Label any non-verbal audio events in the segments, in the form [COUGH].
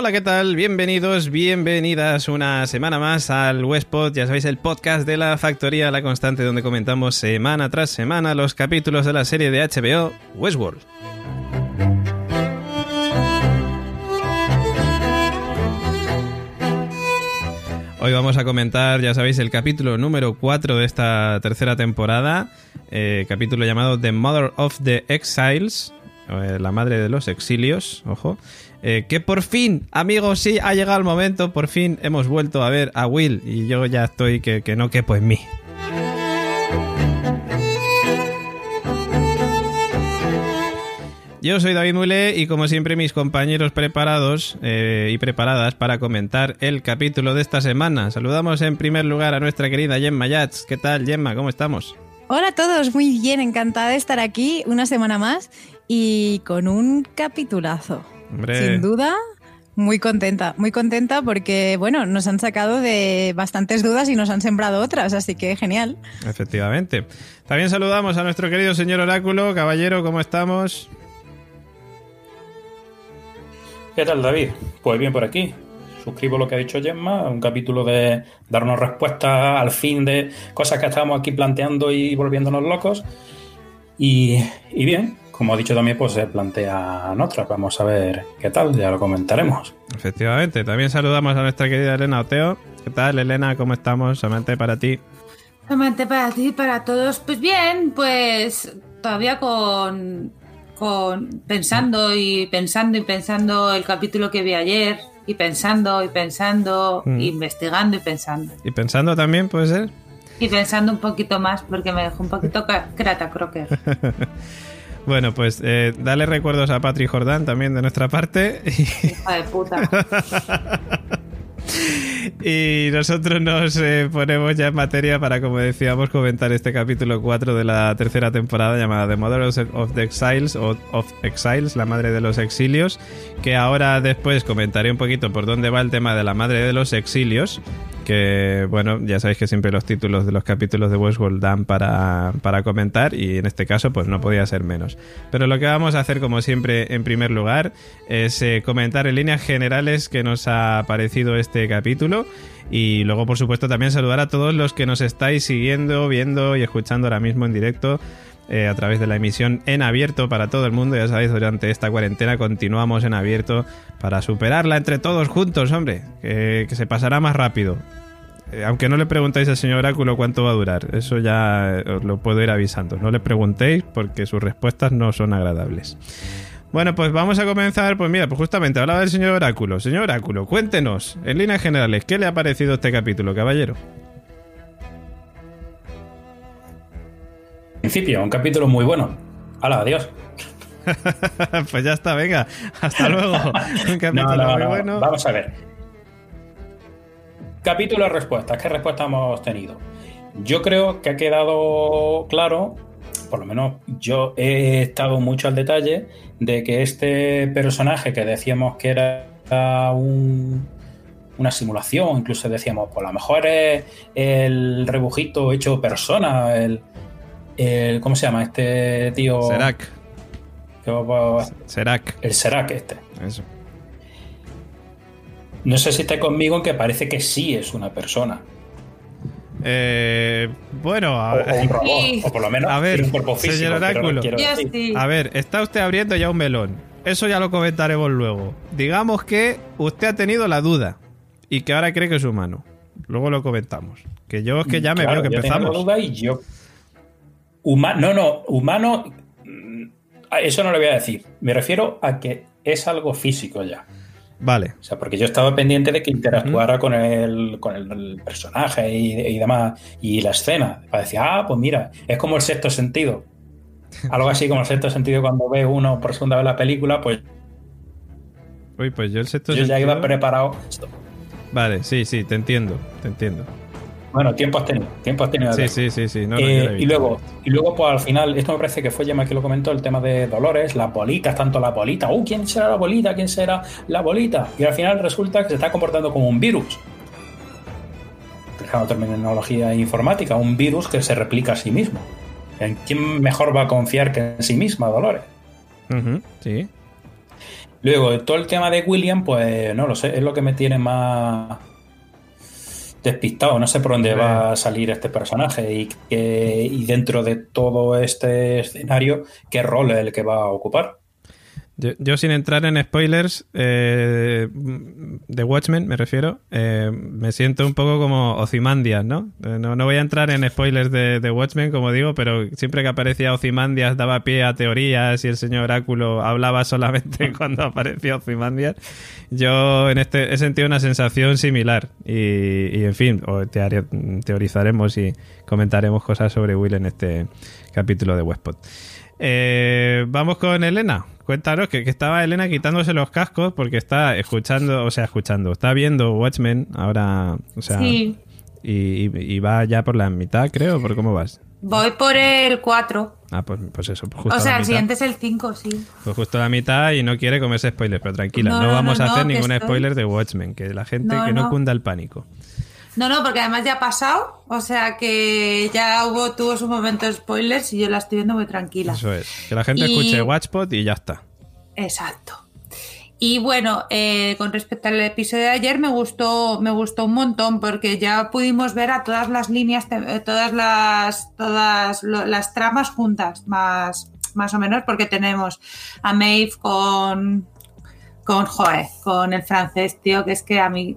Hola, ¿qué tal? Bienvenidos, bienvenidas una semana más al Westpod, ya sabéis, el podcast de la Factoría La Constante, donde comentamos semana tras semana los capítulos de la serie de HBO Westworld. Hoy vamos a comentar, ya sabéis, el capítulo número 4 de esta tercera temporada, eh, capítulo llamado The Mother of the Exiles, eh, la madre de los exilios, ojo, eh, que por fin, amigos, sí, ha llegado el momento, por fin hemos vuelto a ver a Will y yo ya estoy que, no quepo en mí. Yo soy David Mule y como siempre mis compañeros preparados eh, y preparadas para comentar el capítulo de esta semana. Saludamos en primer lugar a nuestra querida Gemma Yats. ¿Qué tal Gemma? ¿Cómo estamos? Hola a todos, muy bien, encantada de estar aquí una semana más y con un capitulazo. Sin duda, muy contenta, muy contenta porque, bueno, nos han sacado de bastantes dudas y nos han sembrado otras, así que genial. Efectivamente. También saludamos a nuestro querido señor Oráculo. Caballero, ¿cómo estamos? ¿Qué tal, David? Pues bien por aquí. Suscribo lo que ha dicho Gemma, un capítulo de darnos respuestas al fin de cosas que estábamos aquí planteando y volviéndonos locos. Y, bien, como ha dicho también, pues se plantean otras. Vamos a ver qué tal, ya lo comentaremos. Efectivamente, también saludamos a nuestra querida Elena Oteo. ¿Qué tal, Elena? ¿Cómo estamos? Solamente para ti. Solamente para ti, para todos. Pues bien, pues todavía con con pensando y pensando y pensando el capítulo que vi ayer y pensando y pensando, mm. investigando y pensando. ¿Y pensando también puede ser? Y pensando un poquito más porque me dejó un poquito crata crocker. [LAUGHS] bueno, pues eh, dale recuerdos a Patrick Jordán también de nuestra parte. [LAUGHS] Hija de puta. Y nosotros nos eh, ponemos ya en materia para, como decíamos, comentar este capítulo 4 de la tercera temporada llamada The Mother of the Exiles o of Exiles, la madre de los exilios, que ahora después comentaré un poquito por dónde va el tema de la madre de los exilios, que bueno, ya sabéis que siempre los títulos de los capítulos de Westworld dan para, para comentar y en este caso pues no podía ser menos. Pero lo que vamos a hacer como siempre en primer lugar es eh, comentar en líneas generales que nos ha parecido este capítulo y luego por supuesto también saludar a todos los que nos estáis siguiendo, viendo y escuchando ahora mismo en directo. Eh, a través de la emisión en abierto para todo el mundo. Ya sabéis, durante esta cuarentena continuamos en abierto para superarla entre todos juntos, hombre, que se pasará más rápido. Eh, aunque no le preguntéis al señor Oráculo cuánto va a durar, eso ya os lo puedo ir avisando. No le preguntéis porque sus respuestas no son agradables. Bueno, pues vamos a comenzar. Pues mira, pues justamente hablaba del señor Oráculo. Señor Oráculo, cuéntenos, en líneas generales, ¿qué le ha parecido este capítulo, caballero? Principio, un capítulo muy bueno. Hala, adiós. [LAUGHS] pues ya está, venga. Hasta luego. [LAUGHS] Un capítulo muy bueno. Vamos a ver. Capítulo de respuestas. ¿Qué respuestas hemos tenido? Yo creo que ha quedado claro, por lo menos yo he estado mucho al detalle, de que este personaje que decíamos que era una simulación, incluso decíamos, pues a lo mejor es el rebujito hecho persona, el, ¿cómo se llama? Este tío... Serac. Serac. El Serac este. Eso. No sé si está conmigo en que parece que sí es una persona. Eh, bueno, a, o, un robot, o por lo menos a ver, un cuerpo físico. Oráculo, a ver, está usted abriendo ya un melón. Eso ya lo comentaremos luego. Digamos que usted ha tenido la duda y que ahora cree que es humano. Luego lo comentamos. Que yo es que ya me veo que empezamos. Tengo duda y yo. No, no, humano. Mm, eso no lo voy a decir. Me refiero a que es algo físico ya. Vale. O sea, porque yo estaba pendiente de que interactuara con, el, con el personaje y, demás, y la escena. Para decir, ah, pues mira, es como el sexto sentido. [LAUGHS] Algo así como el sexto sentido cuando ve uno por segunda vez la película, pues. Uy, pues yo el sexto Yo ya iba preparado. Vale, sí, sí, te entiendo, te entiendo. Bueno, tiempo has tenido, tiempo has tenido. Sí, sí, sí, sí. Eh, y luego, y luego, pues al final, esto me parece que fue Gemma que lo comentó, el tema de Dolores, las bolitas, tanto la bolita, uh, ¿quién será la bolita? ¿Quién será la bolita? Y al final resulta que se está comportando como un virus. Dejando terminología informática, un virus que se replica a sí mismo. ¿En quién mejor va a confiar que en sí misma, Dolores? sí. Luego, todo el tema de William, pues no lo sé, es lo que me tiene más despistado. No sé por dónde va a salir este personaje y, y dentro de todo este escenario, qué rol es el que va a ocupar. Yo, sin entrar en spoilers eh, de Watchmen, me refiero, eh, me siento un poco como Ozymandias, ¿no? Eh, ¿no? voy a entrar en spoilers de, Watchmen, como digo, pero siempre que aparecía Ozymandias daba pie a teorías y el señor Oráculo hablaba solamente [LAUGHS] cuando aparecía Ozymandias. Yo en este he sentido una sensación similar y, en fin, teorizaremos y comentaremos cosas sobre Will en este capítulo de Westpot. Vamos con Elena. Cuéntanos que, estaba Elena quitándose los cascos porque está escuchando, o sea, escuchando, está viendo Watchmen ahora, o sea, y, va ya por la mitad, creo, ¿por cómo vas? Voy por el 4. Ah, pues, pues eso, pues justo O sea, el siguiente es el 5, sí. Pues justo la mitad y no quiere comerse spoilers, pero tranquila, no, vamos a hacer ningún spoiler de Watchmen, que la gente que no cunda el pánico. No, no, porque además ya ha pasado, o sea que ya hubo, tuvo su momento de spoilers y yo la estoy viendo muy tranquila. Eso es, que la gente escuche Watchpot y ya está. Exacto. Y bueno, eh, con respecto al episodio de ayer me gustó, me gustó un montón porque ya pudimos ver a todas las líneas, eh, todas las, todas las tramas juntas, más, más o menos, porque tenemos a Maeve con, con Joe, con el francés, tío, que es que a mí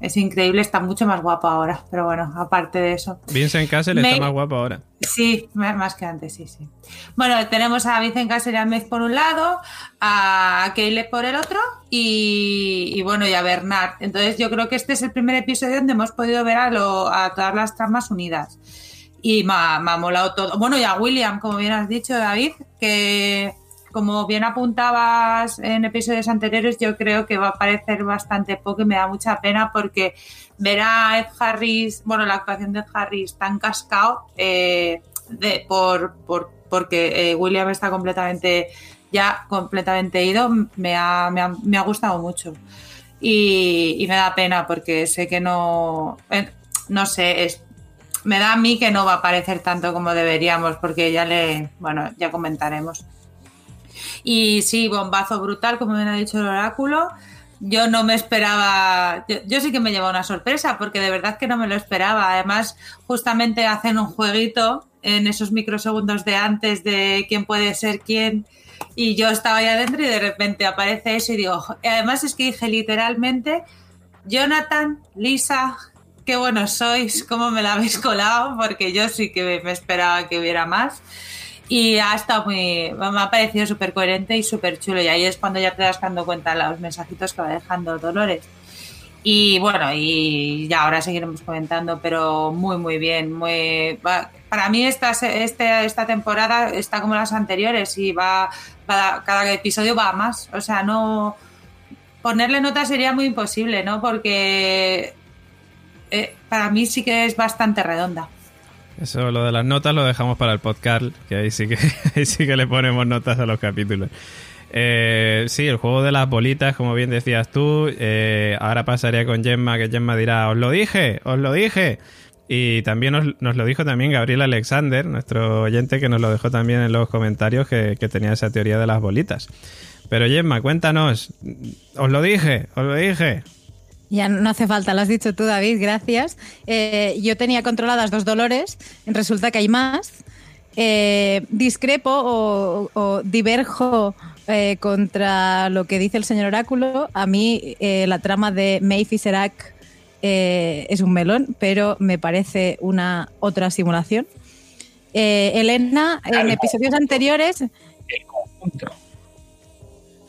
es increíble, está mucho más guapo ahora. Pero bueno, aparte de eso. Vincent Castle está más guapo ahora. Sí, más que antes, sí, sí. Bueno, tenemos a Vincent Castle y a Mez por un lado, a Caleb por el otro y, bueno, y a Bernard. Entonces yo creo que este es el primer episodio donde hemos podido ver a, a todas las tramas unidas. Y me ha molado todo. Bueno, y a William, como bien has dicho, David, que como bien apuntabas en episodios anteriores, yo creo que va a aparecer bastante poco y me da mucha pena porque ver a Ed Harris, bueno, la actuación de Ed Harris tan cascado eh, de, por, por, porque eh, William está completamente ya completamente ido, me ha, me ha, me ha gustado mucho. Y, y, me da pena porque sé que no, eh, no sé, me da a mí que no va a aparecer tanto como deberíamos porque ya le, bueno, ya comentaremos. Y sí, bombazo brutal, como bien ha dicho el oráculo. Yo no me esperaba, yo, sí que me lleva una sorpresa, porque de verdad que no me lo esperaba. Además, justamente hacen un jueguito en esos microsegundos de antes de quién puede ser quién. Y yo estaba ahí adentro y de repente aparece eso y digo, además es que dije literalmente, Jonathan, Lisa, qué buenos sois, cómo me la habéis colado, porque yo sí que me esperaba que hubiera más. Y ha estado muy. Me ha parecido súper coherente y súper chulo. Y ahí es cuando ya te das dando cuenta los mensajitos que va dejando Dolores. Y bueno, y ya ahora seguiremos comentando, pero muy, muy bien. Muy, para mí, esta, este, esta temporada está como las anteriores y va, Cada episodio va más. O sea, no. Ponerle nota sería muy imposible, ¿no? Porque eh, para mí sí que es bastante redonda. Eso, lo de las notas lo dejamos para el podcast, que ahí sí que, [LAUGHS] sí que le ponemos notas a los capítulos. Eh, sí, el juego de las bolitas, como bien decías tú. Eh, ahora pasaría con Gemma, que Gemma dirá, os lo dije, os lo dije. Y también nos, lo dijo también Gabriel Alexander, nuestro oyente, que nos lo dejó también en los comentarios que, que tenía esa teoría de las bolitas. Pero Gemma, cuéntanos, os lo dije, os lo dije. Ya no hace falta, lo has dicho tú, David, gracias. Eh, yo tenía controladas dos dolores, resulta que hay más. Eh, discrepo o, diverjo eh, contra lo que dice el señor Oráculo. A mí la trama de Maeve y Serac es un melón, pero me parece una otra simulación. Elena, en episodios anteriores...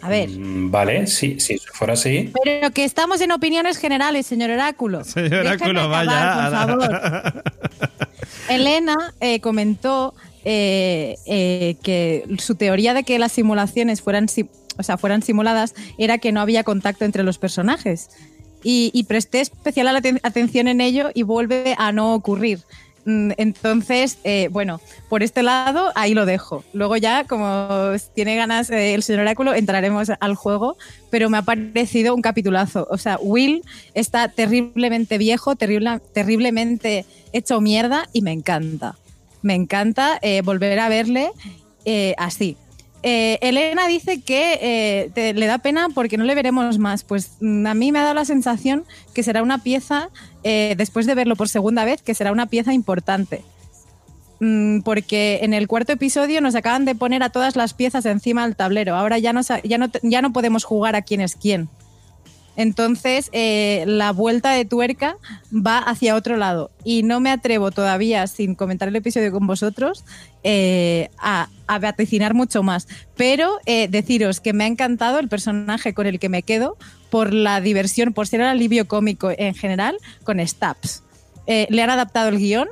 A ver. Mm, vale, sí, si fuera así. Pero que estamos en opiniones generales, señor Oráculo. [LAUGHS] Señor Oráculo, vaya. Por favor. [LAUGHS] Elena eh, comentó eh, eh, que su teoría de que las simulaciones fueran, o sea, fueran simuladas era que no había contacto entre los personajes. Y, y presté especial atención en ello y vuelve a no ocurrir. Mm, entonces, eh, bueno, por este lado, ahí lo dejo. Luego ya, como tiene ganas eh, el señor Oráculo, entraremos al juego, pero me ha parecido un capitulazo. O sea, Will está terriblemente viejo, terriblemente hecho mierda y me encanta. Me encanta eh, volver a verle así. Eh, Elena dice que eh, le da pena porque no le veremos más. Pues mm, a mí me ha dado la sensación que será una pieza, eh, después de verlo por segunda vez, que será una pieza importante. Mm, porque en el cuarto episodio nos acaban de poner a todas las piezas encima del tablero. Ahora ya no, ya no, ya no podemos jugar a quién es quién. Entonces, eh, la vuelta de tuerca va hacia otro lado. Y no me atrevo todavía, sin comentar el episodio con vosotros, eh, a, vaticinar mucho más. Pero eh, deciros que me ha encantado el personaje con el que me quedo por la diversión, por ser el alivio cómico en general, con Stabs. le han adaptado el guion.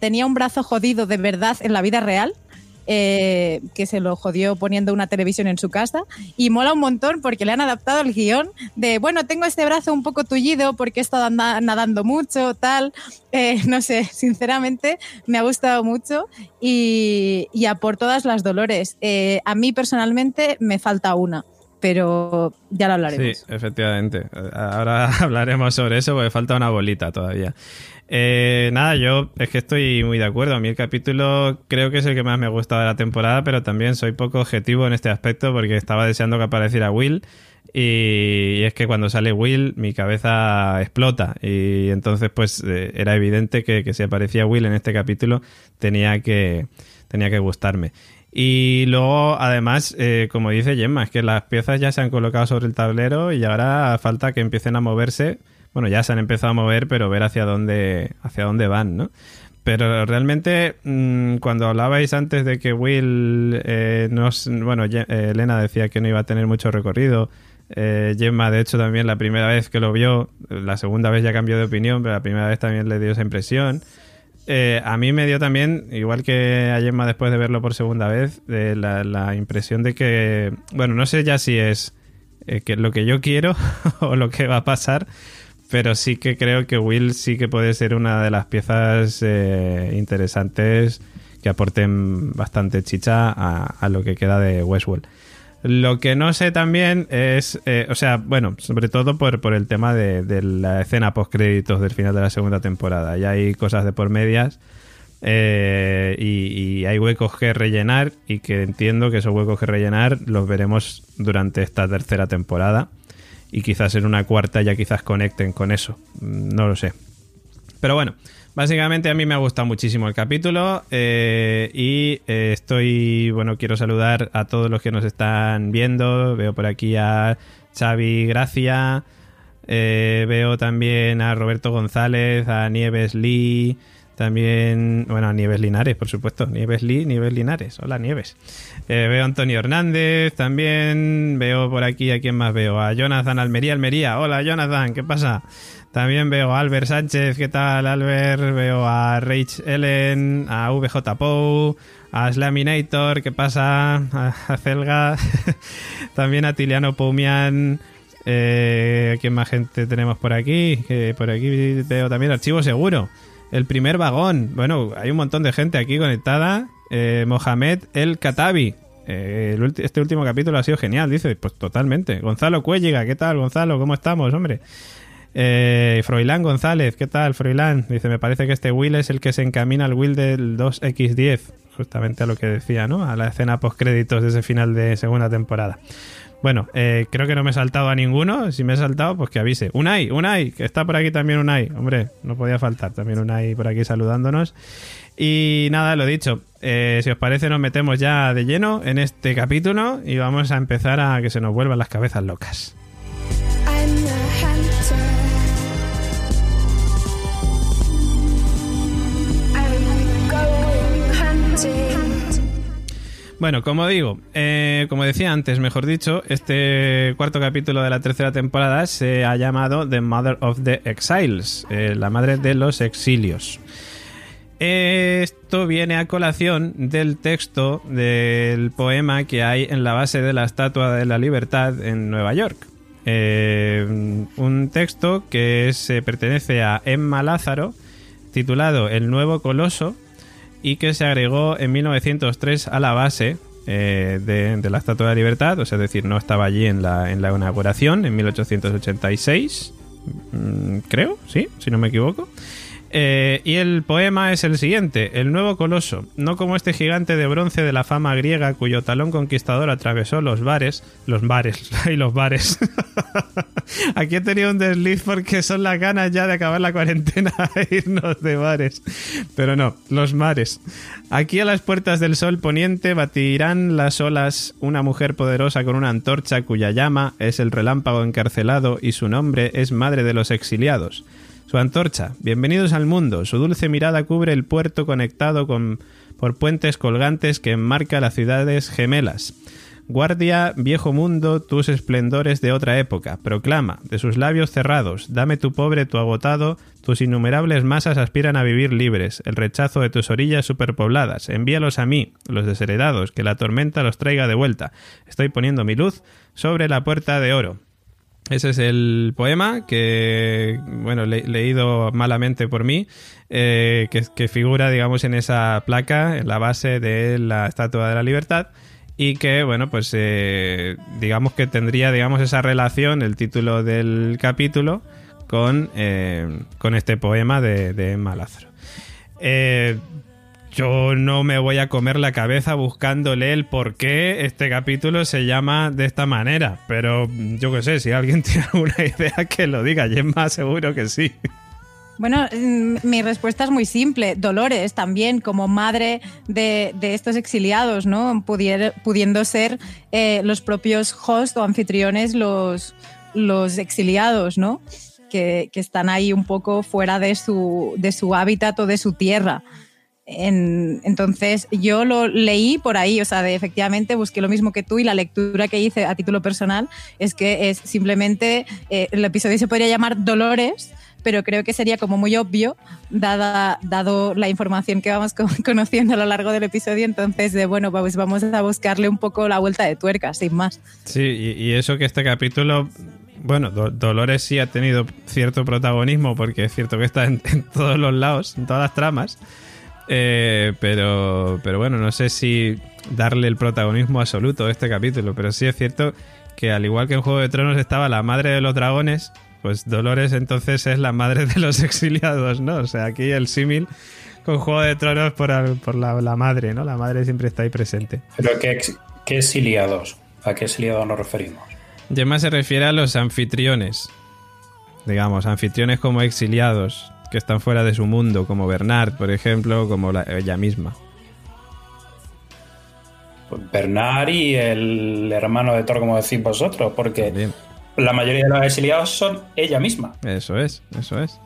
tenía un brazo jodido de verdad en la vida real eh, que se lo jodió poniendo una televisión en su casa. Y mola un montón porque le han adaptado el guion de, bueno, tengo este brazo un poco tullido porque he estado nadando mucho, tal. Eh, [LAUGHS] no sé, sinceramente me ha gustado mucho y, a por todas las dolores. Eh, a mí personalmente me falta una pero ya lo hablaremos. Sí, efectivamente. Ahora [LAUGHS] hablaremos sobre eso porque falta una bolita todavía. Eh, nada, yo es que estoy muy de acuerdo. A mí el capítulo creo que es el que más me gusta de la temporada, pero también soy poco objetivo en este aspecto porque estaba deseando que apareciera Will. Y, es que cuando sale Will mi cabeza explota y entonces pues eh, era evidente que, si aparecía Will en este capítulo tenía que, tenía que gustarme. Y luego, además, eh, como dice Gemma, es que las piezas ya se han colocado sobre el tablero y ahora falta que empiecen a moverse bueno, ya se han empezado a mover, pero ver hacia dónde, hacia dónde van, ¿no? Pero realmente, mm, cuando hablabais antes de que Will, eh, bueno, eh, Elena decía que no iba a tener mucho recorrido, eh, Gemma, de hecho, también la primera vez que lo vio, la segunda vez ya cambió de opinión, pero la primera vez también le dio esa impresión. A mí me dio también, igual que a Gemma después de verlo por segunda vez, la, la, impresión de que, bueno, no sé ya si es que lo que yo quiero [LAUGHS] o lo que va a pasar, pero sí que creo que Will sí que puede ser una de las piezas eh, interesantes que aporten bastante chicha a, lo que queda de Westworld. Lo que no sé también es, eh, o sea, bueno, sobre todo por, por el tema de, la escena post créditos del final de la segunda temporada. Ya hay cosas de por medias eh, y, hay huecos que rellenar y que entiendo que esos huecos que rellenar los veremos durante esta tercera temporada y quizás en una cuarta ya quizás conecten con eso. Mm, no lo sé. Pero bueno, básicamente a mí me ha gustado muchísimo el capítulo eh, y eh, estoy, bueno, quiero saludar a todos los que nos están viendo. Veo por aquí a Xavi Gracia, eh, veo también a Roberto González, a Nieves Lee. También, bueno, Nieves Linares, por supuesto. Nieves Lee, Nieves Linares. Hola, Nieves. Eh, veo a Antonio Hernández también. Veo por aquí, ¿a quién más veo? A Jonathan Almería, Almería. Hola, Jonathan, ¿qué pasa? También veo a Albert Sánchez, ¿qué tal, Albert? Veo a Rach Ellen, a VJ Pou, a Slaminator, ¿qué pasa? A, Celga. [LAUGHS] también a Tiliano Poumian. Eh, ¿Quién más gente tenemos por aquí? Por aquí veo también Archivo Seguro. El primer vagón. Bueno, hay un montón de gente aquí conectada. Eh, Mohamed El Katabi. Eh, este último capítulo ha sido genial, dice. Pues totalmente. Gonzalo Cuelliga, ¿qué tal, Gonzalo? ¿Cómo estamos, hombre? Eh, Froilán González, ¿qué tal, Froilán? Dice, me parece que este Will es el que se encamina al Will del 2X10. Justamente a lo que decía, ¿no? A la escena post créditos de ese final de segunda temporada. Bueno, eh, creo que no me he saltado a ninguno. Si me he saltado, pues que avise. Unai, Unai, que está por aquí también Unai. Hombre, no podía faltar también Unai por aquí saludándonos. Y nada, lo dicho. Eh, si os parece, nos metemos ya de lleno en este capítulo y vamos a empezar a que se nos vuelvan las cabezas locas. Bueno, como digo, eh, como decía antes, mejor dicho, este cuarto capítulo de la tercera temporada se ha llamado The Mother of the Exiles, eh, la madre de los exilios. Esto viene a colación del texto del poema que hay en la base de la Estatua de la Libertad en Nueva York. Eh, un texto que se pertenece a Emma Lázaro, titulado El nuevo coloso, y que se agregó en 1903 a la base eh, de, la Estatua de la Libertad, o sea, es decir, no estaba allí en la, en la inauguración en 1886, mm, creo, sí, si no me equivoco. Eh, y el poema es el siguiente: El nuevo coloso, no como este gigante de bronce de la fama griega cuyo talón conquistador atravesó los bares, los bares, [LAUGHS] y los bares. [LAUGHS] Aquí he tenido un desliz porque son las ganas ya de acabar la cuarentena [LAUGHS] e irnos de bares. Pero no, los mares. Aquí a las puertas del sol poniente batirán las olas una mujer poderosa con una antorcha cuya llama es el relámpago encarcelado y su nombre es madre de los exiliados. Su antorcha, bienvenidos al mundo, su dulce mirada cubre el puerto conectado con, por puentes colgantes que enmarca las ciudades gemelas. Guardia, viejo mundo, tus esplendores de otra época, proclama, de sus labios cerrados, dame tu pobre, tu agotado, tus innumerables masas aspiran a vivir libres, el rechazo de tus orillas superpobladas, envíalos a mí, los desheredados, que la tormenta los traiga de vuelta. Estoy poniendo mi luz sobre la puerta de oro. Ese es el poema que, bueno, leído malamente por mí, eh, que, figura, digamos, en esa placa, en la base de la Estatua de la Libertad y que, bueno, pues eh, digamos que tendría, digamos, esa relación, el título del capítulo, con, eh, con este poema de, de Malazro. Yo no me voy a comer la cabeza buscándole el por qué este capítulo se llama de esta manera, pero yo qué sé, si alguien [LAUGHS] tiene alguna idea que lo diga, y es más seguro que sí. Bueno, mm, mi respuesta es muy simple. Dolores también, como madre de, estos exiliados, ¿no? pudiendo ser eh, los propios hosts o anfitriones los, exiliados, ¿no? Que, que, están ahí un poco fuera de su, de su hábitat o de su tierra entonces yo lo leí por ahí, o sea, de, efectivamente busqué lo mismo que tú y la lectura que hice a título personal es que es simplemente, eh, el episodio se podría llamar Dolores, pero creo que sería como muy obvio, dada, dado la información que vamos [LAUGHS] conociendo a lo largo del episodio, entonces de bueno, pues vamos a buscarle un poco la vuelta de tuerca, sin más. Sí, y, eso que este capítulo bueno, Dolores sí ha tenido cierto protagonismo porque es cierto que está en, todos los lados, en todas las tramas. Eh, pero, pero bueno, no sé si darle el protagonismo absoluto a este capítulo, pero sí es cierto que al igual que en Juego de Tronos estaba la madre de los dragones, pues Dolores entonces es la madre de los [LAUGHS] exiliados, ¿no? O sea, aquí el símil con Juego de Tronos por, la, madre, ¿no? La madre siempre está ahí presente. ¿Pero qué, qué exiliados? ¿A qué exiliados nos referimos? Yema se refiere a los anfitriones. Digamos, anfitriones como exiliados que están fuera de su mundo, como Bernard, por ejemplo, como ella misma. Pues Bernard y el hermano de Thor, como decís vosotros, porque la mayoría de los exiliados son ella misma. Eso es, eso es.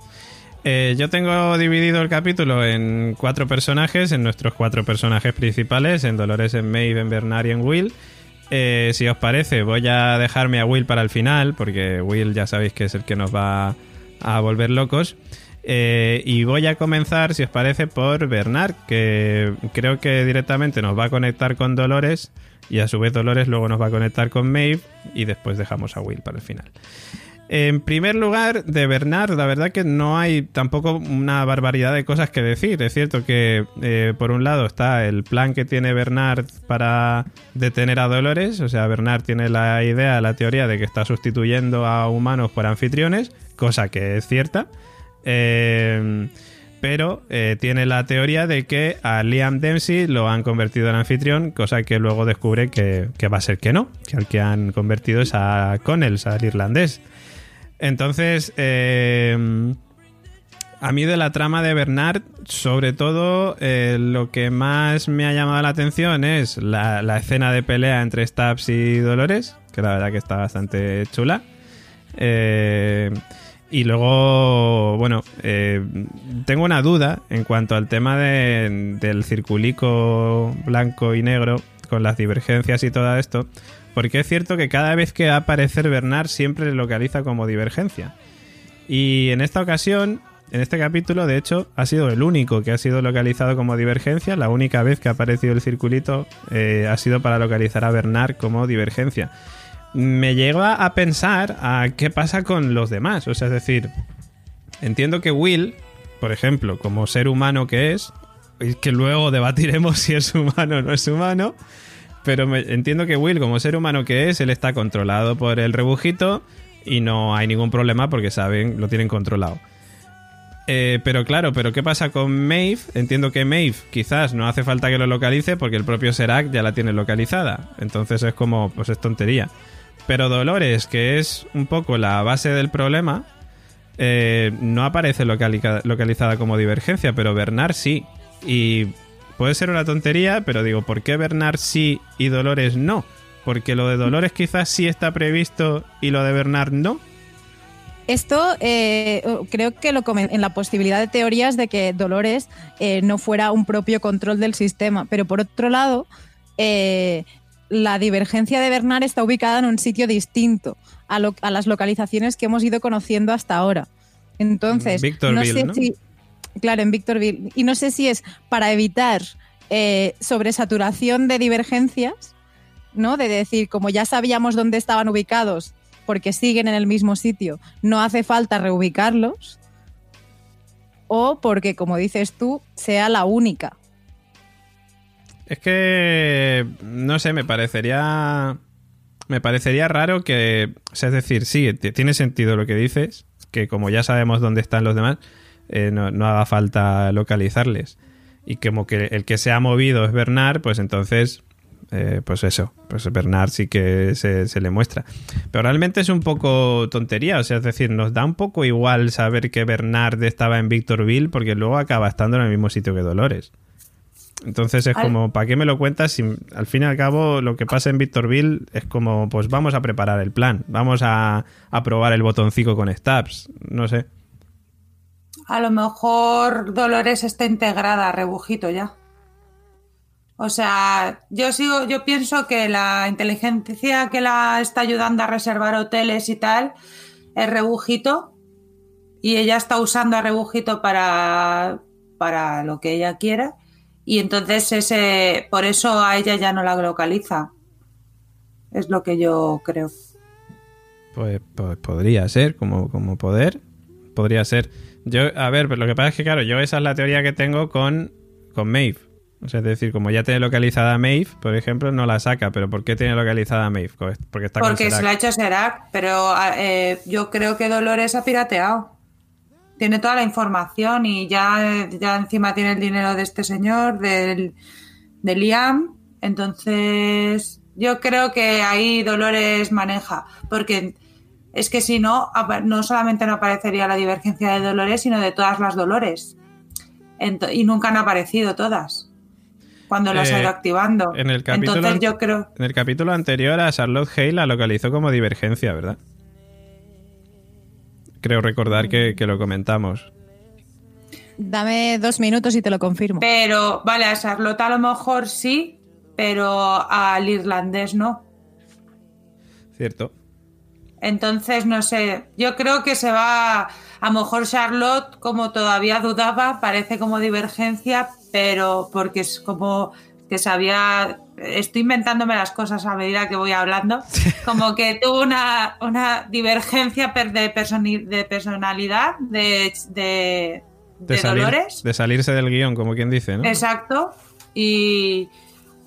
Eh, yo tengo dividido el capítulo en cuatro personajes, en nuestros cuatro personajes principales, en Dolores, en Maeve, en Bernard y en Will. Eh, si os parece, voy a dejarme a Will para el final, porque Will ya sabéis que es el que nos va a volver locos. Eh, y voy a comenzar, si os parece, por Bernard, que creo que directamente nos va a conectar con Dolores y a su vez Dolores luego nos va a conectar con Maeve y después dejamos a Will para el final. En primer lugar, de Bernard, la verdad que no hay tampoco una barbaridad de cosas que decir. Es cierto que, eh, por un lado, está el plan que tiene Bernard para detener a Dolores. O sea, Bernard tiene la idea, la teoría de que está sustituyendo a humanos por anfitriones, cosa que es cierta. Eh, pero eh, tiene la teoría de que a Liam Dempsey lo han convertido en anfitrión, cosa que luego descubre que, va a ser que no, que al que han convertido es a Connells, al irlandés. Entonces, eh, a mí de la trama de Bernard, sobre todo, lo que más me ha llamado la atención es la, la, escena de pelea entre Stabs y Dolores, que la verdad que está bastante chula. Y luego, bueno, eh, tengo una duda en cuanto al tema del circulico blanco y negro con las divergencias y todo esto, porque es cierto que cada vez que aparece Bernard siempre le localiza como divergencia. Y en esta ocasión, en este capítulo, de hecho, ha sido el único que ha sido localizado como divergencia. La única vez que ha aparecido el circulito eh, ha sido para localizar a Bernard como divergencia me lleva a pensar a qué pasa con los demás. O sea, es decir, entiendo que Will, por ejemplo, como ser humano que es, y que luego debatiremos [LAUGHS] si es humano o no es humano, pero entiendo que Will, como ser humano que es, él está controlado por el rebujito y no hay ningún problema porque saben, lo tienen controlado. Eh, pero claro, pero ¿qué pasa con Maeve? Entiendo que Maeve quizás no hace falta que lo localice porque el propio Serac ya la tiene localizada. Entonces es como, pues es tontería. Pero Dolores, que es un poco la base del problema, eh, no aparece localizada como divergencia, pero Bernard sí. Y puede ser una tontería, pero digo, ¿por qué Bernard sí y Dolores no? Porque lo de Dolores quizás sí está previsto y lo de Bernard no. Esto eh, creo que lo en la posibilidad de teorías de que Dolores eh, no fuera un propio control del sistema, pero por otro lado, la divergencia de Bernard está ubicada en un sitio distinto a, las localizaciones que hemos ido conociendo hasta ahora. Entonces, no sé si. Claro, en Victorville. Y no sé si es para evitar eh, sobresaturación de divergencias, ¿no? De decir, como ya sabíamos dónde estaban ubicados, porque siguen en el mismo sitio, no hace falta reubicarlos. O porque, como dices tú, sea la única. Es que, no sé, me parecería... Me parecería raro que... es decir, sí, tiene sentido lo que dices, que como ya sabemos dónde están los demás, eh, no, haga falta localizarles. Y como que el que se ha movido es Bernard, pues entonces, eh, pues eso, pues Bernard sí que se, se, le muestra. Pero realmente es un poco tontería, o sea, es decir, nos da un poco igual saber que Bernard estaba en Victorville porque luego acaba estando en el mismo sitio que Dolores. Entonces es como, ¿para qué me lo cuentas? Si al fin y al cabo lo que pasa en Victorville es como, pues vamos a preparar el plan, vamos a, probar el botoncito con stabs, no sé. A lo mejor Dolores está integrada a Rebujito ya. O sea, yo sigo, yo pienso que la inteligencia que la está ayudando a reservar hoteles y tal es Rebujito y ella está usando a Rebujito para, para lo que ella quiera y entonces ese, por eso a ella ya no la localiza. Es lo que yo creo. Pues, pues, podría ser, como, como poder, podría ser. Yo, a ver, pero lo que pasa es que, claro, yo esa es la teoría que tengo con, con Maeve. O sea, es decir, como ya tiene localizada a Maeve, por ejemplo, no la saca. ¿Pero por qué tiene localizada a Maeve? Porque está Porque se la ha hecho Serac, pero eh, yo creo que Dolores ha pirateado tiene toda la información y ya, ya encima tiene el dinero de este señor, del, de Liam. Entonces, yo creo que ahí Dolores maneja, porque es que si no, no solamente no aparecería la divergencia de Dolores, sino de todas las Dolores. y nunca han aparecido todas cuando las ha ido eh, activando. En el capítulo, Entonces, yo creo... en el capítulo anterior a Charlotte Hale la localizó como divergencia, ¿verdad? Creo recordar que, lo comentamos. Dame dos minutos y te lo confirmo. Pero, vale, a Charlotte a lo mejor sí, pero al irlandés no. Cierto. Entonces, no sé, yo creo que se va, a lo mejor Charlotte, como todavía dudaba, parece como divergencia, pero porque es como que sabía estoy inventándome las cosas a medida que voy hablando, como que tuvo una, una divergencia de, de personalidad, de, de, de, Dolores. De salirse del guion, como quien dice, ¿no? Exacto. Y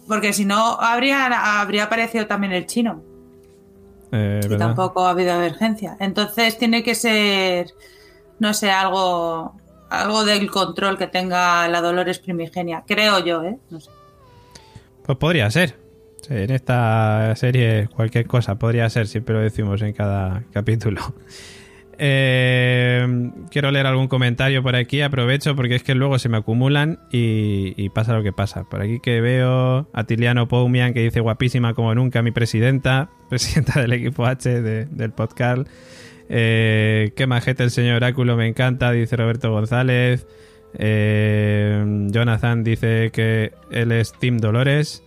porque si no, habría, habría aparecido también el chino. Eh, y tampoco ha habido divergencia. Entonces tiene que ser, no sé, algo, algo del control que tenga la Dolores primigenia. Creo yo, ¿eh? No sé. Pues podría ser. En esta serie cualquier cosa podría ser, siempre lo decimos en cada capítulo. [LAUGHS] Eh, quiero leer algún comentario por aquí, aprovecho porque es que luego se me acumulan y, pasa lo que pasa. Por aquí que veo a Tiliano Poumian que dice guapísima como nunca mi presidenta, [LAUGHS] presidenta del equipo H del podcast. Eh, qué majete el señor Oráculo, me encanta, dice Roberto González. Eh, Jonathan dice que él es Team Dolores.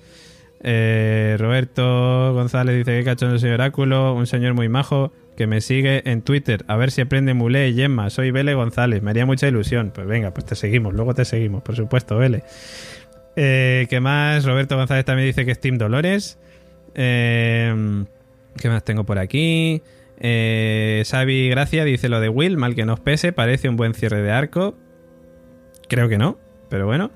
Eh, Roberto González dice que cachondo señor Oráculo, un señor muy majo que me sigue en Twitter. A ver si aprende Mulé y Gemma. Soy Vele González, me haría mucha ilusión. Pues venga, pues te seguimos, luego te seguimos, por supuesto, Vele. Eh, ¿Qué más? Roberto González también dice que es Team Dolores. ¿Qué más tengo por aquí? Eh, Xavi Gracia dice lo de Will, mal que nos pese, parece un buen cierre de arco. Creo que no, pero bueno.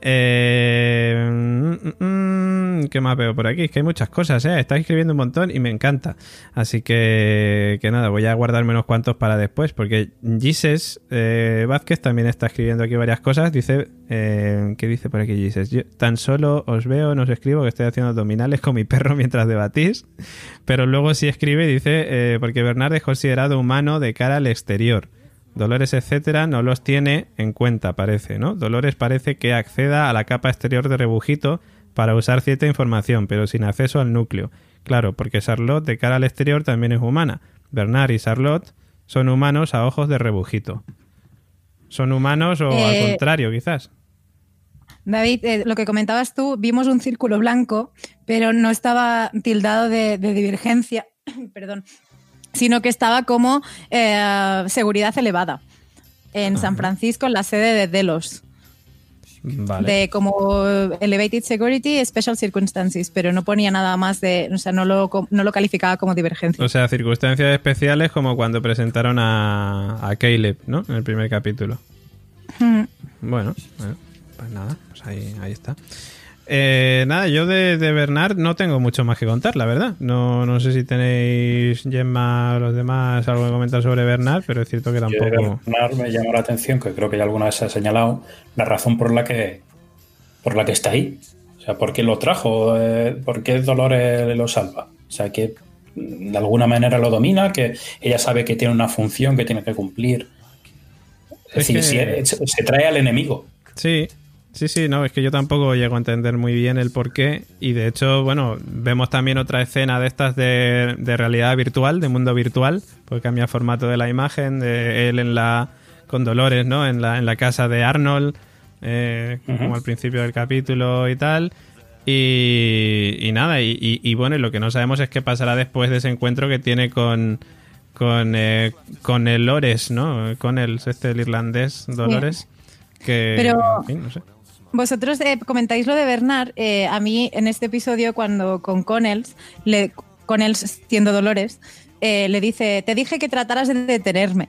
Eh, mm, mm, ¿Qué más veo por aquí? Es que hay muchas cosas, ¿eh? Está escribiendo un montón y me encanta. Así que, que nada, voy a guardarme unos cuantos para después, porque Gises eh, Vázquez también está escribiendo aquí varias cosas. Dice, eh, ¿qué dice por aquí Gises? Yo tan solo os veo, no os escribo que estoy haciendo abdominales con mi perro [LAUGHS] mientras debatís, pero luego sí escribe y dice, eh, porque Bernard es considerado humano de cara al exterior. Dolores, etcétera, no los tiene en cuenta, parece, ¿no? Dolores parece que acceda a la capa exterior de rebujito para usar cierta información, pero sin acceso al núcleo. Claro, porque Charlotte de cara al exterior también es humana. Bernard y Charlotte son humanos a ojos de rebujito. ¿Son humanos o al Eh, contrario, quizás? David, eh, lo que comentabas tú, vimos un círculo blanco, pero no estaba tildado de, de divergencia, [CLEARS THROAT] perdón, sino que estaba como eh, seguridad elevada en San Francisco, en la sede de Delos, Vale. de como Elevated Security Special Circumstances, pero no ponía nada más de, o sea, no lo, no lo calificaba como divergencia. O sea, circunstancias especiales como cuando presentaron a, a Caleb, ¿no? En el primer capítulo. Mm. Bueno, bueno, pues nada, pues ahí, ahí está. Eh, nada, yo de, de Bernard no tengo mucho más que contar, la verdad. No, no sé si tenéis, Gemma o los demás, algo que comentar sobre Bernard, pero es cierto que Yo de tampoco. Bernard me llamó la atención, que creo que ya alguna vez se ha señalado, la razón por la que por la que está ahí. O sea, ¿por qué lo trajo? Eh, ¿Por qué Dolores lo salva? O sea, que de alguna manera lo domina, que ella sabe que tiene una función que tiene que cumplir. Es, Es decir, que- si- se, se trae al enemigo. Sí, sí, sí, no, es que yo tampoco llego a entender muy bien el por qué. Y de hecho, bueno, vemos también otra escena de estas de, de realidad virtual, de mundo virtual, porque cambia el formato de la imagen, de él en la con Dolores, ¿no? En la, en la casa de Arnold, eh, como al principio del capítulo y tal. Y, y nada, y, y- y bueno, y lo que no sabemos es qué pasará después de ese encuentro que tiene con con, eh, con el Lores, ¿no? Con el, este, el irlandés Dolores. Que, Pero- en fin, no sé. Vosotros eh, comentáis lo de Bernard. eh, a mí, en este episodio, cuando con Connells, le, Connells siendo Dolores, eh, le dice: Te dije que trataras de detenerme.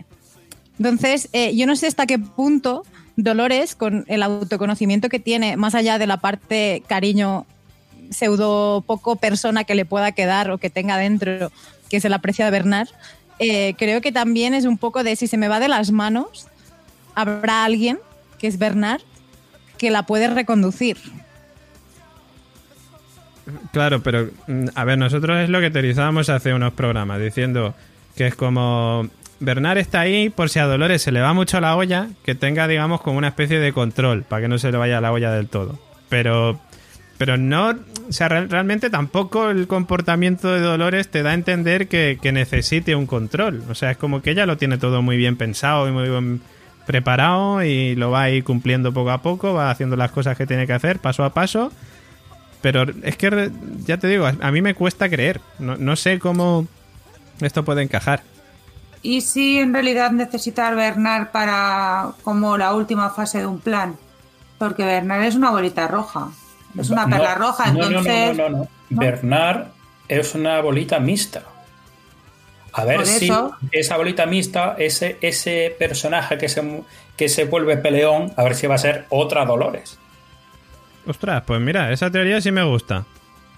Entonces, eh, yo no sé hasta qué punto Dolores, con el autoconocimiento que tiene, más allá de la parte cariño pseudo poco persona que le pueda quedar o que tenga dentro, que se le aprecia de Bernard, eh, creo que también es un poco de si se me va de las manos, habrá alguien, que es Bernard, que la puede reconducir. Claro, pero mm, a ver, nosotros es lo que teorizábamos hace unos programas, diciendo que es como Bernard está ahí por si a Dolores se le va mucho la olla, que tenga, digamos, como una especie de control, para que no se le vaya la olla del todo. Pero, pero no, o sea, real- realmente tampoco el comportamiento de Dolores te da a entender que, que necesite un control. O sea, es como que ella lo tiene todo muy bien pensado y muy bien preparado y lo va a ir cumpliendo poco a poco, va haciendo las cosas que tiene que hacer paso a paso. Pero es que, ya te digo, a mí me cuesta creer. No, no sé cómo esto puede encajar. ¿Y si en realidad necesita Bernard para como la última fase de un plan? Porque Bernard es una bolita roja. Es una No, perla roja, no, no, no, entonces... No, no, no, Bernard es una bolita mixta. A ver si eso- esa bolita mixta, ese, ese personaje que se, que se vuelve peleón, a ver si va a ser otra Dolores. Ostras, pues mira, esa teoría sí me gusta.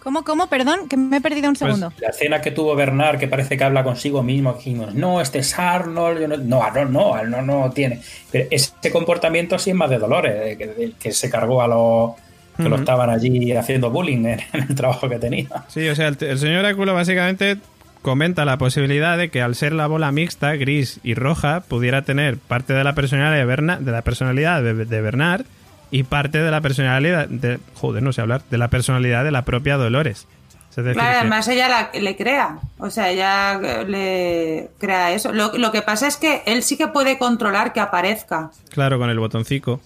¿Cómo, cómo? Perdón, que me he perdido un Pues, segundo. La escena que tuvo Bernard, que parece que habla consigo mismo, que dijimos, no, este es Arnold, yo no, no, Arnold no, Arnold no tiene. Pero ese comportamiento sí es más de Dolores, eh, que, que se cargó a los que lo Ujú. estaban allí haciendo bullying en, [LAUGHS] en el trabajo que tenía. Sí, o sea, el, el señor Oráculo básicamente comenta la posibilidad de que al ser la bola mixta, gris y roja, pudiera tener parte de la personalidad de, Berna- de la personalidad de, de Bernard y parte de la personalidad de joder, no sé hablar, de la personalidad de la propia Dolores. Decir, Claro, además ella la- le crea, o sea, ella eh, le crea eso. Lo, lo que pasa es que él sí que puede controlar que aparezca. claro, con el botoncico.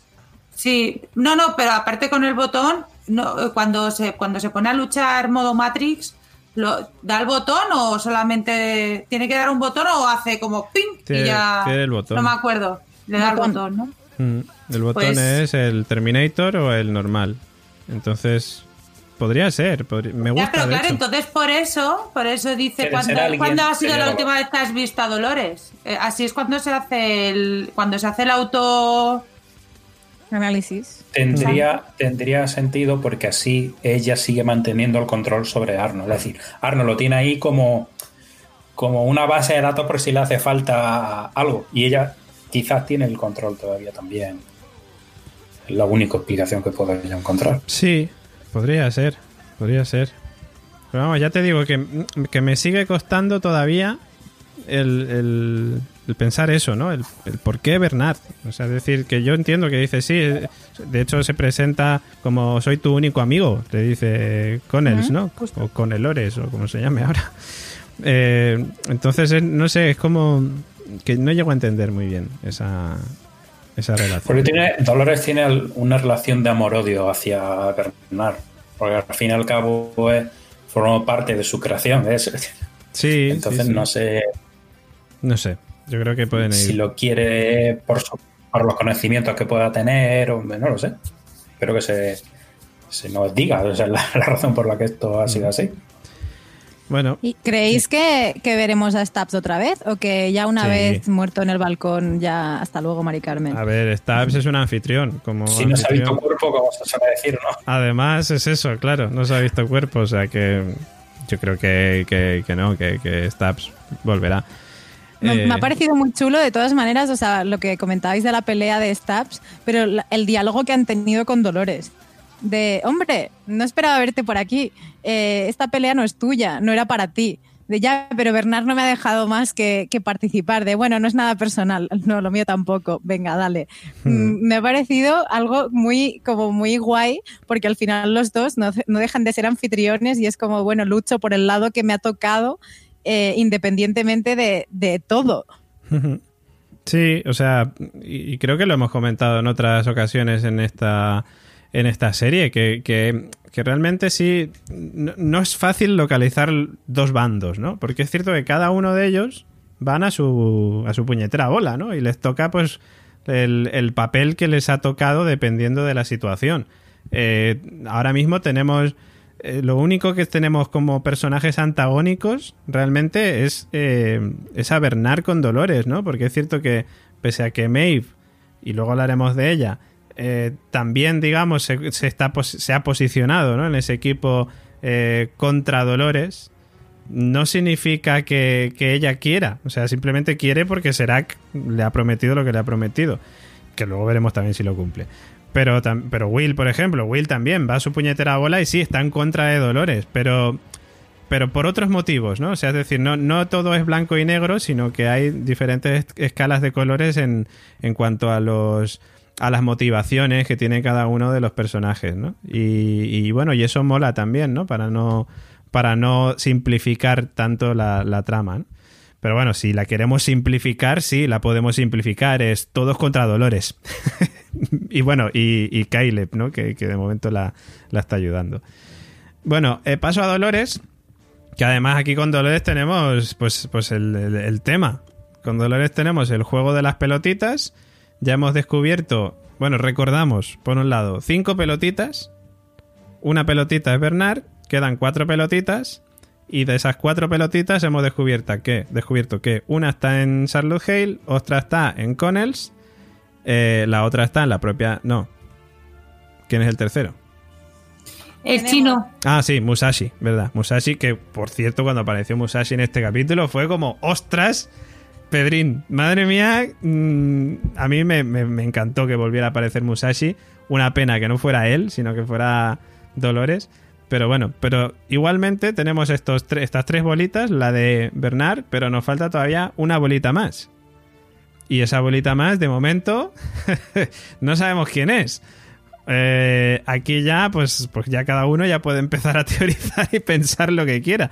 Sí, no, no, pero aparte con el botón, no, eh, cuando se cuando se pone a luchar modo Matrix, lo, ¿da el botón o solamente tiene que dar un botón o hace como ping Tiene- y ya tiene el botón. no me acuerdo, le da Botón. el botón, ¿no? Mm, El botón Pues- es el Terminator o el normal. Entonces, podría ser. me gusta, Ya, pero de claro, hecho. entonces por eso, por eso dice cuando, ¿cuándo ha sido la última vez que has visto a Dolores? Eh, así es cuando se hace el cuando se hace el auto análisis. Tendría, tendría sentido porque así ella sigue manteniendo el control sobre Arno. Es decir, Arno lo tiene ahí como, como una base de datos por si le hace falta algo. Y ella quizás tiene el control todavía también. Es la única explicación que puedo encontrar. Sí, podría ser. Podría ser. Pero vamos, ya te digo que, que me sigue costando todavía el, pensar eso, ¿no? El, por qué Bernard. O sea, es decir, que yo entiendo que dice, sí, de hecho se presenta como soy tu único amigo, le dice Connells, ¿no? O Conelores, o como se llame ahora. Eh, entonces, no sé, es como que no llego a entender muy bien esa, esa relación. Porque tiene, Dolores tiene una relación de amor-odio hacia Bernard. Porque al fin y al cabo pues, formó parte de su creación. Sí. [LAUGHS] Entonces no sé. No sé. Yo creo que pueden ir. Si lo quiere por, por los conocimientos que pueda tener, o, no lo sé. Espero que se, se nos diga. Esa es [LAUGHS] la, razón por la que esto ha sido así. Bueno. ¿Y creéis que, veremos a Stabs otra vez? ¿O que ya una vez muerto en el balcón, ya hasta luego, Mari Carmen? A ver, Stabs es un anfitrión. Como si no se ha visto cuerpo, como se suele decir, ¿no? Además, es eso, claro, no se ha visto cuerpo, o sea que yo creo que, que, no, que, que Stabs volverá. Me, ha eh, parecido muy chulo de todas maneras, o sea, lo que comentabais de la pelea de Stabs, pero el diálogo que han tenido con Dolores de, hombre, no esperaba verte por aquí, eh, esta pelea no es tuya, no era para ti. De ya, pero Bernard no me ha dejado más que, participar. De bueno, no es nada personal, [LAUGHS] no, lo mío tampoco. Venga, dale. Hmm. Mm, me ha parecido algo muy, como muy guay, porque al final los dos no, dejan de ser anfitriones y es como, bueno, lucho por el lado que me ha tocado, eh, independientemente de, todo. [LAUGHS] Sí, o sea, y creo que lo hemos comentado en otras ocasiones en esta en esta serie, que, que, realmente sí, no, es fácil localizar dos bandos, ¿no? Porque es cierto que cada uno de ellos van a su, a su puñetera bola, ¿no? Y les toca pues el, papel que les ha tocado dependiendo de la situación. Eh, ahora mismo tenemos... Eh, lo único que tenemos como personajes antagónicos realmente es, eh, es a Bernard con Dolores, ¿no? Porque es cierto que pese a que Maeve, y luego hablaremos de ella, eh, también, digamos, se, se ha posicionado en ese equipo eh, contra Dolores, no significa que, ella quiera. O sea, simplemente quiere porque Serac le ha prometido lo que le ha prometido. Que luego veremos también si lo cumple. Pero, pero Will, por ejemplo, Will también va a su puñetera bola y sí, está en contra de Dolores, pero, pero por otros motivos, ¿no? O sea, es decir, no, no todo es blanco y negro, sino que hay diferentes escalas de colores en, en cuanto a los a las motivaciones que tiene cada uno de los personajes, ¿no? Y, bueno, y eso mola también, ¿no? Para no, para no simplificar tanto la, trama. Pero bueno, si la queremos simplificar, sí, la podemos simplificar. Es todos contra Dolores. [LAUGHS] y bueno, y, y Caleb, ¿no? Que, de momento la, está ayudando. Bueno, eh, paso a Dolores. Que además aquí con Dolores tenemos pues, pues el tema. Con Dolores tenemos el juego de las pelotitas ya hemos descubierto, bueno, recordamos, por un lado, cinco pelotitas. Una pelotita es Bernard, quedan cuatro pelotitas. Y de esas cuatro pelotitas hemos descubierto que, descubierto que una está en Charlotte Hale, otra está en Connells, eh, la otra está en la propia. No. ¿Quién es el tercero? El chino. Ah, sí, Musashi, ¿verdad? Musashi, que por cierto, cuando apareció Musashi en este capítulo fue como, ostras, Pedrín, madre mía, mm, a mí me, encantó que volviera a aparecer Musashi. Una pena que no fuera él, sino que fuera Dolores. Pero bueno, pero igualmente tenemos estos estas tres bolitas, la de Bernard, pero nos falta todavía una bolita más. Y esa bolita más, de momento, [LAUGHS] no sabemos quién es. Eh, aquí ya, pues, pues ya cada uno ya puede empezar a [LAUGHS] teorizar y pensar lo que quiera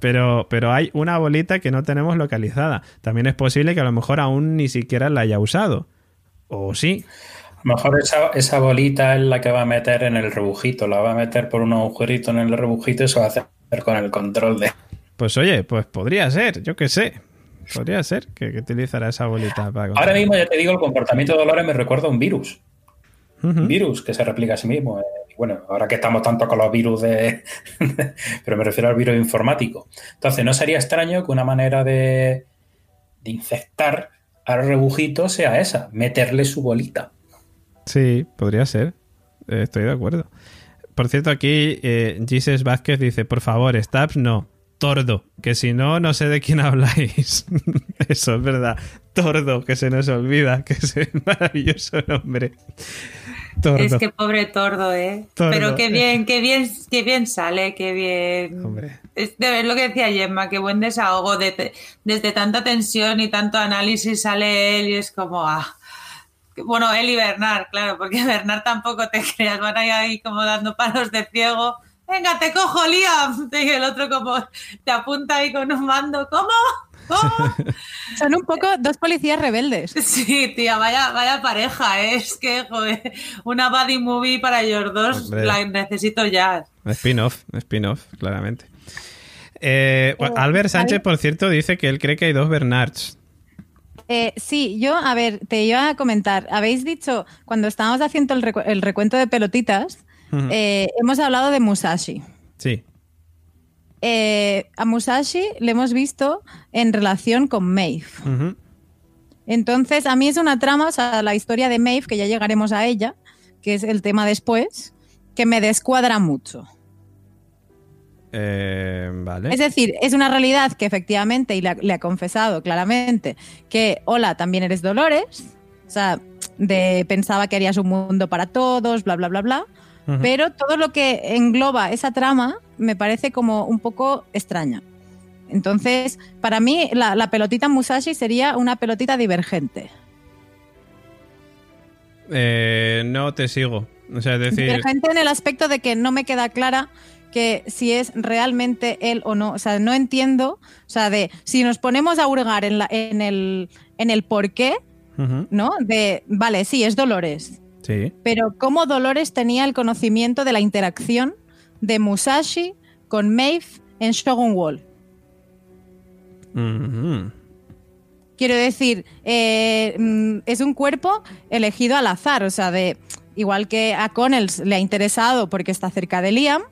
pero, pero hay una bolita que no tenemos localizada. También es posible que a lo mejor aún ni siquiera la haya usado. ¿O sí? Mejor esa, bolita es la que va a meter en el rebujito. La va a meter por un agujerito en el rebujito y se va a hacer con el control de... Pues oye, pues podría ser, yo qué sé. Podría ser que, utilizara esa bolita para... Ahora mismo ya te digo, el comportamiento de Dolores me recuerda a un virus. Un virus que se replica a sí mismo. Eh bueno, ahora que estamos tanto con los virus de, [LAUGHS] pero me refiero al virus informático. Entonces, no sería extraño que una manera de, de infectar al rebujito sea esa, meterle su bolita. Sí, podría ser. Eh, estoy de acuerdo. Por cierto, aquí eh, Jesus Vázquez dice, por favor, Stabs no, Tordo, que si no, no sé de quién [LAUGHS] habláis. [LAUGHS] Eso es verdad. Tordo, que se nos olvida, [LAUGHS] que es un maravilloso nombre. Es que pobre Tordo, ¿eh? Pero qué bien, qué bien, qué bien sale, qué bien. Hombre. Es, lo que decía Gemma, qué buen desahogo. De, desde tanta tensión y tanto análisis sale él y es como, ah. Bueno, él y Bernard, claro, porque [LAUGHS] Bernard tampoco te creas, van ahí, ahí como dando palos de ciego. Venga, te cojo, Liam. [LAUGHS] Y el otro como te apunta ahí con un mando. ¿Cómo? [LAUGHS] Son un poco dos policías rebeldes. Sí, tía, vaya, vaya pareja, ¿eh? es que, joder, una buddy movie para ellos dos la necesito ya. Spin-off, spin-off, claramente. Eh, eh, Albert Sánchez, por cierto, dice que él cree que hay dos Bernards. Eh, sí, yo, a ver, te iba a comentar. Habéis dicho, cuando estábamos haciendo el, recuento de pelotitas, hemos hablado de Musashi. Sí. Eh, a Musashi le hemos visto en relación con Maeve. Entonces, a mí es una trama, o sea, la historia de Maeve, que ya llegaremos a ella, que es el tema después, que me descuadra mucho. Eh, vale. Es decir, es una realidad que efectivamente, y le ha, confesado claramente, que hola, también eres Dolores. O sea, de, pensaba que harías un mundo para todos, bla, bla, bla, bla. Pero todo lo que engloba esa trama me parece como un poco extraña. Entonces, para mí, la, pelotita Musashi sería una pelotita divergente. Eh, no te sigo. O sea, decir... Divergente en el aspecto de que no me queda clara que si es realmente él o no. O sea, no entiendo. O sea, de si nos ponemos a hurgar en, la, en, el, en el por qué, ¿no? De, vale, sí, es Dolores. Sí. Pero cómo Dolores tenía el conocimiento de la interacción de Musashi con Maeve en Shogun Wall. Quiero decir, eh, mm, es un cuerpo elegido al azar, o sea, de igual que a Connells le ha interesado porque está cerca de Liam,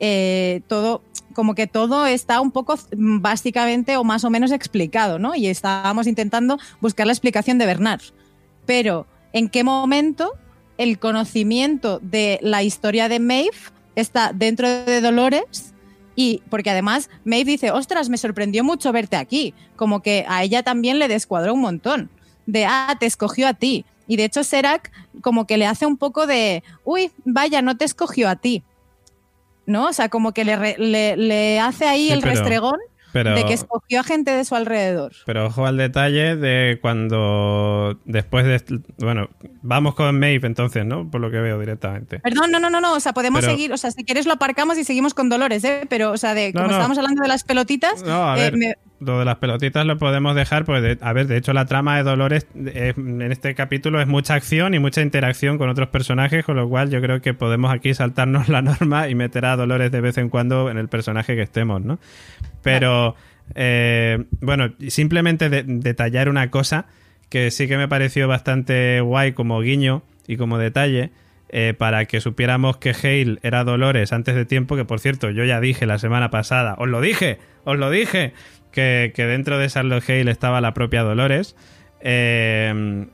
eh, todo, como que todo está un poco básicamente o más o menos explicado, ¿no? Y estábamos intentando buscar la explicación de Bernard. Pero, ¿en qué momento el conocimiento de la historia de Maeve está dentro de Dolores y porque además Maeve dice, ostras, me sorprendió mucho verte aquí, como que a ella también le descuadró un montón, de, ah, te escogió a ti. Y de hecho Serac como que le hace un poco de, uy, vaya, no te escogió a ti. ¿No? O sea, como que le, le, hace ahí el restregón de que escogió a gente de su alrededor. Pero ojo al detalle de cuando después de... Bueno, vamos con Maeve entonces, ¿no? Por lo que veo directamente. Perdón, no, no, no, no. O sea, podemos seguir... O sea, si quieres lo aparcamos y seguimos con Dolores, ¿eh? Pero, o sea, de como estábamos hablando de las pelotitas... No, a eh, ver, lo de las pelotitas lo podemos dejar, pues, a ver, de hecho la trama de Dolores en este capítulo es mucha acción y mucha interacción con otros personajes, con lo cual yo creo que podemos aquí saltarnos la norma y meter a Dolores de vez en cuando en el personaje que estemos, ¿no? Pero, eh, bueno, simplemente detallar una cosa que sí que me pareció bastante guay como guiño y como detalle. Eh, para que supiéramos que Hale era Dolores antes de tiempo, que por cierto yo ya dije la semana pasada, os lo dije, os lo dije, que, dentro de Charlotte Hale estaba la propia Dolores. Eh,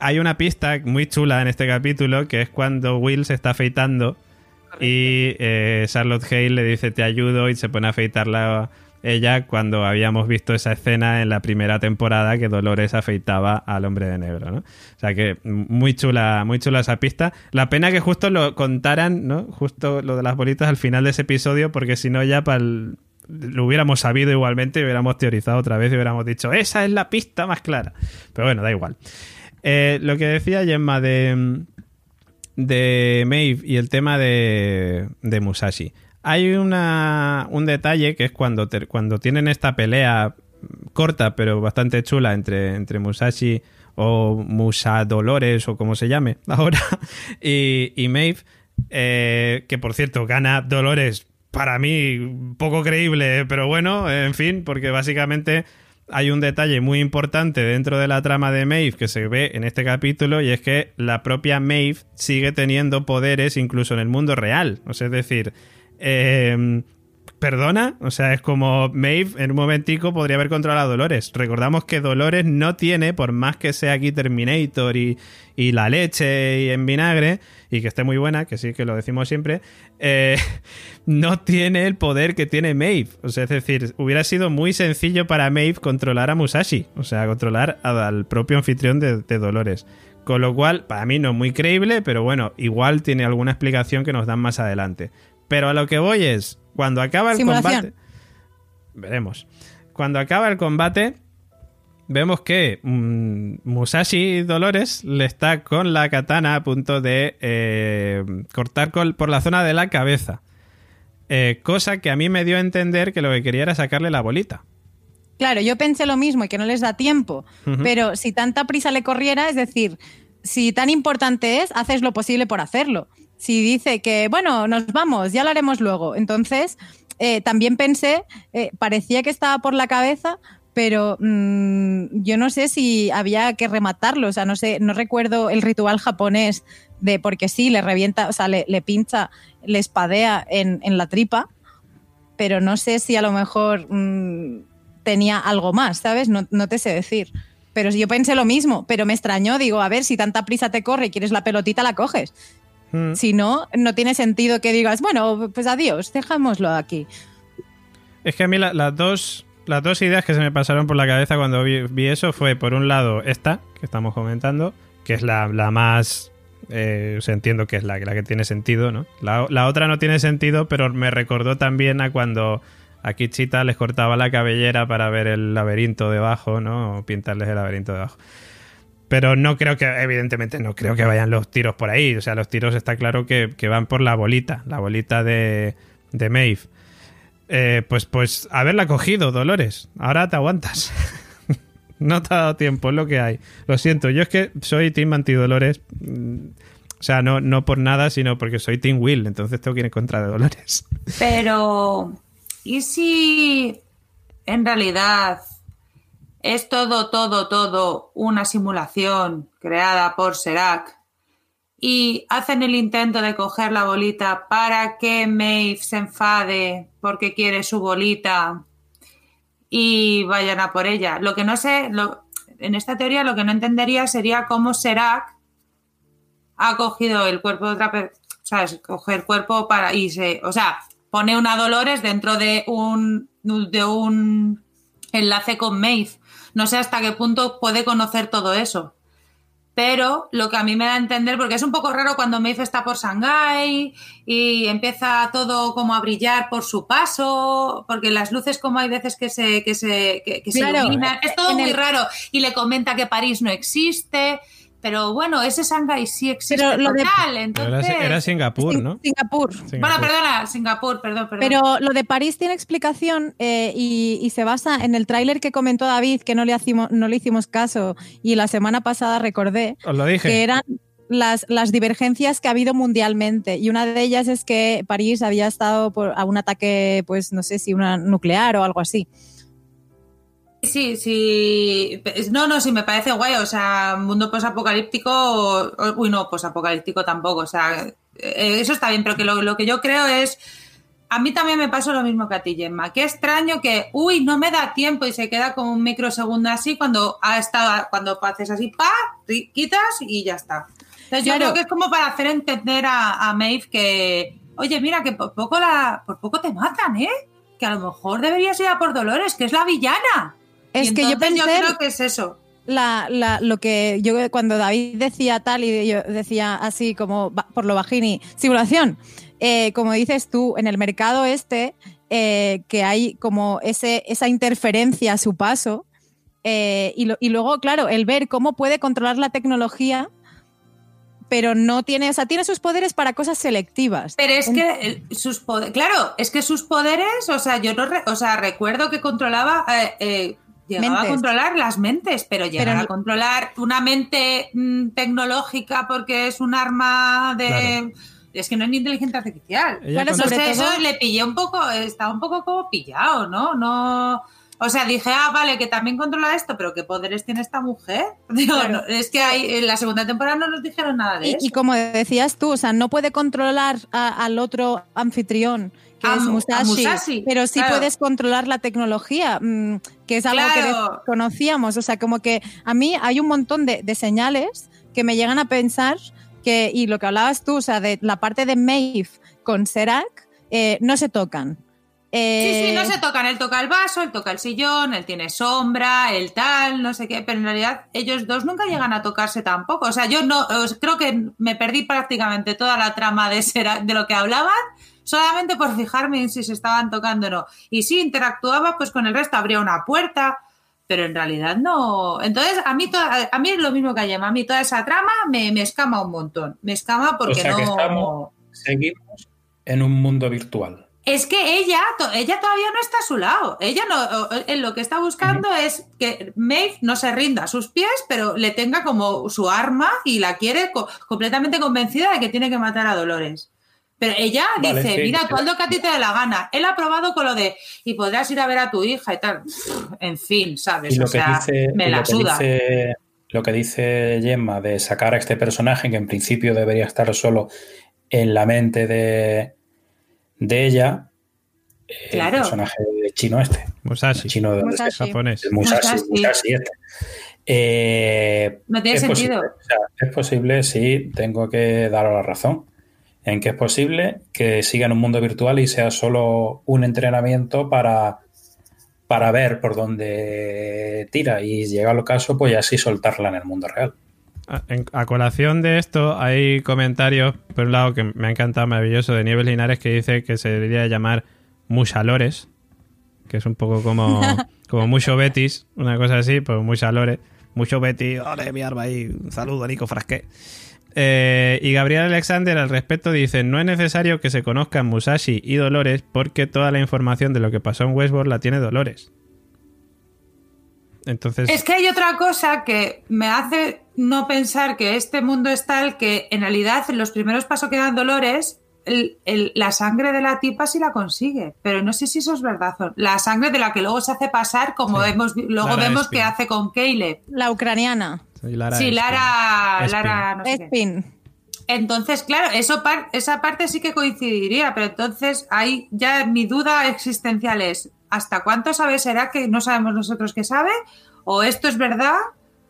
hay una pista muy chula en este capítulo que es cuando Will se está afeitando y eh, Charlotte Hale le dice te ayudo y se pone a afeitarla ella cuando habíamos visto esa escena en la primera temporada que Dolores afeitaba al hombre de negro, ¿no? O sea que muy chula, muy chula esa pista. La pena que justo lo contaran, ¿no? Justo lo de las bolitas al final de ese episodio, porque si no ya para lo hubiéramos sabido igualmente hubiéramos teorizado otra vez y hubiéramos dicho, esa es la pista más clara. Pero bueno, da igual. Eh, lo que decía Gemma de de Maeve y el tema de, de Musashi. Hay una, un detalle que es cuando, cuando tienen esta pelea corta pero bastante chula entre, entre Musashi o Musa Dolores o como se llame ahora [LAUGHS] y, y Maeve, eh, que por cierto gana Dolores para mí poco creíble, pero bueno, en fin, porque básicamente hay un detalle muy importante dentro de la trama de Maeve que se ve en este capítulo y es que la propia Maeve sigue teniendo poderes incluso en el mundo real. O sea, es decir, em, perdona, o sea, es como Maeve en un momentico podría haber controlado a Dolores. Recordamos que Dolores no tiene, por más que sea aquí Terminator y, la leche y en vinagre, y que esté muy buena, que sí que lo decimos siempre, eh, [LAUGHS] no tiene el poder que tiene Maeve. O sea, es decir, hubiera sido muy sencillo para Maeve controlar a Musashi, o sea, controlar al propio anfitrión de, de Dolores. Con lo cual, para mí no es muy creíble, pero bueno, igual tiene alguna explicación que nos dan más adelante. Pero a lo que voy es, cuando acaba el combate. Veremos. Cuando acaba el combate, vemos que mm, Musashi Dolores le está con la katana a punto de eh, cortar por la zona de la cabeza. Eh, cosa que a mí me dio a entender que lo que quería era sacarle la bolita. Claro, yo pensé lo mismo y que no les da tiempo, pero si tanta prisa le corriera, es decir, si tan importante es, haces lo posible por hacerlo si dice que, bueno, nos vamos, ya lo haremos luego. Entonces, eh, también pensé, eh, parecía que estaba por la cabeza, pero mm, yo no sé si había que rematarlo, o sea, no sé, no recuerdo el ritual japonés de porque sí, le revienta, o sea, le, pincha, le espadea en, la tripa, pero no sé si a lo mejor mm, tenía algo más, ¿sabes? No, no te sé decir. Pero yo pensé lo mismo, pero me extrañó, digo, a ver, si tanta prisa te corre y quieres la pelotita, la coges. Mm. Si no, no tiene sentido que digas, bueno, pues adiós, dejámoslo aquí. Es que a mí las dos las dos ideas que se me pasaron por la cabeza cuando vi, eso fue, por un lado, esta que estamos comentando, que es la, más... Eh, entiendo que es la, la que tiene sentido, ¿no? La, otra no tiene sentido, pero me recordó también a cuando a Kichita les cortaba la cabellera para ver el laberinto debajo, ¿no? O pintarles el laberinto debajo. Pero no creo que, evidentemente, no creo que vayan los tiros por ahí. O sea, los tiros está claro que, van por la bolita, la bolita de, de Maeve. Eh, pues, pues, haberla cogido, Dolores. Ahora te aguantas. [LAUGHS] no te ha dado tiempo, es lo que hay. Lo siento, yo es que soy Team Antidolores. Mm, o sea, no, no por nada, sino porque soy Team Will, entonces tengo que ir en contra de Dolores. Pero, ¿y si en realidad es todo, todo, todo una simulación creada por Serac y hacen el intento de coger la bolita para que Maeve se enfade porque quiere su bolita y vayan a por ella. Lo que no sé, en esta teoría lo que no entendería sería cómo Serac ha cogido el cuerpo de otra persona, ¿sabes? Coge el cuerpo para y se, o sea, pone una Dolores dentro de un de un enlace con Maeve. No sé hasta qué punto puede conocer todo eso. Pero lo que a mí me da a entender, porque es un poco raro cuando Maeve está por Shanghai y empieza todo como a brillar por su paso, porque las luces como hay veces que se, que se, que, se iluminan, es todo muy raro. Y le comenta que París no existe. Pero bueno, ese Shanghai sí existe pero lo entonces... era, Singapur, ¿no? Singapur. Bueno, perdona, Singapur, perdón, perdón. Pero lo de París tiene explicación eh, y, se basa en el tráiler que comentó David, que no le, hicimos, no le hicimos caso, y la semana pasada recordé lo dije. que eran las, las, divergencias que ha habido mundialmente. Y una de ellas es que París había estado por, a un ataque, pues no sé si una nuclear o algo así. Sí, sí. No, no, sí, me parece guay. O sea, mundo posapocalíptico. Uy, no, posapocalíptico tampoco. O sea, eh, eso está bien, pero que lo, que yo creo es. A mí también me pasó lo mismo que a ti, Gemma. Qué extraño que, uy, no me da tiempo y se queda como un microsegundo así cuando ha estado, cuando haces así, pa, quitas y ya está. Entonces yo creo que es como para hacer entender a, a Maeve que, oye, mira, que por poco la, por poco te matan, ¿eh? Que a lo mejor deberías ir a por Dolores, que es la villana. Es que yo pensé. creo que es eso. lo que yo cuando David decía tal y yo decía así como por lo bajini, simulación, eh, como dices tú, en el mercado este, eh, que hay como ese, esa interferencia a su paso, eh, y, luego, claro, el ver cómo puede controlar la tecnología, pero no tiene, o sea, tiene sus poderes para cosas selectivas. Pero es que sus poderes, claro, es que sus poderes, o sea, yo no, o sea, recuerdo que controlaba Llegaba a controlar las mentes, pero llegar a controlar una mente mm, tecnológica porque es un arma de... Es que no es ni inteligencia artificial. Claro, sobre eso le pillé un poco, estaba un poco como pillado, ¿no? No... O sea, dije, ah, vale, que también controla esto, pero ¿qué poderes tiene esta mujer? [LAUGHS] es que hay, en la segunda temporada no nos dijeron nada de y, eso. Y como decías tú, o sea, no puede controlar al otro anfitrión que es Musashi, pero sí puedes controlar la tecnología, mm, que es algo que conocíamos. O sea, como que a mí hay un montón de, señales que me llegan a pensar que, y lo que hablabas tú, o sea, de la parte de Maeve con Serac, eh, no se tocan. Sí, sí, no se tocan. Él toca el vaso, él toca el sillón, él tiene sombra, el tal, no sé qué, pero en realidad ellos dos nunca llegan a tocarse tampoco. O sea, yo no creo que me perdí prácticamente toda la trama de, de lo que hablaban solamente por fijarme en si se estaban tocando o no. Y si interactuaba, pues con el resto abría una puerta, pero en realidad no. Entonces, a mí, a mí es lo mismo que a a mí toda esa trama me, me escama un montón. Me escama porque no. seguimos en un mundo virtual. Es que ella, ella todavía no está a su lado. Ella no, en lo que está buscando es que Maeve no se rinda a sus pies, pero le tenga como su arma y la quiere completamente convencida de que tiene que matar a Dolores. Pero ella dice, mira, tú haz lo que a ti te dé la gana. Él ha probado con lo de, y podrás ir a ver a tu hija y tal. En fin, ¿sabes? o sea, me la suda. lo que dice Gemma de sacar a este personaje, que en principio debería estar solo en la mente de, de ella, el personaje chino este. Musashi. chino de japonés. Musashi, Musashi. este. Eh, no tiene sentido. es posible, sí, tengo que dar la razón en que es posible que siga en un mundo virtual y sea solo un entrenamiento para, para ver por dónde tira y llega al caso, pues así soltarla en el mundo real. A, colación de esto, hay comentarios, por un lado, que me ha encantado maravilloso, de Nieves Linares, que dice que se debería llamar Musalores, que es un poco como, [LAUGHS] como mucho Betis, una cosa así, pues Musalores. Mucho Betis, ole, mi arma ahí, un saludo, Nico Frasqué. Eh, y Gabriel Alexander al respecto dice, no es necesario que se conozcan Musashi y Dolores porque toda la información de lo que pasó en Westworld la tiene Dolores. Entonces... Es que hay otra cosa que me hace no pensar que este mundo es tal que en realidad los primeros pasos que dan Dolores, la sangre de la tipa sí la consigue, pero no sé si eso es verdad. La sangre de la que luego se hace pasar, como vemos, luego vemos que hace con Caleb. La ucraniana. Sí, Lara, Lara, no sé Entonces, claro, eso esa parte sí que coincidiría, pero entonces hay ya mi duda existencial es, ¿hasta cuánto sabe será que no sabemos nosotros qué sabe? ¿O esto es verdad?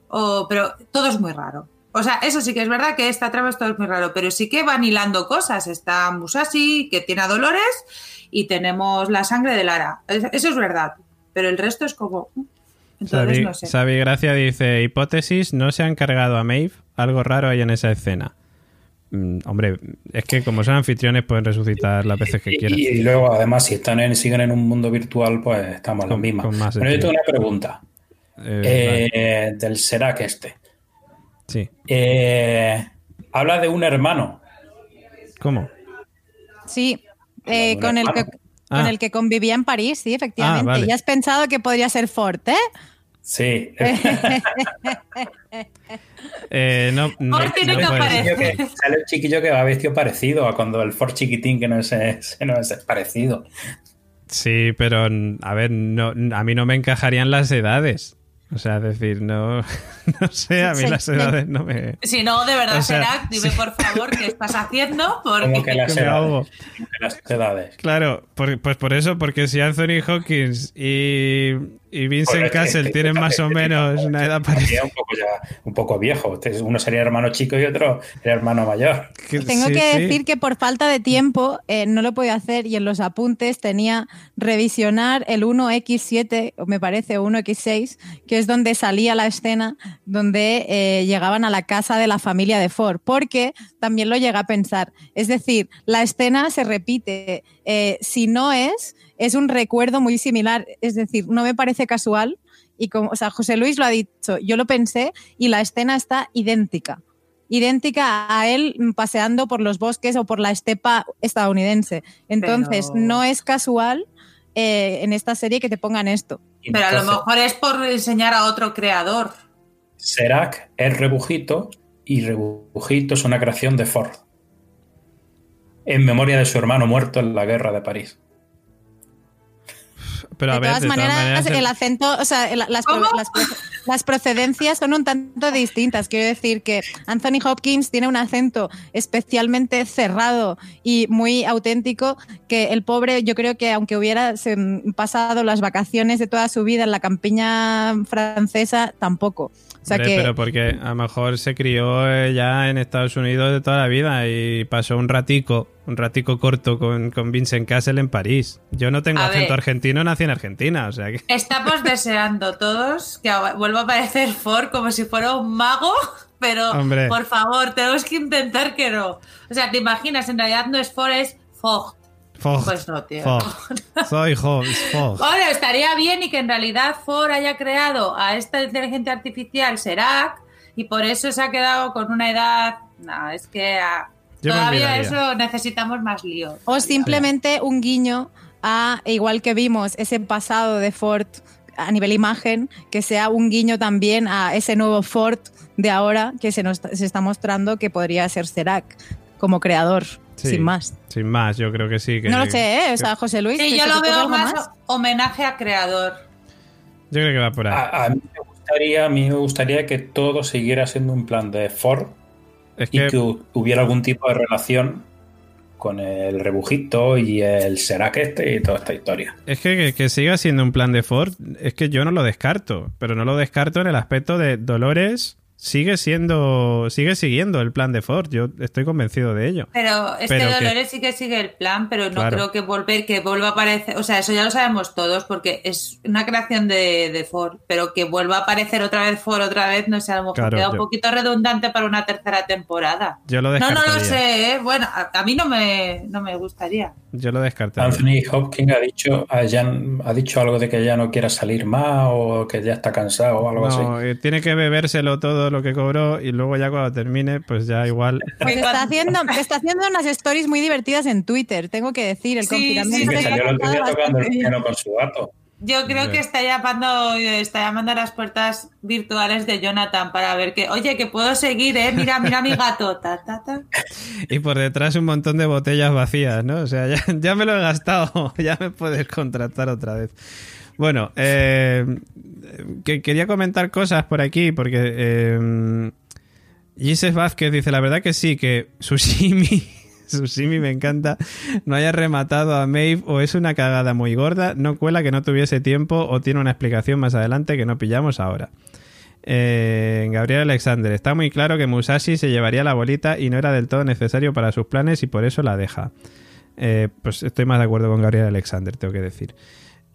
O, pero todo es muy raro. O sea, eso sí que es verdad que esta trama es todo muy raro, pero sí que van hilando cosas. Está Musashi, que tiene a Dolores, y tenemos la sangre de Lara. Eso es verdad, pero el resto es como... Entonces, no sé. Sabi Gracia dice, hipótesis, no se han cargado a Maeve, algo raro hay en esa escena. Mm, hombre, es que como son anfitriones pueden resucitar las veces que quieran. Y, luego, además, si están en, siguen en un mundo virtual, pues estamos en la misma. Pero yo tengo una pregunta. Eh, eh, del Serac este. Sí. Eh, habla de un hermano. ¿Cómo? Sí, con, el que, con ah. el que convivía en París, sí, efectivamente. Ah, ¿Y has pensado que podría ser Ford, eh? [LAUGHS] Sí. eh, no, no, tiene que aparecer. sale el chiquillo que va vestido parecido a cuando el Ford chiquitín que no es, no es parecido. Sí, pero a ver, no, a mí no me encajarían las edades. O sea, decir, no, [LAUGHS] no sé, a mí las edades no me... Si no, de verdad, o dime por favor qué estás haciendo porque... Como que las, [LAUGHS] edades, las edades. Claro, pues por eso, porque si Anthony Hawkins y, y Vincent Castle tienen más o menos una edad parecida. Un poco, ya, un poco viejo. Uno sería hermano chico y otro hermano mayor. Tengo que decir que por falta de tiempo eh, no lo podía hacer y en los apuntes tenía revisionar el 1X7, me parece, o 1X6, que es donde salía la escena donde eh, llegaban a la casa de la familia de Ford, porque también lo llega a pensar. Es decir, la escena se repite. Eh, si no es es un recuerdo muy similar. Es decir, no me parece casual. Y como, o sea, José Luis lo ha dicho, yo lo pensé y la escena está idéntica. Idéntica a él paseando por los bosques o por la estepa estadounidense. Entonces, no es casual eh, en esta serie que te pongan esto. Pero a lo mejor es por enseñar a otro creador. Serac es Rebujito y Rebujito es una creación de Ford. En memoria de su hermano muerto en la guerra de París de, todas maneras, el... acento, o sea, las, las procedencias son un tanto distintas. Quiero decir que Anthony Hopkins tiene un acento especialmente cerrado y muy auténtico que el pobre, yo creo que aunque hubiera pasado las vacaciones de toda su vida en la campiña francesa, tampoco. Pero porque a lo mejor se crió eh, ya en Estados Unidos de toda la vida y pasó un ratico, un ratico corto con, con Vincent Castle en París. Yo no tengo acento argentino, nací en Argentina, o sea que... [LAUGHS] Estamos deseando todos que vuelva a aparecer Ford como si fuera un mago, pero por favor, tenemos que intentar que no. O sea, te imaginas, en realidad no es Ford, es Fog. Pues no, tío. [LAUGHS] Soy Fogg. Bueno, estaría bien y que en realidad Ford haya creado a esta inteligencia artificial, Serac, y por eso se ha quedado con una edad. No, es que ah, todavía eso necesitamos más lío. O simplemente un guiño a, igual que vimos ese pasado de Ford a nivel imagen, que sea un guiño también a ese nuevo Ford de ahora que se nos se está mostrando que podría ser Serac como creador sin más. Sin más, yo creo que sí. Que, no lo sé, ¿eh? O sea, José Luis. Sí, yo lo veo más, homenaje a creador. Yo creo que va por ahí. A, mí me gustaría, a mí me gustaría que todo siguiera siendo un plan de Ford y que hubiera algún tipo de relación con el rebujito y el Serac este y toda esta historia. Es que, que, siga siendo un plan de Ford, es que yo no lo descarto, pero no lo descarto en el aspecto de Dolores sigue siendo, sigue siguiendo el plan de Ford. Yo estoy convencido de ello. Pero este Dolores sí que sigue el plan, pero no creo que volver, que vuelva a aparecer. O sea, eso ya lo sabemos todos, porque es una creación de, Ford, pero que vuelva a aparecer otra vez Ford otra vez, no sé, a lo mejor queda un poquito redundante para una tercera temporada. Yo lo No, no lo sé, ¿eh? bueno, a, mí no me, no me gustaría. Yo lo descartaría. Anthony Hopkins ha dicho, ha dicho algo de que ya no quiera salir más o que ya está cansado o algo así. Eh, tiene que bebérselo todo lo que cobró y luego ya cuando termine, pues ya igual. [LAUGHS] Pues está haciendo, está haciendo unas stories muy divertidas en Twitter, tengo que decir. El confinamiento. Yo creo que está llamando, está llamando a las puertas virtuales de Jonathan para ver que, oye, que puedo seguir, eh, mira, mira mi gato. Ta, ta, ta. Y por detrás un montón de botellas vacías, ¿no? O sea, ya, ya me lo he gastado, [LAUGHS] ya me puedes contratar otra vez. Bueno, eh, que quería comentar cosas por aquí, porque eh, Vázquez dice, la verdad que sí, que Sushimi, [LAUGHS] Sushimi me encanta, no haya rematado a Maeve o es una cagada muy gorda, no cuela que no tuviese tiempo o tiene una explicación más adelante que no pillamos ahora. Eh, Gabriel Alexander, está muy claro que Musashi se llevaría la bolita y no era del todo necesario para sus planes y por eso la deja. Eh, pues estoy más de acuerdo con Gabriel Alexander, tengo que decir.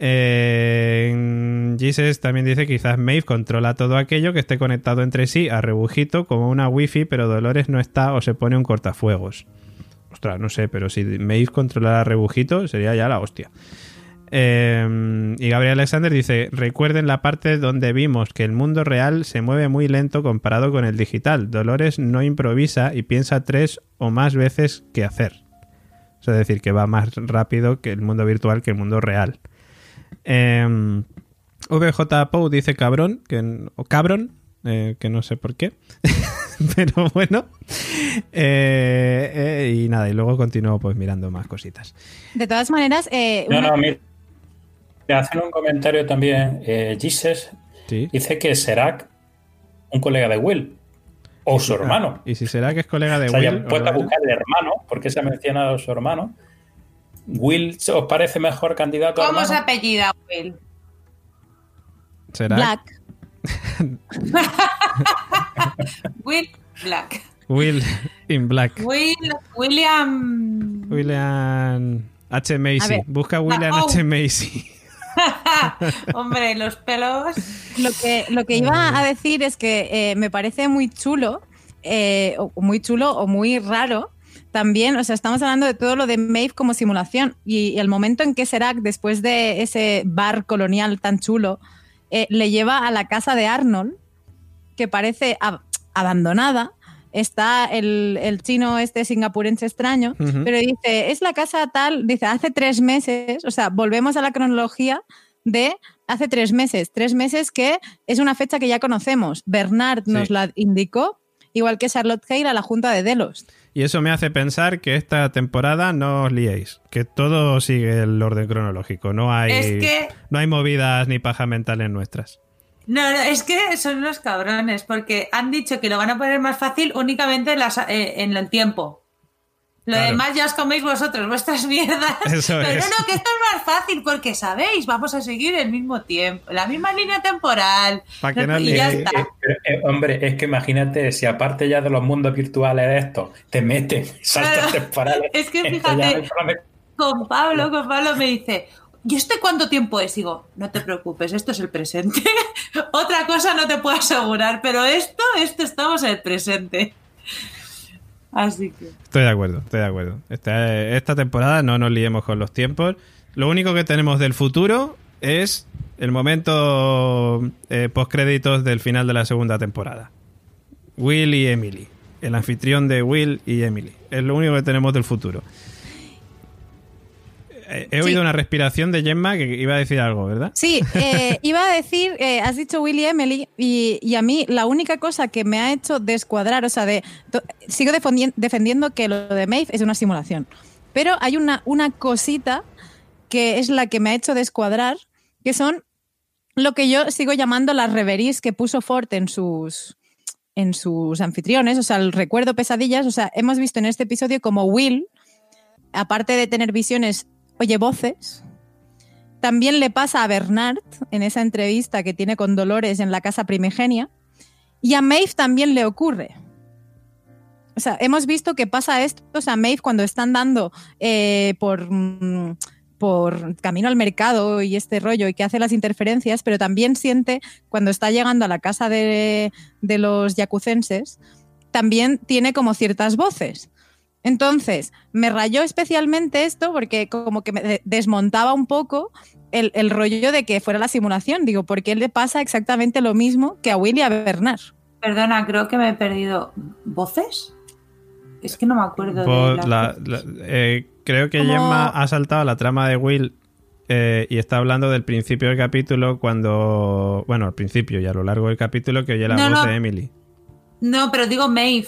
Eh, también dice que quizás Maeve controla todo aquello que esté conectado entre sí a rebujito como una wifi, pero Dolores no está o se pone un cortafuegos. Ostras, no sé, pero si Maeve controlara rebujito sería ya la hostia. Eh, y Gabriel Alexander dice, recuerden la parte donde vimos que el mundo real se mueve muy lento comparado con el digital. Dolores no improvisa y piensa tres o más veces qué hacer. es decir, que va más rápido que el mundo virtual que el mundo real. Eh, VJ Pou dice cabrón, que, o cabrón, eh, que no sé por qué. [LAUGHS] Pero bueno. Eh, eh, y nada, y luego continúo pues mirando más cositas. De todas maneras. No, no, mira. Hacen un comentario también. Jesus dice que Serac, un colega de Will. O su ah, hermano. y si será que es colega de Will. O puede buscar el hermano, porque se ha mencionado su hermano. Will, ¿os parece mejor candidato? ¿Cómo se apellida Will? ¿Será? Black. [LAUGHS] Will Black. Will in Black. Will, William. William H. Macy. Busca William H. Oh. Macy. [LAUGHS] Hombre, los pelos. Lo que, lo que iba a decir es que eh, me parece muy chulo, eh, o muy chulo o muy raro también, o sea, estamos hablando de todo lo de Maeve como simulación y, el momento en que Serac, después de ese bar colonial tan chulo, eh, le lleva a la casa de Arnold, que parece abandonada. Está el, chino este singapurense extraño, pero dice, es la casa tal, dice, hace tres meses, o sea, volvemos a la cronología de hace tres meses, tres meses que es una fecha que ya conocemos. Bernard nos la indicó, igual que Charlotte Hale a la Junta de Delos. Y eso me hace pensar que esta temporada no os liéis, que todo sigue el orden cronológico, no hay, no hay movidas ni paja mentales nuestras. No, no, es que son unos cabrones, porque han dicho que lo van a poner más fácil únicamente en, las, eh, en el tiempo. Lo demás ya os coméis vosotros, vuestras [LAUGHS] mierdas. Pero no, que esto es más fácil porque sabéis, vamos a seguir el mismo tiempo, la misma línea temporal. y ya está. Eh, hombre, es que imagínate, si aparte ya de los mundos virtuales de esto, te meten [LAUGHS] saltos temporales. Es que fíjate, con Pablo, con Pablo me dice, ¿y este cuánto tiempo es? Digo, no te preocupes, esto es el presente. [LAUGHS] Otra cosa no te puedo asegurar, pero esto, esto estamos en el presente. Así que. Estoy de acuerdo, estoy de acuerdo. Esta, temporada no nos liemos con los tiempos. Lo único que tenemos del futuro es el momento eh, post créditos del final de la segunda temporada. Will y Emily. El anfitrión de Will y Emily. Es lo único que tenemos del futuro. He oído una respiración de Gemma que iba a decir algo, ¿verdad? Sí, eh, iba a decir, eh, has dicho Willy Emily, y, a mí la única cosa que me ha hecho descuadrar, o sea, de, sigo defendiendo que lo de Maeve es una simulación, pero hay una, una cosita que es la que me ha hecho descuadrar, que son lo que yo sigo llamando las reveries que puso Ford en sus, en sus anfitriones, o sea, el recuerdo pesadillas, o sea, hemos visto en este episodio como Will, aparte de tener visiones oye voces. También le pasa a Bernard en esa entrevista que tiene con Dolores en la casa primigenia. Y a Maeve también le ocurre. O sea, hemos visto que pasa esto. O sea, Maeve cuando está andando eh, por, mm, por camino al mercado y este rollo y que hace las interferencias, pero también siente cuando está llegando a la casa de, de los yacucenses, también tiene como ciertas voces. Entonces, me rayó especialmente esto porque como que me desmontaba un poco el, rollo de que fuera la simulación. Digo, porque él le pasa exactamente lo mismo que a Willy a Bernard. Perdona, creo que me he perdido. ¿Voces? Es que no me acuerdo de eh, creo que Gemma ha saltado la trama de Will eh, y está hablando del principio del capítulo cuando... Bueno, al principio y a lo largo del capítulo que oye la voz de Emily. No, pero digo Maeve.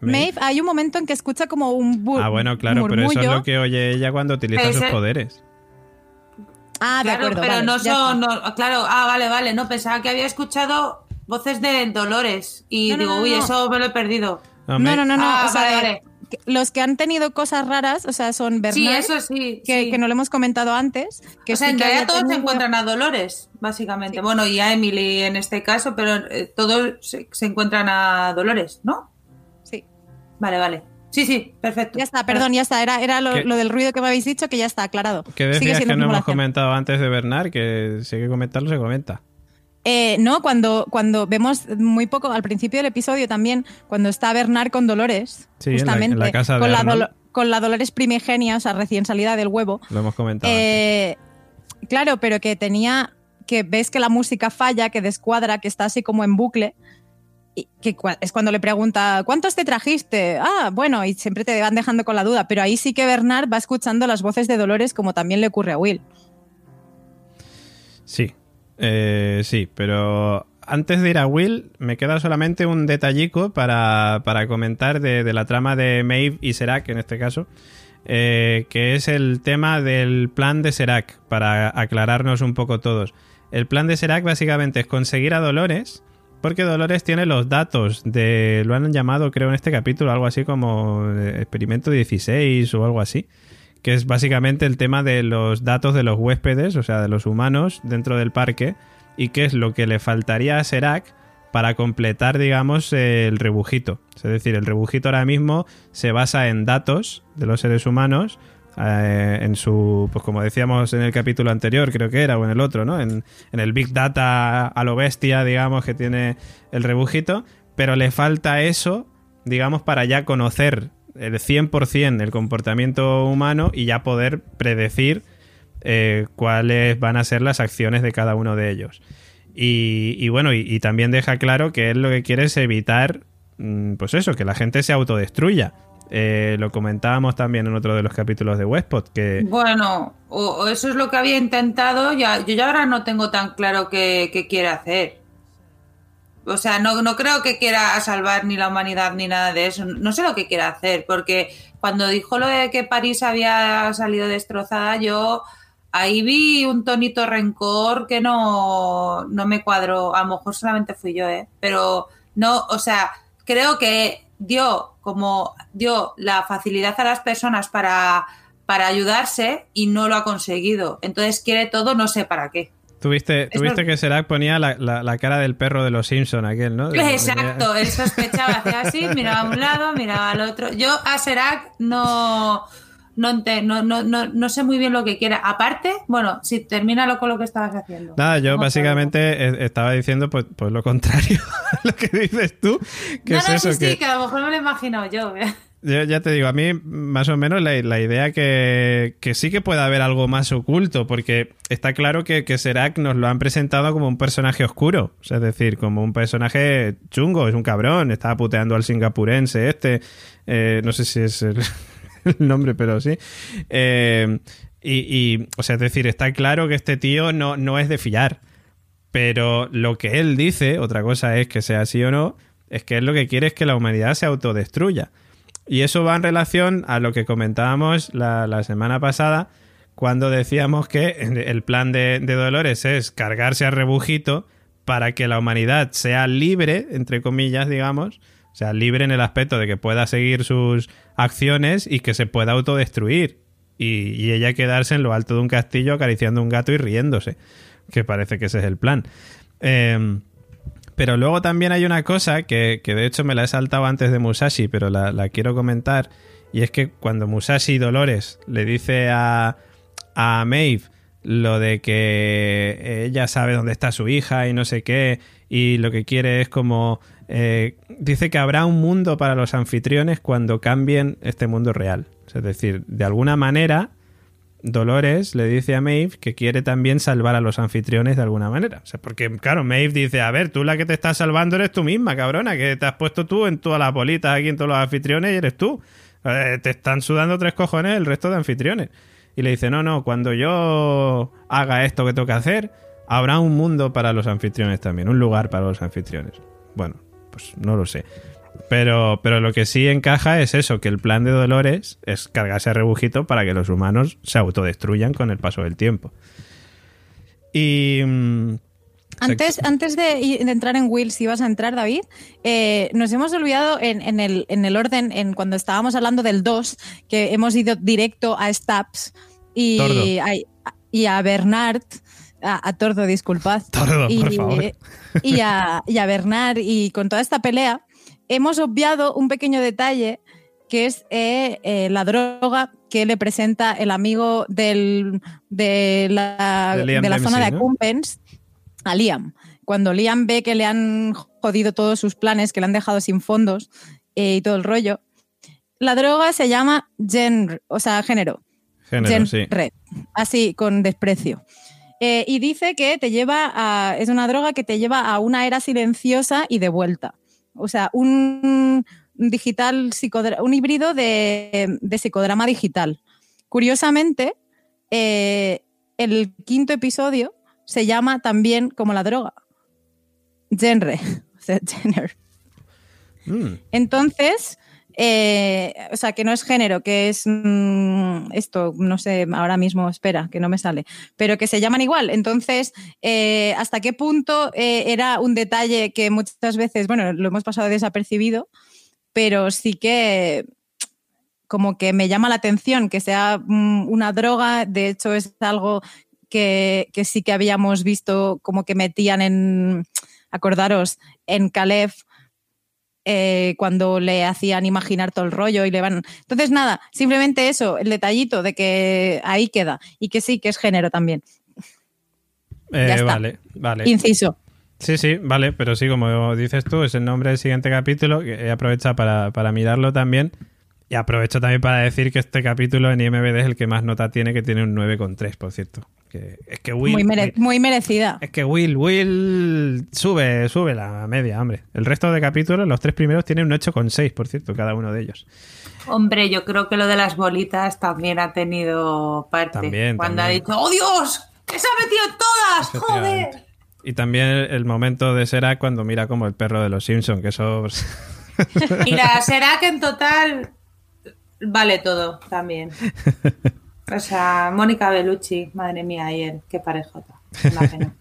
Maeve, hay un momento en que escucha como un Ah, bueno, claro, pero eso es lo que oye ella cuando utiliza sus poderes. Ah, de acuerdo. Pero no son. claro, ah, vale, vale. No, pensaba que había escuchado voces de Dolores. Y digo, uy, eso me lo he perdido. No, no, no, no. Ah, o sea, Los que han tenido cosas raras, o sea, son Bernard, sí, eso sí, que, no lo hemos comentado antes. Que o sea, en realidad todos se encuentran a Dolores, básicamente. Bueno, y a Emily en este caso, pero eh, todos se, encuentran a Dolores, ¿no? Vale, vale. Sí, sí, perfecto. Ya está, perdón, ya está. Era, era lo, del ruido que me habéis dicho que ya está aclarado. ¿Qué decías que no hemos comentado antes de Bernard? Que si hay que comentarlo, se comenta. Eh, no, cuando, cuando vemos muy poco, al principio del episodio también, cuando está Bernard con Dolores, justamente, la, casa con, la con la Dolores primigenia, o sea, recién salida del huevo. Lo hemos comentado. Eh, claro, pero que tenía, que ves que la música falla, que descuadra, que está así como en bucle es cuando le pregunta, ¿cuántos te trajiste? Ah, bueno, y siempre te van dejando con la duda, pero ahí sí que Bernard va escuchando las voces de Dolores como también le ocurre a Will. Sí, eh, sí, pero antes de ir a Will, me queda solamente un detallico para, comentar de, la trama de Maeve y Serac, en este caso, eh, que es el tema del plan de Serac, para aclararnos un poco todos. El plan de Serac básicamente es conseguir a Dolores porque Dolores tiene los datos de, lo han llamado creo en este capítulo, algo así como eh, experimento 16 o algo así, que es básicamente el tema de los datos de los huéspedes, o sea, de los humanos dentro del parque, y qué es lo que le faltaría a Serac para completar, digamos, el rebujito. Es decir, el rebujito ahora mismo se basa en datos de los seres humanos eh, en su, pues como decíamos en el capítulo anterior, creo que era, o en el otro, ¿no? En, el Big Data a lo bestia, digamos, que tiene el rebujito, pero le falta eso, digamos, para ya conocer el 100% el comportamiento humano y ya poder predecir eh, cuáles van a ser las acciones de cada uno de ellos. Y, bueno, y, también deja claro que él lo que quiere es evitar, mm, pues eso, que la gente se autodestruya. Eh, lo comentábamos también en otro de los capítulos de Westpot. Que... Bueno, o, eso es lo que había intentado. Ya, yo ya ahora no tengo tan claro qué, quiere hacer. O sea, no, no creo que quiera salvar ni la humanidad ni nada de eso. No sé lo que quiere hacer, porque cuando dijo lo de que París había salido destrozada, yo ahí vi un tonito rencor que no, no me cuadró. A lo mejor solamente fui yo, ¿eh? Pero no, o sea, creo que dio como dio la facilidad a las personas para, para ayudarse y no lo ha conseguido. Entonces quiere todo, no sé para qué. Tuviste, tuviste que Serac ponía la, cara del perro de los Simpson aquel, ¿no? Exacto, él sospechaba, hacía así, miraba a un lado, miraba al otro. Yo a Serac no, no, no, no, sé muy bien lo que quiera. Aparte, bueno, si termínalo con lo que estabas haciendo. Nada, yo básicamente estaba diciendo pues, pues lo contrario [LAUGHS] a lo que dices tú. Que es eso, sí, que... a lo mejor me lo he imaginado yo. [LAUGHS] Yo ya te digo, a mí más o menos la, idea que, que, sí que puede haber algo más oculto, porque está claro que, que Serac nos lo han presentado como un personaje oscuro, es decir, como un personaje chungo, es un cabrón, estaba puteando al singapurense este, eh, no sé si es el, [LAUGHS] nombre, pero sí. Eh, y, y, o sea, es decir, está claro que este tío no, no es de fiar, pero lo que él dice, otra cosa es que sea así o no, es que él lo que quiere es que la humanidad se autodestruya. Y eso va en relación a lo que comentábamos la, semana pasada, cuando decíamos que el plan de, Dolores es cargarse a Rebujito para que la humanidad sea libre, entre comillas, digamos, o sea, libre en el aspecto de que pueda seguir sus acciones y que se pueda autodestruir. Y, ella quedarse en lo alto de un castillo acariciando un gato y riéndose. Que parece que ese es el plan. Eh, pero luego también hay una cosa que, de hecho me la he saltado antes de Musashi, pero la, quiero comentar. Y es que cuando Musashi Dolores le dice a, a Maeve lo de que ella sabe dónde está su hija y no sé qué, y lo que quiere es como... Eh, dice que habrá un mundo para los anfitriones cuando cambien este mundo real. Es decir, de alguna manera Dolores le dice a Maeve que quiere también salvar a los anfitriones de alguna manera. Porque, claro, Maeve dice, a ver, tú la que te estás salvando eres tú misma, cabrona, que te has puesto tú en todas las bolitas aquí en todos los anfitriones y eres tú. Eh, te están sudando tres cojones el resto de anfitriones. Y le dice, no, no, cuando yo haga esto que tengo que hacer, habrá un mundo para los anfitriones también, un lugar para los anfitriones. Bueno, pues no lo sé. Pero, pero lo que sí encaja es eso, que el plan de Dolores es cargarse a rebujito para que los humanos se autodestruyan con el paso del tiempo. Y... Mm, antes, antes de, entrar en Will, si vas a entrar, David, eh, nos hemos olvidado en, el, en, el, orden, en cuando estábamos hablando del 2, que hemos ido directo a Stabs y, a, y a Bernard, a, Tordo, disculpad. Tordo, y, por favor. Y a, y a Bernard, y con toda esta pelea, hemos obviado un pequeño detalle que es eh, eh, la droga que le presenta el amigo del, de la, de la zona de Acumpens a Liam. Cuando Liam ve que le han jodido todos sus planes, que le han dejado sin fondos eh, y todo el rollo, la droga se llama gen, o sea, género. Género, sí. así, con desprecio. Y dice que te lleva a. Es una droga que te lleva a una era silenciosa y de vuelta. O sea, un digital un híbrido de, psicodrama digital. Curiosamente, eh, el quinto episodio se llama también como la droga. Genre. [LAUGHS] O sea. Mm. Entonces, eh, o sea, que no es género, que es mm, esto, no sé, ahora mismo, espera, que no me sale, pero que se llaman igual. Entonces, eh, ¿hasta qué punto eh, era un detalle que muchas veces, bueno, lo hemos pasado desapercibido, pero sí que como que me llama la atención que sea mm, una droga, de hecho es algo que, que sí que habíamos visto como que metían en, acordaros, en Caleb eh, cuando le hacían imaginar todo el rollo y le van. Entonces, nada, simplemente eso, el detallito de que ahí queda y que sí, que es género también. Eh, vale, vale. Inciso. Sí, sí, vale, pero sí, como dices tú, es el nombre del siguiente capítulo, que he aprovechado para, para mirarlo también. Y aprovecho también para decir que este capítulo en IMBD es el que más nota tiene, que tiene un 9,3, por cierto es que Will, muy, merecida. Es que Will, Will sube, sube la media, hombre. El resto de capítulos, los tres primeros, tienen un 8,6, por cierto, cada uno de ellos. Hombre, yo creo que lo de las bolitas también ha tenido parte. También, Cuando ha dicho, ¡Oh Dios! ¡Que se ha metido todas! ¡Joder! Y también el momento de Serac cuando mira como el perro de los Simpsons, que eso. Mira, [LAUGHS] Serac en total vale todo también. [LAUGHS] O sea, Mónica Bellucci, madre mía, ayer, qué parejota. [LAUGHS]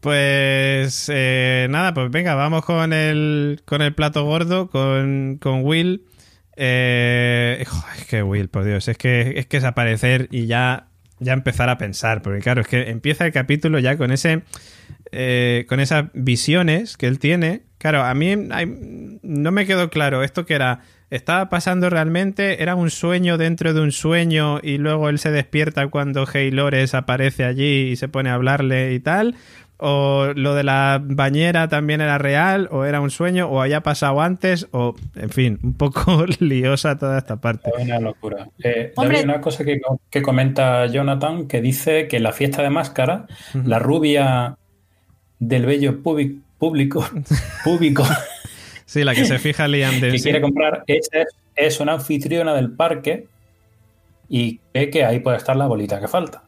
pues eh, nada, pues venga, vamos con el, con el plato gordo, con, con Will. Eh, es que Will, por Dios, es que es que es aparecer y ya, ya empezar a pensar, porque claro, es que empieza el capítulo ya con ese eh, con esas visiones que él tiene. Claro, a mí no me quedó claro esto que era estaba pasando realmente, era un sueño dentro de un sueño y luego él se despierta cuando Haylores aparece allí y se pone a hablarle y tal, o lo de la bañera también era real, o era un sueño, o haya pasado antes, o en fin, un poco [LAUGHS] liosa toda esta parte. Es una locura. Eh, hay una cosa que, comenta Jonathan que dice que en la fiesta de máscara, la rubia del bello público, [LAUGHS] público sí, la que se fija Liam [LAUGHS] Que quiere comprar, es, es una anfitriona del parque y ve que ahí puede estar la bolita que falta.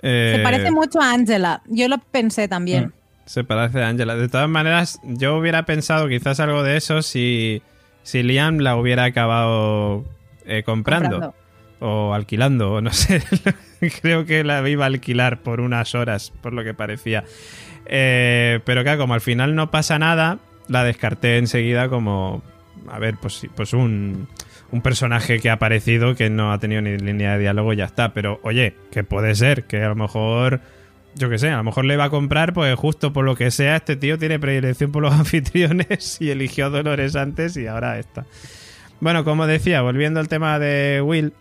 Se eh, parece mucho a Angela. Yo lo pensé también. Mm. Se parece a Angela. De todas maneras, yo hubiera pensado quizás algo de eso si, si Liam la hubiera acabado eh, comprando, O alquilando, o no [LAUGHS] sé. Creo que la iba a alquilar por unas horas, por lo que parecía. Eh, pero claro, como al final no pasa nada, la descarté enseguida como, a ver, pues, pues un, un personaje que ha aparecido que no ha tenido ni línea de diálogo y ya está. Pero oye, que puede ser, que a lo mejor, yo qué sé, a lo mejor le va a comprar, pues justo por lo que sea, este tío tiene predilección por los [LAUGHS] anfitriones y eligió Dolores antes y ahora está. Bueno, como decía, volviendo al tema de Will,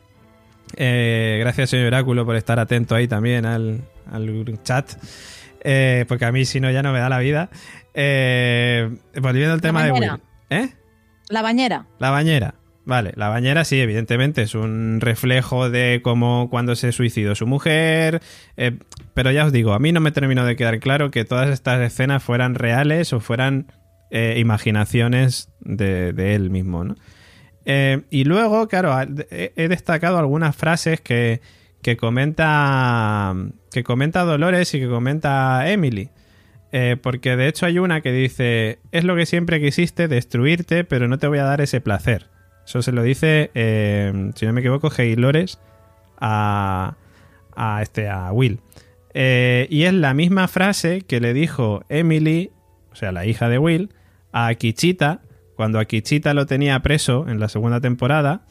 eh, gracias señor Oráculo por estar atento ahí también al, chat. Eh, porque a mí si no ya no me da la vida. Eh, volviendo al tema de Will. ¿Eh? La bañera. La bañera. Vale, la bañera sí, evidentemente, es un reflejo de cómo cuando se suicidó su mujer, eh, pero ya os digo, a mí no me terminó de quedar claro que todas estas escenas fueran reales o fueran eh, imaginaciones de, él mismo, ¿no? Eh, y luego, claro, he destacado algunas frases que, que, comenta que comenta Dolores y que comenta Emily. Porque de hecho hay una que dice, es lo que siempre quisiste, destruirte, pero no te voy a dar ese placer. Eso se lo dice, eh, si no me equivoco, Lores a, a, este, a Will. Eh, y es la misma frase que le dijo Emily, o sea, la hija de Will, a Kichita, cuando a Kichita lo tenía preso en la segunda temporada,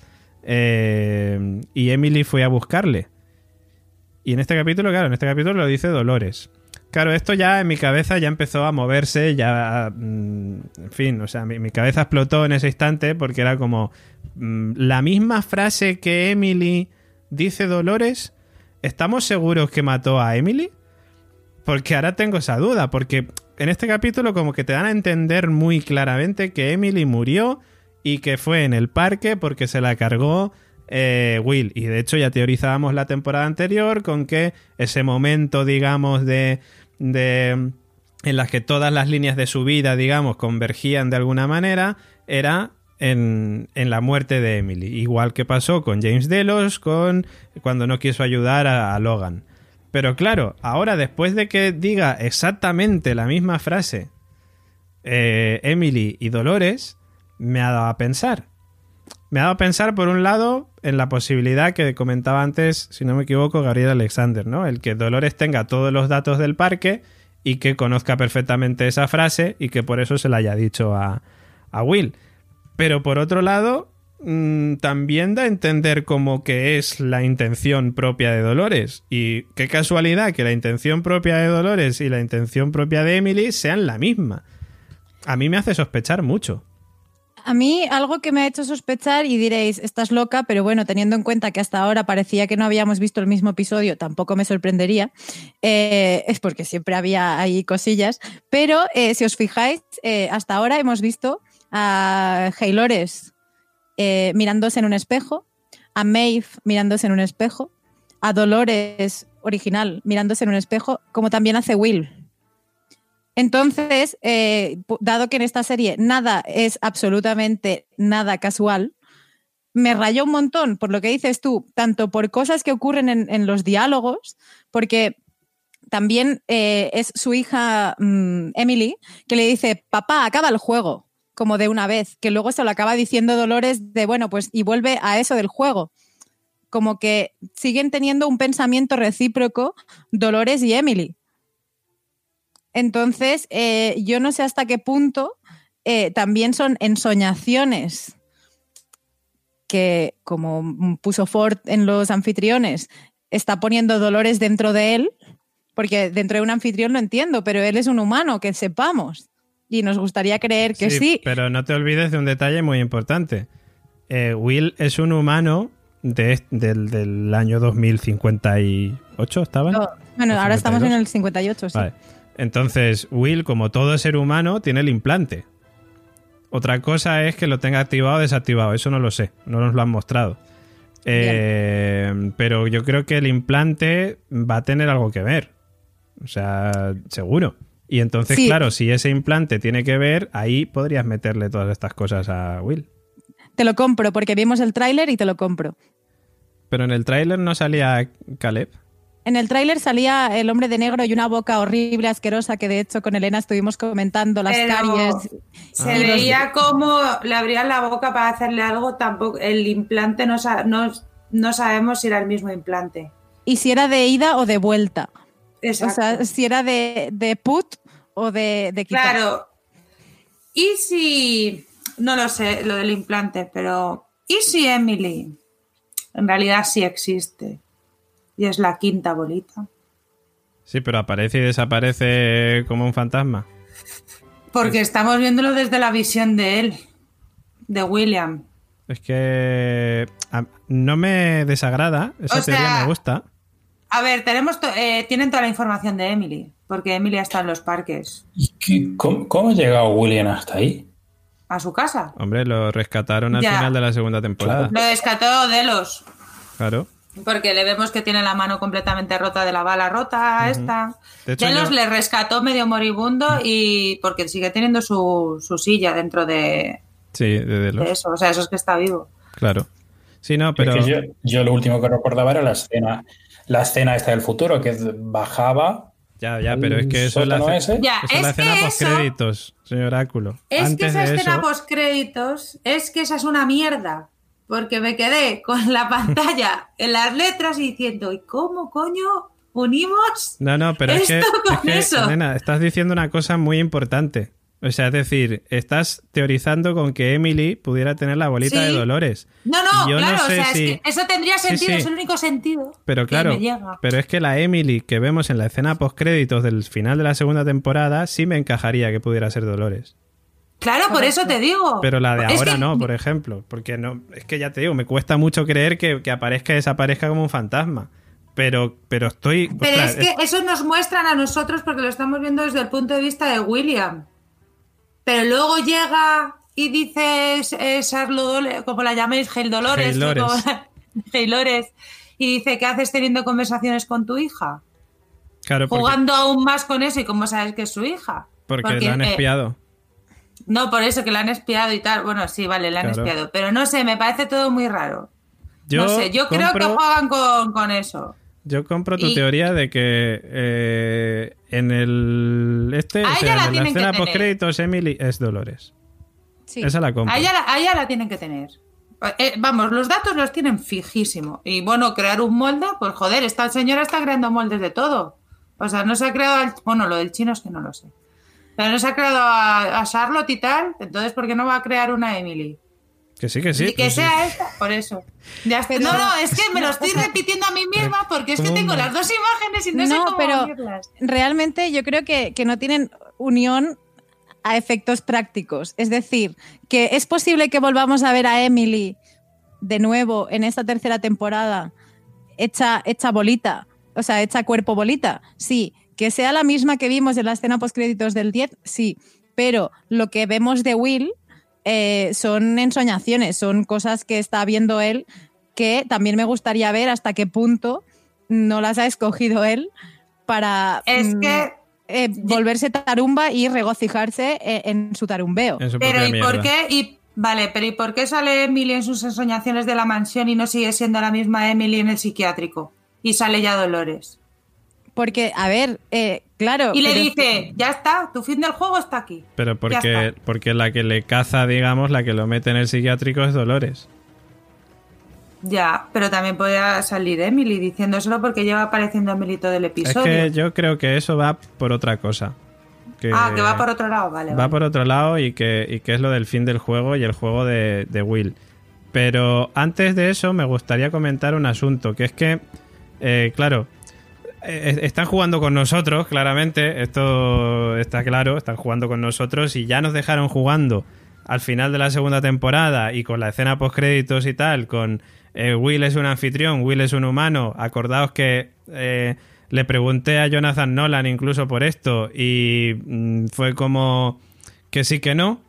eh, y Emily fue a buscarle. Y en este capítulo, claro, en este capítulo lo dice Dolores. Claro, esto ya en mi cabeza ya empezó a moverse, ya, mm, en fin, o sea, mi, cabeza explotó en ese instante porque era como mm, la misma frase que Emily dice Dolores, ¿estamos seguros que mató a Emily? Porque ahora tengo esa duda, porque en este capítulo como que te dan a entender muy claramente que Emily murió y que fue en el parque porque se la cargó eh, Will. Y de hecho ya teorizábamos la temporada anterior con que ese momento, digamos, de, de en las que todas las líneas de su vida, digamos, convergían de alguna manera, era en, en, la muerte de Emily. Igual que pasó con James Delos, con cuando no quiso ayudar a, Logan. Pero claro, ahora después de que diga exactamente la misma frase eh, Emily y Dolores, me ha dado a pensar. Me ha dado a pensar, por un lado, en la posibilidad que comentaba antes, si no me equivoco, Gabriel Alexander, ¿no? El que Dolores tenga todos los datos del parque y que conozca perfectamente esa frase y que por eso se la haya dicho a, Will. Pero por otro lado, mm, también da a entender como que es la intención propia de Dolores. Y qué casualidad que la intención propia de Dolores y la intención propia de Emily sean la misma. A mí me hace sospechar mucho. A mí algo que me ha hecho sospechar y diréis, estás loca, pero bueno, teniendo en cuenta que hasta ahora parecía que no habíamos visto el mismo episodio, tampoco me sorprendería, eh, es porque siempre había ahí cosillas, pero eh, si os fijáis, eh, hasta ahora hemos visto a Haylores mirándose en un espejo, a Maeve mirándose en un espejo, a Dolores original mirándose en un espejo, como también hace Will entonces, eh, dado que en esta serie nada es absolutamente nada casual, me rayó un montón por lo que dices tú, tanto por cosas que ocurren en, los diálogos, porque también eh, es su hija mm, Emily que le dice, papá, acaba el juego, como de una vez, que luego se lo acaba diciendo Dolores de, bueno, pues y vuelve a eso del juego como que siguen teniendo un pensamiento recíproco Dolores y Emily. Entonces, eh, yo no sé hasta qué punto eh, también son ensoñaciones que, como puso Ford en los anfitriones, está poniendo Dolores dentro de él, porque dentro de un anfitrión lo entiendo, pero él es un humano, que sepamos. Y nos gustaría creer que sí. Pero no te olvides de un detalle muy importante. Eh, Will es un humano del, año 2058, ¿estaba? bueno, ahora estamos en el 58, sí. Entonces, Will, como todo ser humano, tiene el implante. Otra cosa es que lo tenga activado o desactivado, eso no lo sé, no nos lo han mostrado. Eh, pero yo creo que el implante va a tener algo que ver. O sea, seguro. Y entonces, claro, si ese implante tiene que ver, ahí podrías meterle todas estas cosas a Will. Te lo compro, porque vimos el tráiler y te lo compro. Pero en el tráiler no salía Caleb. En el tráiler salía el hombre de negro y una boca horrible, asquerosa, que de hecho con Elena estuvimos comentando las caries. Se ah. veía como le abrían la boca para hacerle algo, tampoco el implante no, no, sabemos si era el mismo implante. Y si era de ida o de vuelta. Exacto. O sea, si era de, put o de, de quitar. Claro. Y si, no lo sé, lo del implante, pero ¿y si Emily en realidad sí existe? Y es la quinta bolita. Sí, pero aparece y desaparece como un fantasma. Porque estamos viéndolo desde la visión de él, de William. Es que no me desagrada, esa teoría me gusta. A ver, tenemos eh, tienen toda la información de Emily, porque Emily está en los parques. ¿Y cómo, cómo, ha llegado William hasta ahí? A su casa. Hombre, lo rescataron al final de la segunda temporada. Lo rescató Delos. Claro. Porque le vemos que tiene la mano completamente rota de la bala rota esta. De le rescató medio moribundo y porque sigue teniendo su, silla dentro de, sí, de, eso. O sea, eso es que está vivo. Claro. Sí, no, pero... yo, lo último que recordaba era la escena, la escena esta del futuro, que bajaba... Ya, ya, pero es que eso es la, ya, es la escena post créditos, señor Oráculo. Es que esa escena post créditos, es que esa es una mierda porque me quedé con la [LAUGHS] pantalla en las letras y diciendo, ¿y cómo coño unimos no, no, pero esto es que, eso? estás diciendo una cosa muy importante. O sea, es decir, estás teorizando con que Emily pudiera tener la bolita de Dolores. No, no, claro, o sea, es que eso tendría sentido, es el único sentido. Pero claro, pero es que la Emily que vemos en la escena post créditos del final de la segunda temporada sí me encajaría que pudiera ser Dolores. Claro, por eso te digo. Pero la de ahora no, por ejemplo. Porque no, es que ya te digo, me cuesta mucho creer que, aparezca y desaparezca como un fantasma. Pero, pero estoy. Pero es que eso nos muestran a nosotros porque lo estamos viendo desde el punto de vista de William. Pero luego llega y dices eh, como la llaméis, Gel Dolores, [LAUGHS] Dolores. y dice, ¿qué haces teniendo conversaciones con tu hija? Claro, Jugando aún más con eso y cómo sabes que es su hija. Porque, porque han eh, espiado. No, por eso que la han espiado y tal. Bueno, sí, vale, la han espiado. Pero no sé, me parece todo muy raro. Yo no sé, yo creo que juegan con, eso. Yo compro tu teoría de que eh, en el este, o sea, en la escena post créditos Emily es Dolores. Sí. Esa la compro. A ella, la tienen que tener. Eh, vamos, los datos los tienen fijísimo. Y bueno, crear un molde, pues joder, esta señora está creando moldes de todo. O sea, no se ha creado, bueno, lo del chino es que no lo sé. Pero no se ha creado a, Charlotte y tal, entonces ¿por qué no va a crear una Emily? Que sí, que sí. Y que sea esta, por eso. Ya No, no, es que me lo estoy [LAUGHS] repitiendo a mí misma porque es que tengo las dos imágenes y no, sé cómo pero realmente yo creo que, que no tienen unión a efectos prácticos. Es decir, que es posible que volvamos a ver a Emily de nuevo en esta tercera temporada hecha, hecha bolita, o sea, hecha cuerpo bolita. Sí, que sea la misma que vimos en la escena postcréditos del 10, sí, pero lo que vemos de Will eh, son ensoñaciones, son cosas que está viendo él que también me gustaría ver hasta qué punto no las ha escogido él para es mm, que eh, volverse tarumba y regocijarse eh, en su tarumbeo. pero ¿y por qué? Y, vale, pero ¿y por qué sale Emily en sus ensoñaciones de la mansión y no sigue siendo la misma Emily en el psiquiátrico? Y sale ya Dolores. Porque, a ver, eh, claro. Y le dice, ya está, tu fin del juego está aquí. Pero porque, porque la que le caza, digamos, la que lo mete en el psiquiátrico es Dolores. Ya, pero también podría salir Emily diciéndoselo porque lleva apareciendo Emily todo el episodio. Es que yo creo que eso va por otra cosa. ah, que va por otro lado, vale. Va por otro lado y que, y que es lo del fin del juego y el juego de, de Will. Pero antes de eso me gustaría comentar un asunto, que es que, eh, claro, eh, están jugando con nosotros, claramente, esto está claro, están jugando con nosotros y ya nos dejaron jugando al final de la segunda temporada y con la escena post créditos y tal, con eh, Will es un anfitrión, Will es un humano, acordaos que le pregunté a Jonathan Nolan incluso por esto y mm, fue como que sí que no,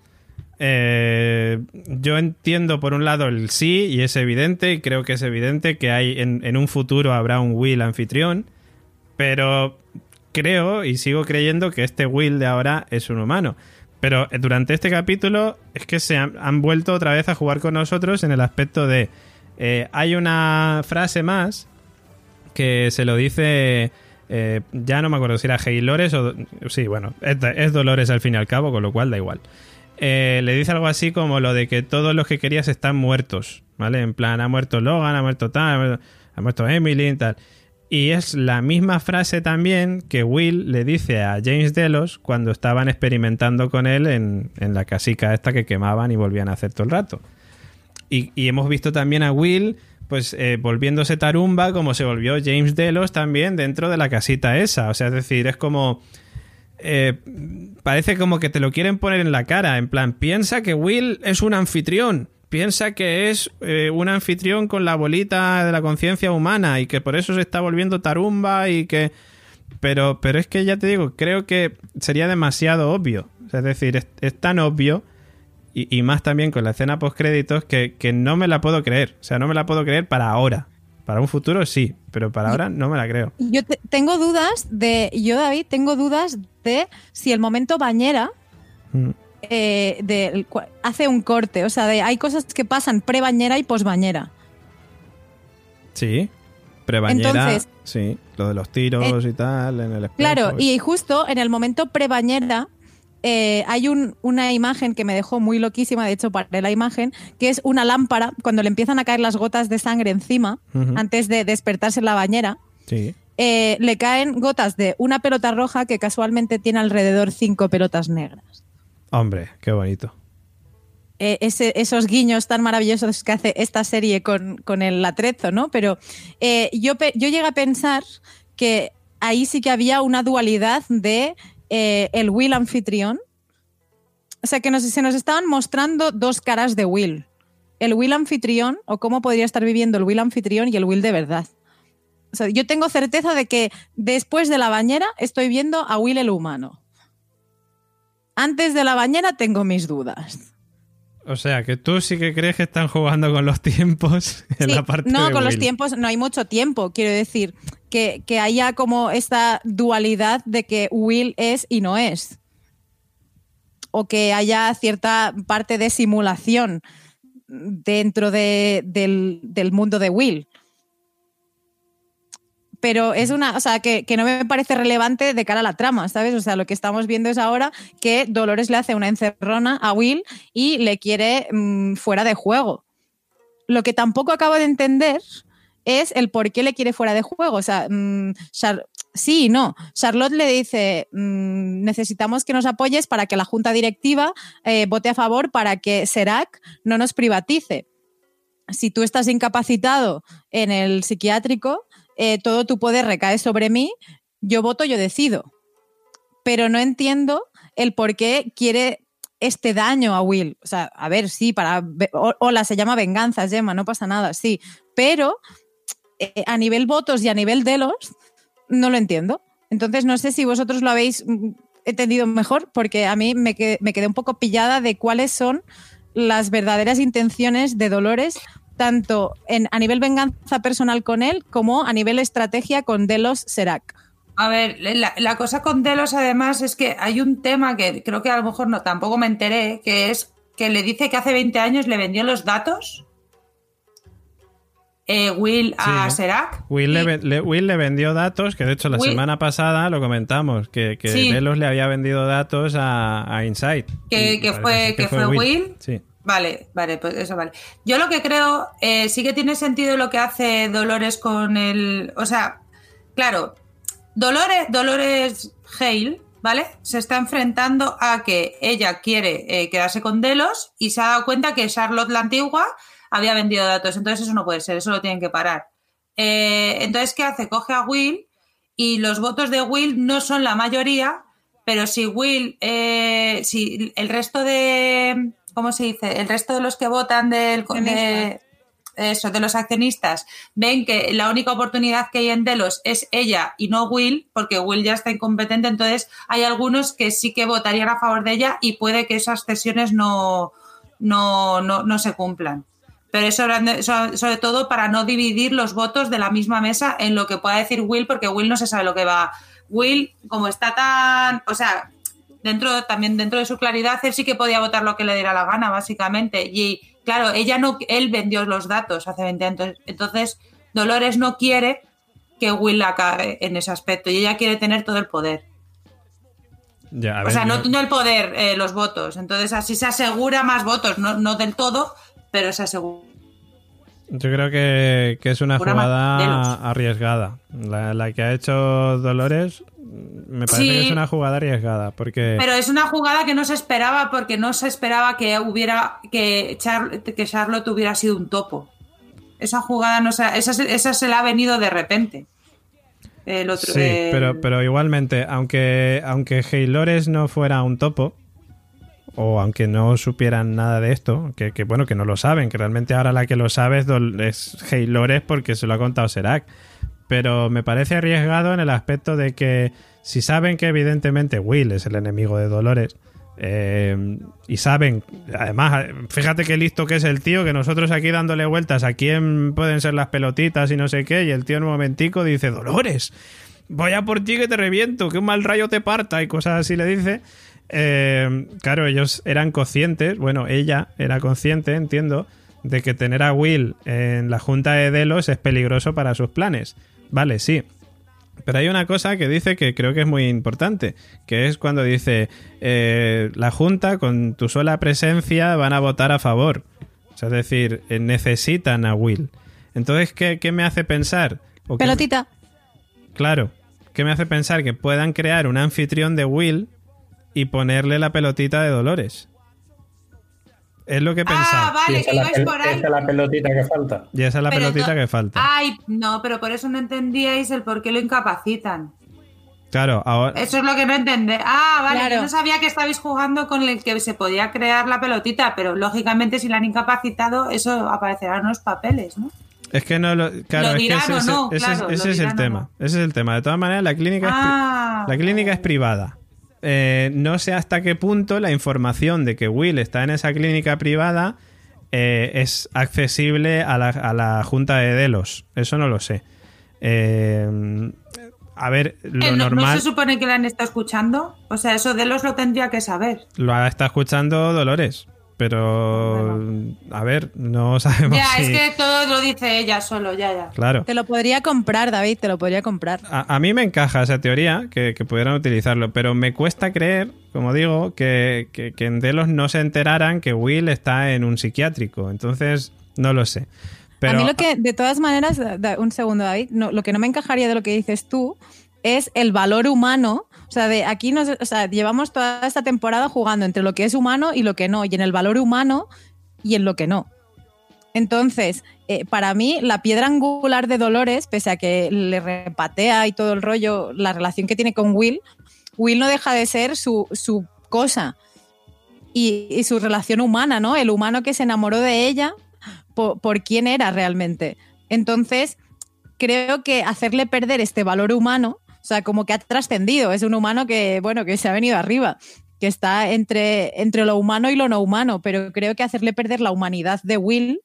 eh, yo entiendo por un lado el sí y es evidente, y creo que es evidente que hay en, un futuro habrá un Will anfitrión, pero creo y sigo creyendo que este Will de ahora es un humano. Pero durante este capítulo es que se han, vuelto otra vez a jugar con nosotros en el aspecto de... Eh, hay una frase más que se lo dice... Eh, ya no me acuerdo si era Heilores o... Sí, bueno, es Dolores al fin y al cabo, con lo cual da igual. Eh, le dice algo así como lo de que todos los que querías están muertos, ¿vale? En plan, ha muerto Logan, ha muerto tal, ha muerto Emily y tal. Y es la misma frase también que Will le dice a James Delos cuando estaban experimentando con él en, la casica esta que quemaban y volvían a hacer todo el rato. Y, hemos visto también a Will pues eh, volviéndose tarumba como se volvió James Delos también dentro de la casita esa. O sea, es decir, es como eh, parece como que te lo quieren poner en la cara. En plan, piensa que Will es un anfitrión. Piensa que es eh, un anfitrión con la bolita de la conciencia humana y que por eso se está volviendo tarumba y que... Pero, pero es que ya te digo, creo que sería demasiado obvio. Es decir, es, tan obvio y, más también con la escena post créditos que, que no me la puedo creer. O sea, no me la puedo creer para ahora. Para un futuro sí, pero para ahora no me la creo. Yo tengo dudas de, yo David, tengo dudas de si el momento bañera mm. Eh, hace un corte. O sea, de, hay cosas que pasan pre-bañera y post-bañera. Sí, pre-bañera, sí, lo de los tiros eh, y tal, en el Claro, y justo en el momento pre-bañera eh, hay una imagen que me dejó muy loquísima, de hecho para la imagen, que es una lámpara cuando le empiezan a caer las gotas de sangre encima, antes de despertarse en la bañera. Eh, le caen gotas de una pelota roja que casualmente tiene alrededor cinco pelotas negras. Hombre, qué bonito. Eh, esos guiños tan maravillosos que hace esta serie con, el atrezo, ¿no? Pero yo, yo llegué a pensar que ahí sí que había una dualidad de eh, el Will anfitrión. O sea, que se nos estaban mostrando dos caras de Will. El Will anfitrión, o cómo podría estar viviendo el Will anfitrión y el Will de verdad. O sea, yo tengo certeza de que después de la bañera estoy viendo a Will el humano. Antes de la bañera tengo mis dudas. O sea, que tú sí que crees que están jugando con los tiempos en la parte No, con los tiempos no hay mucho tiempo. Quiero decir, que, haya como esta dualidad de que Will es y no es. O que haya cierta parte de simulación dentro del, mundo de Will. Pero es una, o sea, que, no me parece relevante de cara a la trama, ¿sabes? O sea, lo que estamos viendo es ahora que Dolores le hace una encerrona a Will y le quiere mm, fuera de juego. Lo que tampoco acabo de entender es el por qué le quiere fuera de juego. O sea, mm, sí y no. Charlotte le dice, mm, necesitamos que nos apoyes para que la junta directiva eh, vote a favor para que Serac no nos privatice. Si tú estás incapacitado en el psiquiátrico, eh, todo tu poder recae sobre mí, yo voto, yo decido. Pero no entiendo el por qué quiere este daño a Will. O sea, a ver, sí, para. Hola, se llama venganza, Gemma, no pasa nada, sí. Pero eh, a nivel votos y a nivel de los, no lo entiendo. Entonces, no sé si vosotros lo habéis mm, entendido mejor, porque a mí me quedé, un poco pillada de cuáles son las verdaderas intenciones de Dolores, tanto en, a nivel venganza personal con él como a nivel estrategia con Delos Serac. A ver, la, cosa con Delos además es que hay un tema que creo que a lo mejor no tampoco me enteré, que es que le dice que hace 20 años le vendió los datos eh, Will a Serac. Will, le, vendió datos, que de hecho la semana pasada lo comentamos, que, que le había vendido datos a, a Insight. Que, fue, que fue, Will. Vale, vale, pues eso vale. Yo lo que creo, eh, sí que tiene sentido lo que hace Dolores con el. O sea, claro, Dolores, Dolores Hale, ¿vale? Se está enfrentando a que ella quiere eh, quedarse con Delos y se ha dado cuenta que Charlotte la antigua había vendido datos. Entonces eso no puede ser, eso lo tienen que parar. Eh, entonces, ¿qué hace? Coge a Will y los votos de Will no son la mayoría, pero si Will, si el resto de, ¿cómo se dice? El resto de los que votan del, de, eso, de los accionistas ven que la única oportunidad que hay en Delos es ella y no Will, porque Will ya está incompetente, entonces hay algunos que sí que votarían a favor de ella y puede que esas cesiones no, no, no, se cumplan. Pero eso sobre todo para no dividir los votos de la misma mesa en lo que pueda decir Will, porque Will no se sabe lo que va. Will, como está tan, o sea, dentro también dentro de su claridad, él sí que podía votar lo que le diera la gana, básicamente. Y claro, ella no, él vendió los datos hace 20 años. Entonces, Dolores no quiere que Will la cague en ese aspecto y ella quiere tener todo el poder. o sea, no, el poder, eh, los votos. Entonces, así se asegura más votos, no, no del todo, pero se asegura. Yo creo que, es una jugada arriesgada. La, la, que ha hecho Dolores me parece que es una jugada arriesgada porque pero es una jugada que no se esperaba porque no se esperaba que hubiera que, que Charlotte hubiera sido un topo. Esa jugada no esa, esa se le ha venido de repente. El otro, sí pero pero igualmente aunque aunque Haylores no fuera un topo o aunque no supieran nada de esto, que, bueno, que no lo saben, que realmente ahora la que lo sabe es, es Haylores porque se lo ha contado Serac pero me parece arriesgado en el aspecto de que si saben que evidentemente Will es el enemigo de Dolores, eh, y saben, además, fíjate qué listo que es el tío, que nosotros aquí dándole vueltas a quién pueden ser las pelotitas y no sé qué, y el tío en un momentico dice, Dolores, voy a por ti que te reviento, que un mal rayo te parta y cosas así le dice. Eh, claro, ellos eran conscientes, bueno, ella era consciente, entiendo, de que tener a Will en la junta de Delos es peligroso para sus planes. Vale, sí. Pero hay una cosa que dice que creo que es muy importante, que es cuando dice, eh, la Junta con tu sola presencia van a votar a favor. O sea, es decir, eh, necesitan a Will. Entonces, ¿qué, me hace pensar? Pelotita. Claro, ¿qué me hace pensar? Que puedan crear un anfitrión de Will y ponerle la pelotita de Dolores. Es lo que pensaba. Ah, vale, que ibais por ahí. Esa es la pelotita que falta. Y esa es la pelotita que falta. Ay, no, pero por eso no entendíais el por qué lo incapacitan. Claro, ahora. Eso es lo que no entendé. Ah, vale, yo no sabía que estabais jugando con el que se podía crear la pelotita, pero lógicamente si la han incapacitado, eso aparecerá en los papeles, ¿no? Es que no lo. Claro, es que ese, no, ese, es el tema. Ese es el tema. De todas maneras, la clínica, ah, la clínica es privada. Eh, no sé hasta qué punto la información de que Will está en esa clínica privada eh, es accesible a la, Junta de Delos. Eso no lo sé. Eh, a ver, lo normal. ¿No se supone que la han estado escuchando? O sea, eso Delos lo tendría que saber. Lo ha estado escuchando Dolores. Pero, a ver, no [LAUGHS] sabemos. Ya, es que todo lo dice ella solo, ya, ya. Claro. Te lo podría comprar, David, te lo podría comprar. A, mí me encaja esa teoría, que, pudieran utilizarlo, pero me cuesta creer, como digo, que, en Delos no se enteraran que Will está en un psiquiátrico. Entonces, no lo sé. Pero... A mí lo que, de todas maneras, un segundo, David, lo que no me encajaría de lo que dices tú es el valor humano o sea, de aquí nos, llevamos toda esta temporada jugando entre lo que es humano y lo que no, y en el valor humano y en lo que no. Entonces, eh, para mí, la piedra angular de Dolores, pese a que le repatea y todo el rollo, la relación que tiene con Will, Will no deja de ser su, cosa y, su relación humana, ¿no? El humano que se enamoró de ella por, quién era realmente. Entonces, creo que hacerle perder este valor humano sea, como que ha trascendido. Es un humano que, bueno, que se ha venido arriba, que está entre, entre lo humano y lo no humano. Pero creo que hacerle perder la humanidad de Will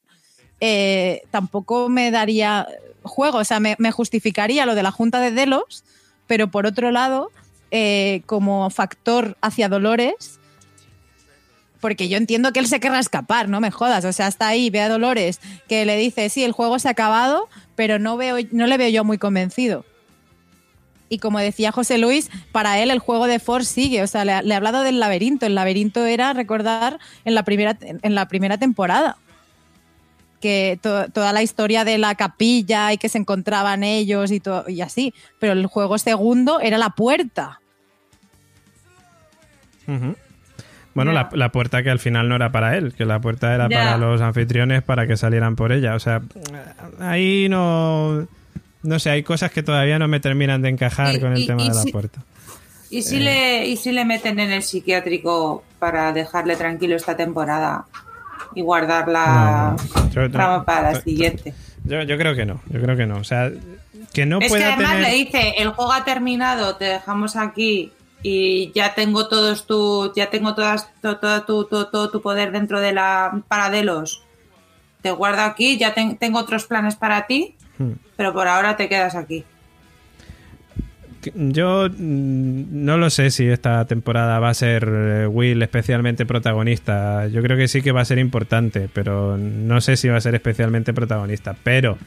eh, tampoco me daría juego. O sea, me, justificaría lo de la Junta de Delos, pero por otro lado, eh, como factor hacia Dolores, porque yo entiendo que él se querrá escapar, no me jodas. O sea, está ahí, ve a Dolores que le dice, sí, el juego se ha acabado, pero no, veo, no le veo yo muy convencido Y como decía José Luis, para él el juego de Force sigue. O sea, le, ha hablado del laberinto. El laberinto era recordar en la primera, en la primera temporada que toda la historia de la capilla y que se encontraban ellos y, y así. Pero el juego segundo era la puerta. Bueno, la, puerta que al final no era para él, que la puerta era para los anfitriones para que salieran por ella. O sea, ahí no. No sé, hay cosas que todavía no me terminan de encajar con el tema de la puerta. ¿y si, le, ¿Y si le meten en el psiquiátrico para dejarle tranquilo esta temporada y guardar la trama para la siguiente? Yo, yo, creo que no, yo creo que no. O sea, que no es que además le dice, el juego ha terminado, te dejamos aquí y ya tengo todos tu, ya tengo todas, todo, tu, todo, tu poder dentro de la Paradelos. Te guardo aquí, ya tengo otros planes para ti. Pero por ahora te quedas aquí. Yo mm, no lo sé si esta temporada va a ser eh, Will especialmente protagonista. Yo creo que sí que va a ser importante, pero no sé si va a ser especialmente protagonista. Pero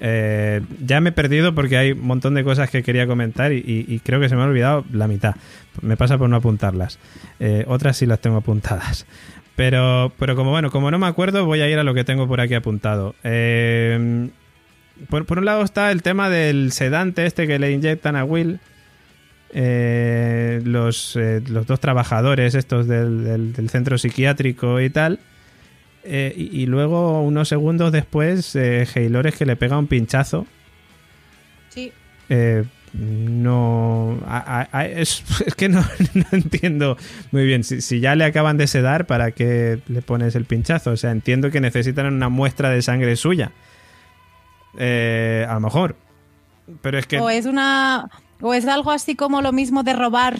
eh, ya me he perdido porque hay un montón de cosas que quería comentar y, creo que se me ha olvidado la mitad. Me pasa por no apuntarlas. Eh, otras sí las tengo apuntadas. Pero, pero como bueno, como no me acuerdo, voy a ir a lo que tengo por aquí apuntado. Eh, por, un lado está el tema del sedante este que le inyectan a Will. los, los, dos trabajadores estos del centro psiquiátrico y tal. Eh, y, luego, unos segundos después, eh, es que le pega un pinchazo. Sí. Eh, no. [LAUGHS] es, que no, entiendo muy bien. Si, ya le acaban de sedar, ¿para qué le pones el pinchazo? O sea, entiendo que necesitan una muestra de sangre suya. Eh, a lo mejor. Pero es que. O es una. O es algo así como lo mismo de robar.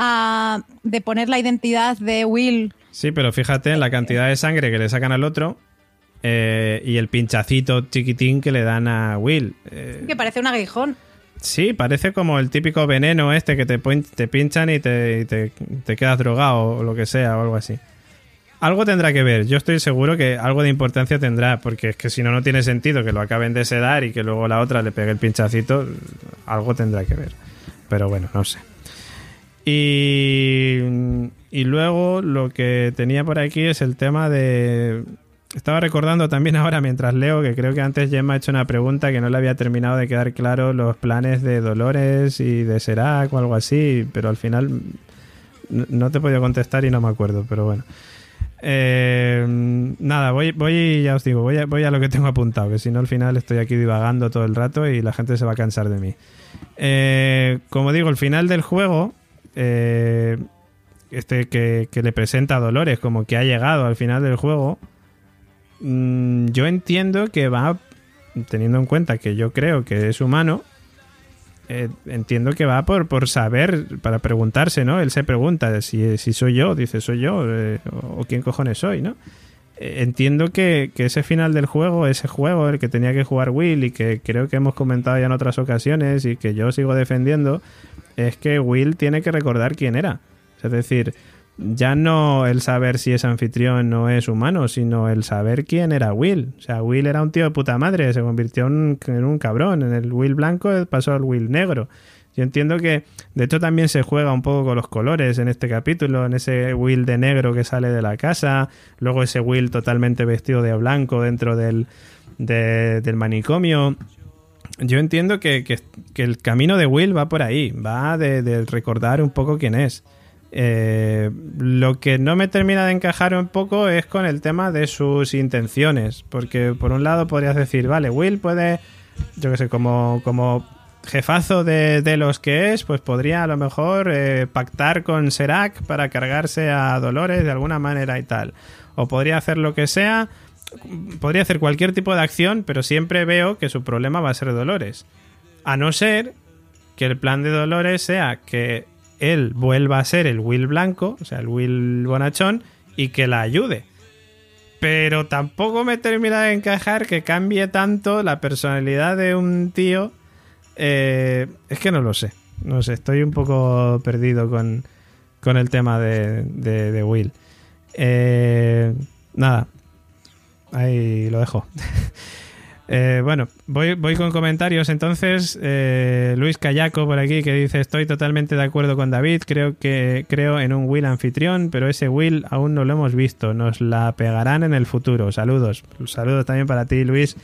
A, de poner la identidad de Will Sí, pero fíjate en la cantidad de sangre que le sacan al otro eh, y el pinchacito chiquitín que le dan a Will. Eh, que parece un aguijón. Sí, parece como el típico veneno este que te, te pinchan y, te, te, quedas drogado o lo que sea o algo así. Algo tendrá que ver, yo estoy seguro que algo de importancia tendrá, porque es que si no, no tiene sentido que lo acaben de sedar y que luego la otra le pegue el pinchacito, algo tendrá que ver. Pero bueno, no sé. Y, y luego lo que tenía por aquí es el tema de... Estaba recordando también [LAUGHS] ahora mientras leo que creo que antes Gemma ha hecho una pregunta que no le había terminado de quedar claro los planes de Dolores y de Serac o algo así, pero al final no te he podido contestar y no me acuerdo, pero bueno. Eh, nada, voy, voy, ya os digo, voy a, voy a lo que tengo apuntado, que si no al final estoy aquí divagando todo el rato y la gente se va a cansar de mí. Eh, como digo, el final del juego eh, este que, le presenta a Dolores como que ha llegado al final del juego, mm, yo entiendo que va, teniendo en cuenta que yo creo que es humano, eh, entiendo que va por, por saber, para preguntarse, ¿no? Él se pregunta si, si soy yo, dice soy yo, eh, o quién cojones soy, ¿no? entiendo que, que, ese final del juego, ese juego, el que tenía que jugar Will y que creo que hemos comentado ya en otras ocasiones y que yo sigo defendiendo, es que Will tiene que recordar quién era. Es decir, ya no el saber si es anfitrión o es humano, sino el saber quién era Will. O sea, Will era un tío de puta madre, se convirtió en, un cabrón. En el Will blanco pasó al Will negro. Yo entiendo que, de hecho, también se juega un poco con los colores en este capítulo, en ese Will de negro que sale de la casa, luego ese Will totalmente vestido de blanco dentro del, del manicomio yo entiendo que, el camino de Will va por ahí, va de, recordar un poco quién es. Eh, lo que no me termina de encajar un poco es con el tema de sus intenciones, porque por un lado podrías decir, vale, Will puede, yo qué sé, como, como jefazo de, los que es, pues podría a lo mejor eh, pactar con Serac para cargarse a Dolores de alguna manera y tal. O podría hacer lo que sea podría hacer cualquier tipo de acción, pero siempre veo que su problema va a ser Dolores. A no ser que el plan de Dolores sea que él vuelva a ser el Will blanco, o sea, el Will bonachón, y que la ayude. Pero tampoco me termina de encajar que cambie tanto la personalidad de un tío. Eh, es que no lo sé. No sé, estoy un poco perdido con, con el tema de, de, Will. Eh, nada, Ahí lo dejo. [LAUGHS] Eh, bueno, voy, con comentarios entonces. Eh, Luis Callaco por aquí que dice: Estoy totalmente de acuerdo con David. Creo que creo en un Will anfitrión, pero ese Will aún no lo hemos visto. Nos la pegarán en el futuro. Saludos. Saludos también para ti, Luis,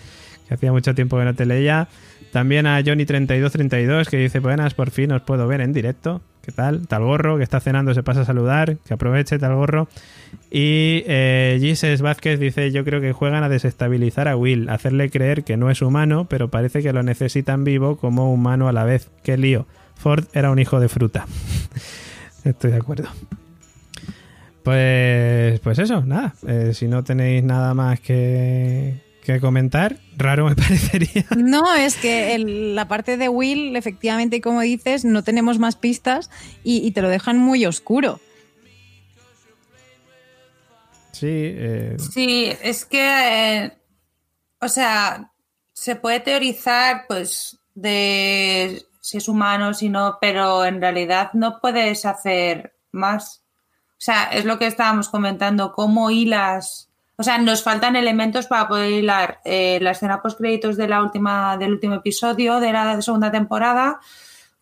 que hacía mucho tiempo que no te leía. También a Johnny3232 que dice: Buenas, por fin os puedo ver en directo. ¿Qué tal? Tal gorro, que está cenando, se pasa a saludar, que aproveche tal gorro. Y eh, Gises Vázquez dice, yo creo que juegan a desestabilizar a Will, hacerle creer que no es humano, pero parece que lo necesitan vivo como humano a la vez. Qué lío. Ford era un hijo de fruta. [LAUGHS] Estoy de acuerdo. Pues, pues eso, nada. Eh, si no tenéis nada más que, que comentar. Raro me [LAUGHS] parecería. No, es que la parte de Will, efectivamente, como dices, no tenemos más pistas y, te lo dejan muy oscuro. Sí. Eh, sí, es que, eh, o sea, se puede teorizar, pues, de si es humano, si no, pero en realidad no puedes hacer más. O sea, es lo que estábamos comentando, cómo hilas o sea, nos faltan elementos para poder hilar eh, la escena post créditos de la última, del último episodio de la segunda temporada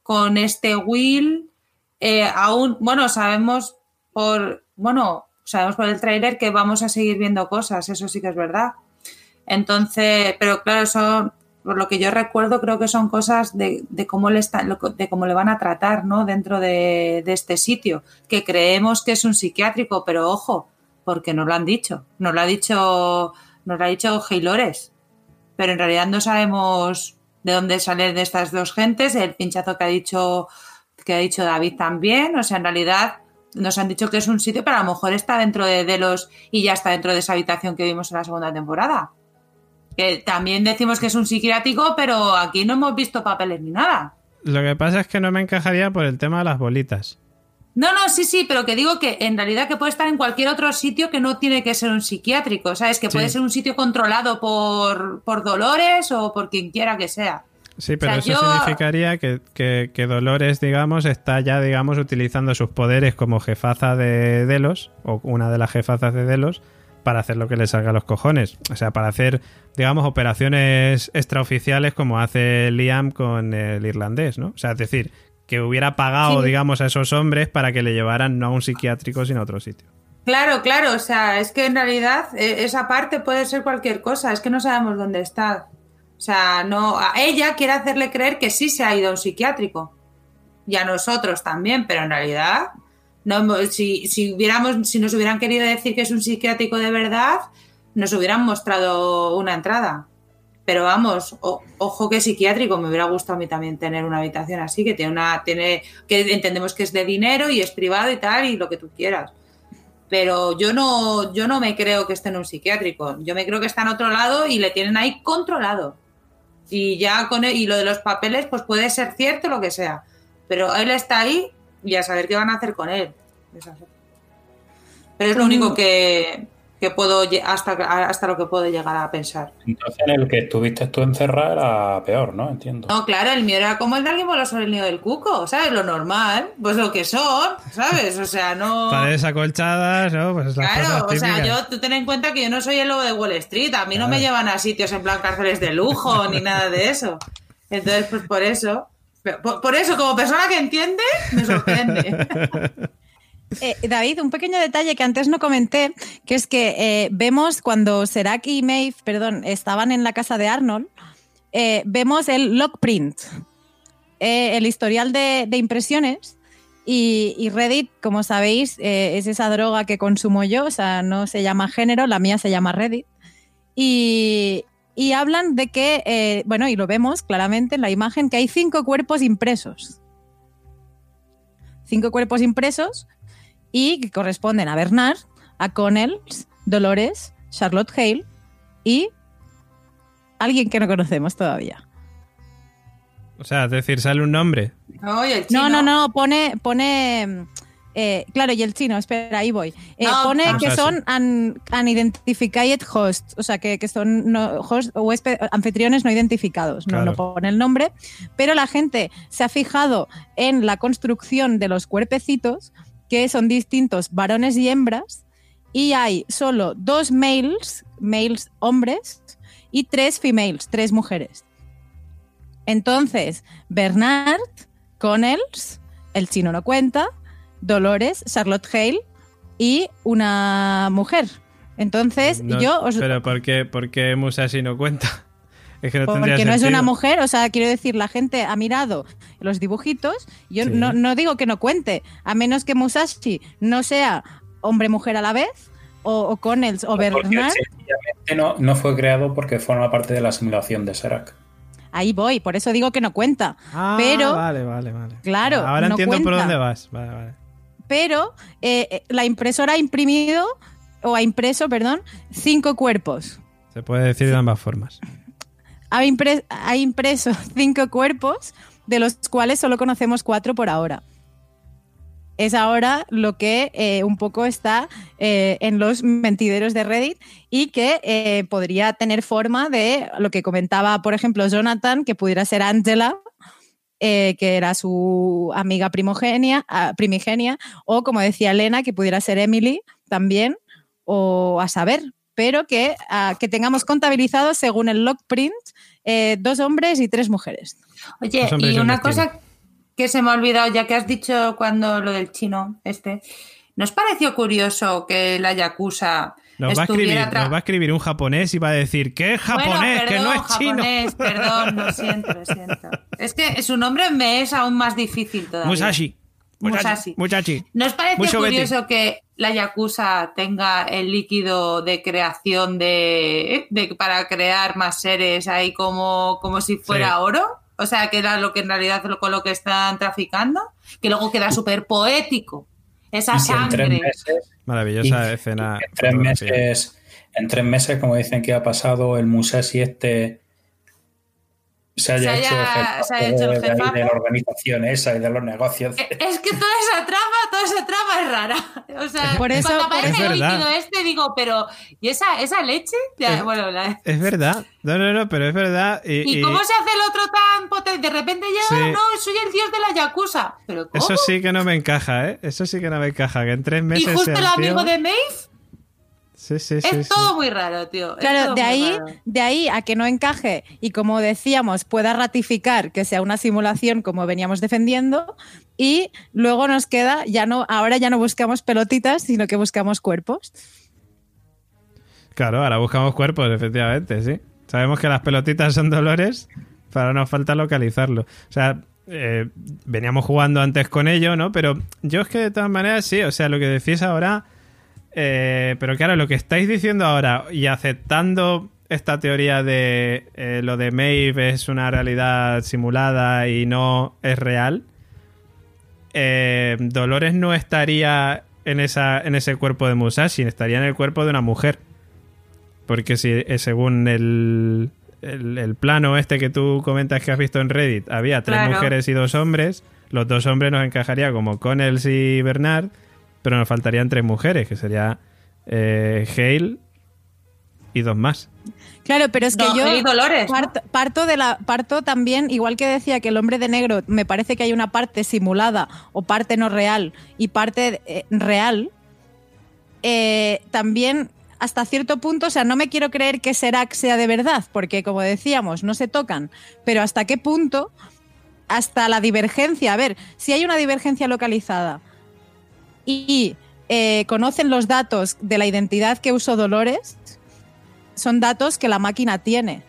con este Will. Eh, aún, bueno, sabemos por, bueno, sabemos por el tráiler que vamos a seguir viendo cosas, eso sí que es verdad. Entonces, pero claro, eso, por lo que yo recuerdo, creo que son cosas de, cómo le están, de cómo le van a tratar, ¿no? Dentro de, de este sitio, que creemos que es un psiquiátrico, pero ojo, porque nos lo han dicho. Nos lo ha dicho, nos lo ha dicho Heylores. Pero en realidad no sabemos de dónde salen de estas dos gentes, el pinchazo que ha dicho, que ha dicho David también. O sea, en realidad nos han dicho que es un sitio, pero a lo mejor está dentro de Delos y ya está dentro de esa habitación que vimos en la segunda temporada. Que también decimos que es un psiquiátrico, pero aquí no hemos visto papeles ni nada. Lo que pasa es que no me encajaría por el tema de las bolitas. No, no, sí, sí, pero que digo que en realidad que puede estar en cualquier otro sitio que no tiene que ser un psiquiátrico, ¿sabes? Que puede ser un sitio controlado por, por Dolores o por quien quiera que sea. Sí, pero eso significaría que, que, Dolores, digamos, está ya, digamos, utilizando sus poderes como jefaza de Delos, o una de las jefazas de Delos, para hacer lo que le salga a los cojones. O sea, para hacer, digamos, operaciones extraoficiales como hace Liam con el irlandés, ¿no? O sea, es decir, que hubiera pagado, digamos, a esos hombres para que le llevaran no a un psiquiátrico, sino a otro sitio. Claro, claro, o sea, es que en realidad e, esa parte puede ser cualquier cosa, es que no sabemos dónde está. O sea, no, a ella quiere hacerle creer que sí se ha ido a un psiquiátrico. Y a nosotros también, pero en realidad, no, si, si, hubiéramos, si nos hubieran querido decir que es un psiquiátrico de verdad, nos hubieran mostrado una entrada. Pero vamos, ojo que psiquiátrico, me hubiera gustado a mí también tener una habitación así, que tiene una, tiene, que entendemos que es de dinero y es privado y tal, y lo que tú quieras. Pero yo no, yo no me creo que esté en un psiquiátrico. Yo me creo que está en otro lado y le tienen ahí controlado. Y ya con y lo de los papeles, pues puede ser cierto lo que sea. Pero él está ahí y a saber qué van a hacer con él. Pero es lo único que, que puedo hasta, hasta lo que puedo llegar a pensar. Entonces en el que estuviste tú encerrada era peor, ¿no? Entiendo. No, claro, el mío era como el de alguien voló sobre el nido del cuco, ¿sabes? Lo normal, pues lo que son, ¿sabes? O sea, no... [LAUGHS] Paredes acolchadas, ¿no? Pues claro, o sea, yo, tú ten en cuenta que yo no soy el lobo de Wall Street, a mí no me llevan a sitios en plan cárceles de lujo [LAUGHS] ni nada de eso. Entonces, pues por eso... Por, por eso, como persona que entiende, me sorprende. [LAUGHS] Eh, David, un pequeño detalle que antes no comenté, que es que eh, vemos cuando Serac y Maeve, perdón, estaban en la casa de Arnold, eh, vemos el logprint, el historial de, impresiones. Y, Reddit, como sabéis, es esa droga que consumo yo, o sea, no se llama género, la mía se llama Reddit. Y hablan de que, bueno, y lo vemos claramente en la imagen, que hay cinco cuerpos impresos. Cinco cuerpos impresos y que corresponden a Bernard, a Connells, Dolores, Charlotte Hale y alguien que no conocemos todavía. O sea, es decir, sale un nombre. No, no, no, pone, pone eh, claro, y el chino, espera, ahí voy. Eh, pone que son unidentified hosts, o sea, que, son host, o anfitriones no identificados, no, no, pone el nombre, pero la gente se ha fijado en la construcción de los cuerpecitos que son distintos varones y hembras, y hay solo dos males, males hombres, y tres females, tres mujeres. Entonces, Bernard, Connells, el chino no cuenta, Dolores, Charlotte Hale y una mujer. Entonces, yo os... Pero ¿por qué, por qué Musashi no cuenta? Es que no Porque no es una mujer, o sea, quiero decir, la gente ha mirado los dibujitos. Yo no, no, digo que no cuente, a menos que Musashi no sea hombre-mujer a la vez, o, o Connells o Bernard. No, no fue creado porque forma parte de la simulación de Serac. Ahí voy, por eso digo que no cuenta. Ah, pero. Vale, vale, vale. Claro. Ahora entiendo por dónde vas. Vale, vale. Pero eh, eh, la impresora ha imprimido, o ha impreso, perdón, cinco cuerpos. Se puede decir de ambas formas. Ha, impreso [LAUGHS] cinco cuerpos, de los cuales solo conocemos cuatro por ahora. Es ahora lo que eh, un poco está en los mentideros de Reddit y que podría tener forma de lo que comentaba, por ejemplo, Jonathan, que pudiera ser Angela, eh, que era su amiga primogenia, ah, primigenia, o como decía Elena, que pudiera ser Emily también, o a saber, pero que, ah, que tengamos contabilizados según el log print eh, dos hombres y tres mujeres. Oye, y una cosa que se me ha olvidado, ya que has dicho cuando lo del chino, este, ¿nos pareció curioso que la Yakuza nos va, a escribir, va a escribir un japonés y va a decir que es japonés, que no es japonés, Perdón, lo siento, lo siento. [LAUGHS] Es que su nombre me es aún más difícil todavía. Musashi. Musashi. Musashi. ¿Nos parece curioso que la Yakuza tenga el líquido de creación de, para crear más seres ahí como, como si fuera oro? O sea, que era lo que en realidad con lo que están traficando, que luego queda súper poético. Esa sangre. Maravillosa escena. En tres, meses, en tres meses, como dicen que ha pasado, el Musashi este se haya, hecho, el de, la organización esa y de los negocios. Eh, es que toda esa trama, toda esa trama es rara. [LAUGHS] O sea, por eso, cuando aparece el líquido este, digo, pero ¿y esa, esa leche? es, bueno, es verdad. No, no, no, pero es verdad. ¿Y, cómo se hace el otro tan potente? De repente ya, no, soy el dios de la Yakuza. ¿Pero cómo? Eso sí que no me encaja, ¿eh? Eso sí que no me encaja. Que en tres meses. ¿Y justo el, amigo de Maeve? Sí, sí, es todo muy raro, tío. Claro, de ahí, de ahí a que no encaje y como decíamos, pueda ratificar que sea una simulación como veníamos defendiendo y luego nos queda, ya no, ahora ya no buscamos pelotitas, sino que buscamos cuerpos. Claro, ahora buscamos cuerpos, efectivamente, sí. Sabemos que las pelotitas son dolores, pero nos falta localizarlo. O sea, eh, veníamos jugando antes con ello, ¿no? Pero yo es que de todas maneras sí, o sea, lo que decís ahora eh, pero claro, lo que estáis diciendo ahora y aceptando esta teoría de eh, lo de Maeve es una realidad simulada y no es real, eh, Dolores no estaría en, esa, en ese cuerpo de Musashi, estaría en el cuerpo de una mujer. Porque si según el, el, plano este que tú comentas que has visto en Reddit, había tres mujeres y dos hombres, los dos hombres nos encajaría como Connells y Bernard pero nos faltarían tres mujeres, que sería eh, Hale y dos más. Claro, pero es que yo Parto, de la parto también, igual que decía que el hombre de negro, me parece que hay una parte simulada o parte no real y parte eh, real. Eh, también hasta cierto punto, o sea, no me quiero creer que Serac sea de verdad, porque como decíamos, no se tocan, pero hasta qué punto, hasta la divergencia, a ver, si hay una divergencia localizada y eh, conocen los datos de la identidad que usó Dolores, son datos que la máquina tiene.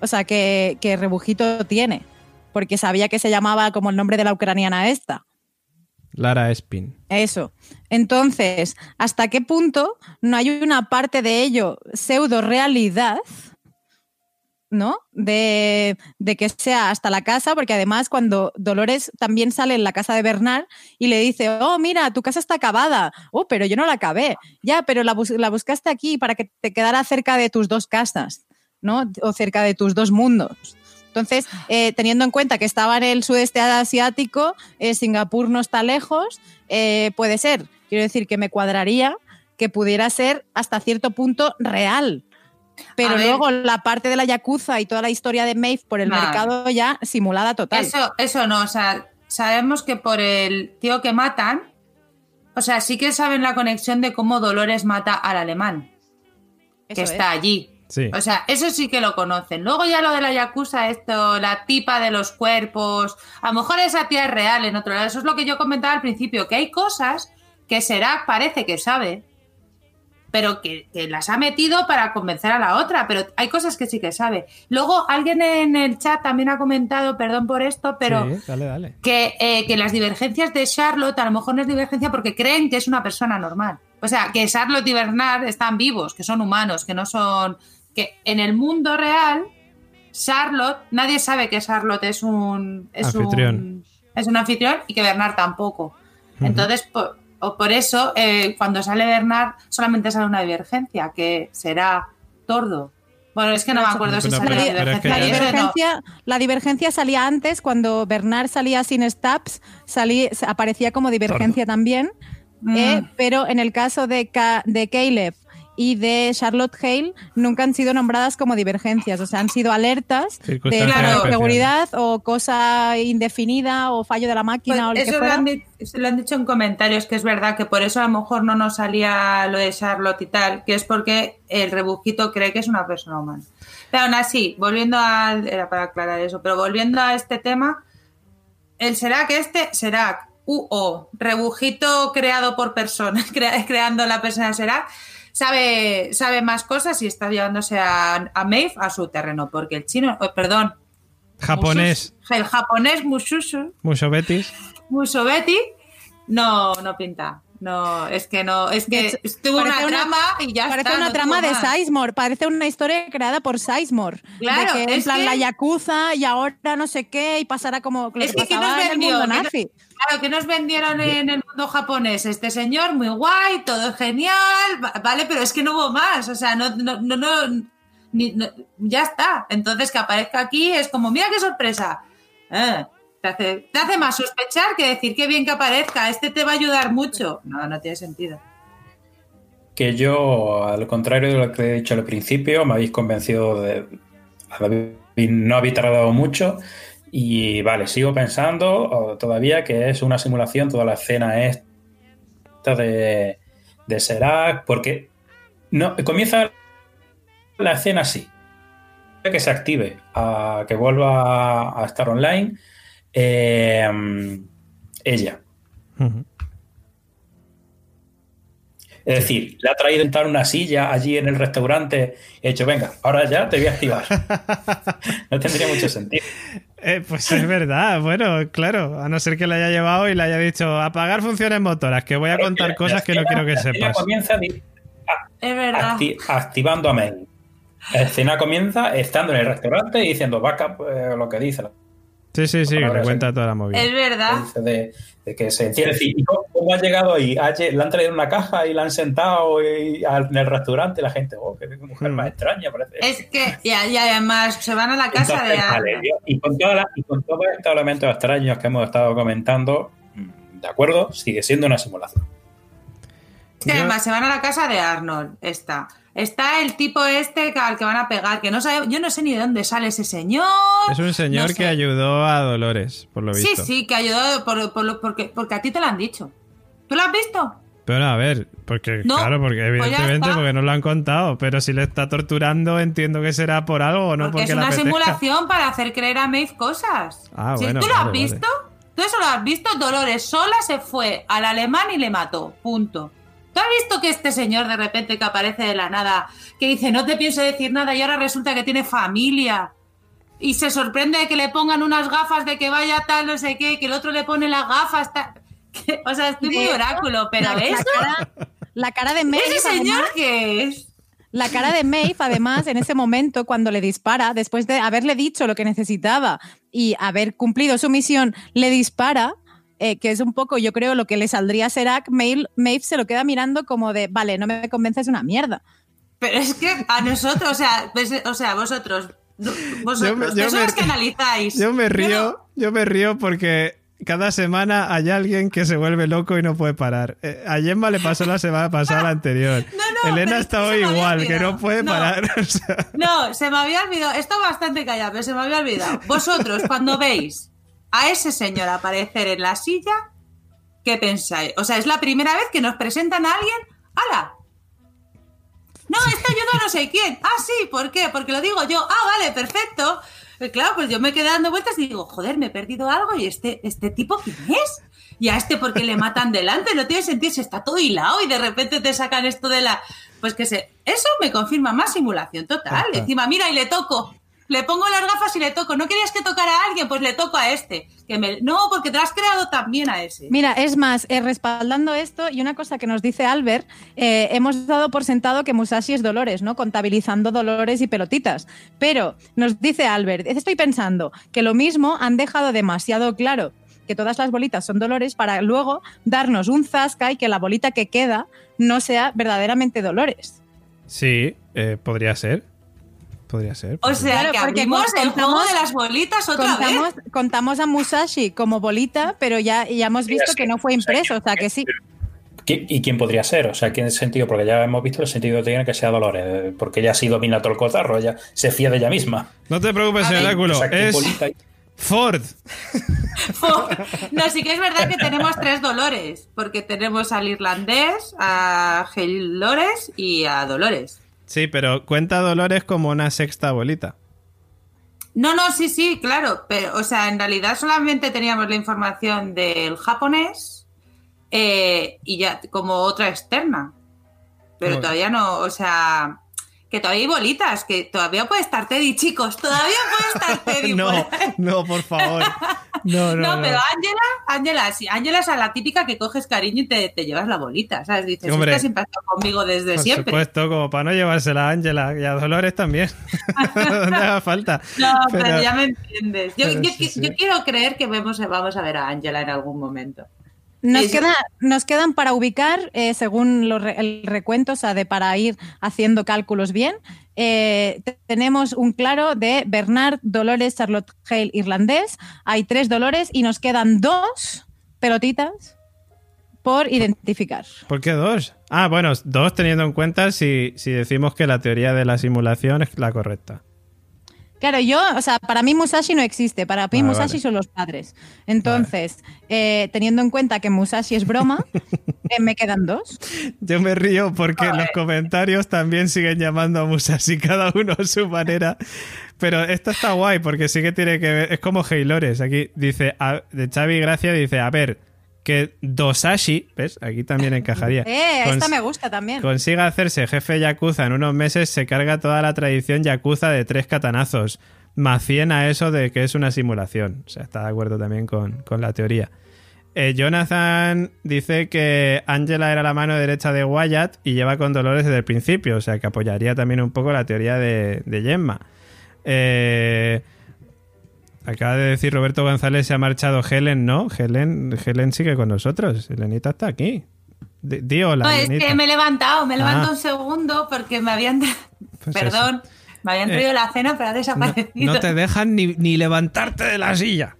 O sea, que, que Rebujito tiene. Porque sabía que se llamaba como el nombre de la ucraniana esta. Lara Espin. Eso. Entonces, ¿hasta qué punto no hay una parte de ello pseudo realidad ¿no? De, que sea hasta la casa, porque además cuando Dolores también sale en la casa de Bernard y le dice, oh, mira, tu casa está acabada, oh, pero yo no la acabé, ya, pero la, buscaste aquí para que te quedara cerca de tus dos casas, ¿no? O cerca de tus dos mundos. Entonces, eh, teniendo en cuenta que estaba en el sudeste asiático, eh, Singapur no está lejos, eh, puede ser, quiero decir que me cuadraría que pudiera ser hasta cierto punto real, pero luego la parte de la Yakuza y toda la historia de Maeve por el mercado ya simulada total. Eso, eso no, o sea, sabemos que por el tío que matan, o sea, sí que saben la conexión de cómo Dolores mata al alemán, que está allí. O sea, eso sí que lo conocen. Luego ya lo de la Yakuza, esto, la tipa de los cuerpos, a lo mejor esa tía es real en otro lado. Eso es lo que yo comentaba al principio, que hay cosas que Serac parece que sabe, pero que, las ha metido para convencer a la otra, pero hay cosas que sí que sabe. Luego, alguien en el chat también ha comentado, perdón por esto, pero Que, eh, que las divergencias de Charlotte a lo mejor no es divergencia porque creen que es una persona normal. O sea, que Charlotte y Bernard están vivos, que son humanos, que no son... que en el mundo real, Charlotte, nadie sabe que Charlotte es un... Es anfitrión. Un, es un anfitrión y que Bernard tampoco. Entonces, o por eso, eh, cuando sale Bernard, solamente sale una divergencia, que será tordo. Bueno, es que no me acuerdo si sale la divergencia. La divergencia, la divergencia salía antes, cuando Bernard salía sin stabs, aparecía como divergencia también. Eh, mm. pero en el caso de, de Caleb y de Charlotte Hale nunca han sido nombradas como divergencias, o sea, han sido alertas de seguridad o cosa indefinida o fallo de la máquina pues o lo que Lo han, lo han, dicho en comentarios que es verdad que por eso a lo mejor no nos salía lo de Charlotte y tal, que es porque el rebujito cree que es una persona humana. Pero aún así, volviendo a... era para aclarar eso, pero volviendo a este tema, el será que este será UO, rebujito creado por personas, [LAUGHS] creando la persona será sabe, sabe más cosas y está llevándose a, a Maeve a su terreno, porque el chino, oh, perdón. Japonés. el japonés Mushushu. Musobetis. Musobeti no, no pinta. No, es que no, es que estuvo una, trama y ya parece una trama de Sizemore, parece una historia creada por Sizemore. Claro, de que en plan la Yakuza y ahora no sé qué y pasará como es que, nos en el mundo nazi. claro, que nos vendieron en el mundo japonés este señor muy guay, todo genial, vale, pero es que no hubo más, o sea, no, no, no, no, ya está. Entonces que aparezca aquí es como, mira qué sorpresa. Eh, te hace, más sospechar que decir que bien que aparezca, este te va a ayudar mucho. No, no tiene sentido. Que yo, al contrario de lo que he dicho al principio, me habéis convencido de. No habéis tardado mucho. Y vale, sigo pensando todavía que es una simulación toda la escena esta de, de Serac, porque no, comienza la escena así. Que se active, a que vuelva a estar online eh, ella. Es decir, le ha traído entrar una silla allí en el restaurante y ha dicho, venga, ahora ya te voy a activar. [LAUGHS] no tendría mucho sentido. Eh, pues es verdad, bueno, claro, a no ser que le haya llevado y le haya dicho, apagar funciones motoras, que voy a contar cosas que no quiero que sepas. comienza activando a May. La escena comienza estando en el restaurante y diciendo, vaca, pues, lo que dice Sí, sí, sí, que cuenta toda la movida. Es verdad. De, que se enciende. ¿Y cómo ha llegado ahí? Le han traído una caja y la han sentado en el restaurante y la gente, oh, qué mujer más hmm. extraña parece. Es que, y, además se van a la casa de y, con y con todos estos elementos extraños que hemos estado comentando, mm, de acuerdo, sigue siendo una simulación. Sí, además se van a la casa de Arnold, esta. Está el tipo este al que van a pegar, que no sabe, yo no sé ni de dónde sale ese señor. Es un señor que ayudó a Dolores, por lo visto. Sí, sí, que ayudó por, porque, porque a ti te lo han dicho. ¿Tú lo has visto? Pero a ver, porque claro, porque pues evidentemente porque no lo han contado, pero si le está torturando entiendo que será por algo o no porque, porque es una simulación para hacer creer a Maeve cosas. Ah, ¿Tú lo has visto? ¿Tú eso lo has visto? Dolores sola se fue al alemán y le mató. Punto. ¿Tú has visto que este señor de repente que aparece de la nada, que dice, no te pienso decir nada y ahora resulta que tiene familia? Y se sorprende de que le pongan unas gafas de que vaya tal, no sé qué, que el otro le pone las gafas. [LAUGHS] O sea, estoy muy oráculo, pero la, eso... La cara, de Maeve... ¿Ese señor qué es? La cara de Maeve, además, en ese momento, cuando le dispara, después de haberle dicho lo que necesitaba y haber cumplido su misión, le dispara eh, que es un poco, yo creo, lo que le saldría a Serac, Maeve, se lo queda mirando como de, vale, no me convences una mierda. Pero es que a nosotros, o sea, pues, o sea vosotros, vosotros, yo que analizáis. Yo me río, yo me río porque cada semana hay alguien que se vuelve loco y no puede parar. Eh, a Gemma le pasó la semana pasada la [LAUGHS] anterior. Elena está hoy igual, que no puede parar. [LAUGHS] No, se me había olvidado. Esto bastante callado, pero se me había olvidado. Vosotros, cuando veis a ese señor aparecer en la silla, ¿qué pensáis? O sea, es la primera vez que nos presentan a alguien. ¡Hala! No, esta ayuda a no sé quién. Ah, sí, ¿por qué? Porque lo digo yo. Ah, vale, perfecto. Pues claro, pues yo me quedé dando vueltas y digo, joder, me he perdido algo y este, este tipo, ¿quién es? Y a este, porque le matan [LAUGHS] delante? No tiene sentido, se está todo hilado y de repente te sacan esto de la. Pues que se. Eso me confirma más simulación total. Encima, mira, y le toco le pongo las gafas y le toco. ¿No querías que tocara a alguien? Pues le toco a este. Que me... No, porque te has creado también a ese. Mira, es más, eh, respaldando esto y una cosa que nos dice Albert, eh, hemos dado por sentado que Musashi es Dolores, ¿no? Contabilizando Dolores y pelotitas. Pero nos dice Albert, estoy pensando que lo mismo han dejado demasiado claro que todas las bolitas son Dolores para luego darnos un zasca y que la bolita que queda no sea verdaderamente Dolores. Sí, eh, podría ser. Podría ser. O sea, que abrimos el juego de las bolitas otra contamos, vez. Contamos a Musashi como bolita, pero ya, ya hemos visto que no fue impreso, o sea que sí. ¿Y quién podría ser? O sea, ¿quién es el sentido? Porque ya hemos visto el sentido tiene que sea Dolores, porque ella sí domina todo el cotarro, ella se fía de ella misma. No te preocupes, el oráculo. es Ford. [LAUGHS] Ford. No, sí que es verdad que tenemos tres Dolores, porque tenemos al irlandés, a Gel Lores y a Dolores. Sí, pero cuenta Dolores como una sexta bolita. No, no, sí, sí, claro. Pero, o sea, en realidad solamente teníamos la información del japonés eh, y ya como otra externa. Pero todavía no, o sea, que todavía hay bolitas, que todavía puede estar Teddy, chicos, todavía puede estar [LAUGHS] Teddy. no, no, por favor. No, no, no, pero Ángela, Ángela, sí, Ángela es la típica que coges cariño y te, te llevas la bolita, ¿sabes? Dices, Hombre, ha estado conmigo desde siempre. Por supuesto, como para no llevársela a Ángela y a Dolores también. [LAUGHS] Donde haga falta. [LAUGHS] No, pero, ya me entiendes. Yo, yo, yo, quiero creer que vemos, vamos a ver a Ángela en algún momento. Nos, queda, nos quedan para ubicar, eh, según el recuento, o sea, de para ir haciendo cálculos bien, eh, tenemos un claro de Bernard Dolores Charlotte Hale irlandés. Hay tres Dolores y nos quedan dos pelotitas por identificar. ¿Por qué dos? Ah, bueno, dos teniendo en cuenta si, si decimos que la teoría de la simulación es la correcta. Claro, yo, o sea, para mí Musashi no existe, para mí Musashi son los padres. Entonces, eh, teniendo en cuenta que Musashi es broma, [LAUGHS] eh, me quedan dos. Yo me río porque en los comentarios también siguen llamando a Musashi, cada uno a su manera. Pero esto está guay porque sí que tiene que ver, es como Heilores, aquí dice, de Xavi Gracia dice, a ver, que Dosashi, ¿ves? Aquí también encajaría. [LAUGHS] Eh, esta me gusta también. Consiga hacerse jefe Yakuza en unos meses, se carga toda la tradición Yakuza de tres catanazos. Más 100 a eso de que es una simulación. O sea, está de acuerdo también con, la teoría. Eh, Jonathan dice que Angela era la mano derecha de Wyatt y lleva con Dolores desde el principio. O sea, que apoyaría también un poco la teoría de, de Gemma. Eh. Acaba de decir Roberto González se ha marchado Helen, ¿no? Helen, Helen sigue con nosotros. Helenita está aquí. Di, hola. No, es que me he levantado, me he levantado ah. un segundo porque me habían. Pues Perdón, me habían traído eh, la cena, pero ha desaparecido. No, te dejan ni, ni levantarte de la silla.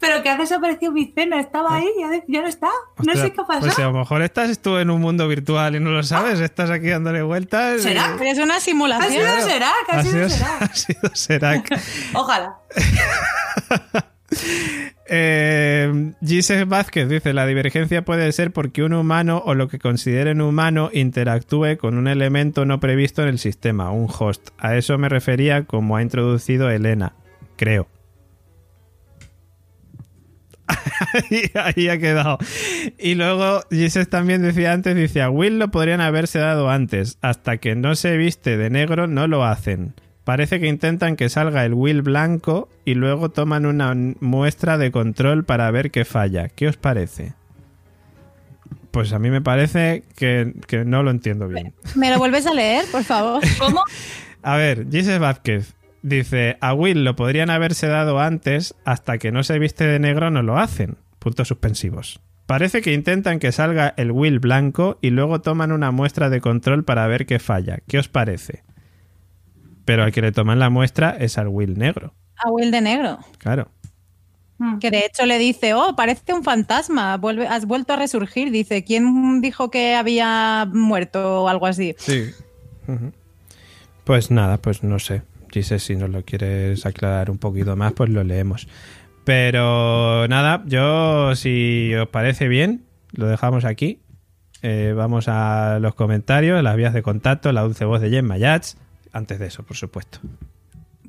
Pero que ha desaparecido mi cena, estaba ahí, ya, ya no está. No sé qué pasa. Pues a lo mejor estás tú en un mundo virtual y no lo sabes, estás aquí dándole vueltas. ¿Será? Pero es una simulación. Ha sido Serac, ha, sido Serac. Ha sido Serac. Ojalá. [LAUGHS] Eh, Vázquez dice: La divergencia puede ser porque un humano o lo que consideren humano interactúe con un elemento no previsto en el sistema, un host. A eso me refería como ha introducido Elena, creo. [LAUGHS] ahí, ha quedado. Y luego Jesus también decía antes, dice, a Will lo podrían haberse dado antes. Hasta que no se viste de negro no lo hacen. Parece que intentan que salga el Will blanco y luego toman una muestra de control para ver qué falla. ¿Qué os parece? Pues a mí me parece que, no lo entiendo bien. ¿Me lo vuelves a leer, por favor? ¿Cómo? [LAUGHS] A ver, Jesus Vázquez, Dice, a Will lo podrían haberse dado antes, hasta que no se viste de negro no lo hacen. Puntos suspensivos. Parece que intentan que salga el Will blanco y luego toman una muestra de control para ver qué falla. ¿Qué os parece? Pero al que le toman la muestra es al Will negro. A Will de negro. Claro. Hmm. Que de hecho le dice, oh, parece un fantasma, Vuelve, has vuelto a resurgir. Dice, ¿quién dijo que había muerto o algo así? Sí. Pues nada, pues no sé. Dice, si nos lo quieres aclarar un poquito más, pues lo leemos. Pero nada, yo si os parece bien, lo dejamos aquí. eh, vamos a los comentarios, las vías de contacto, la dulce voz de Jen Mayats. Antes de eso, por supuesto.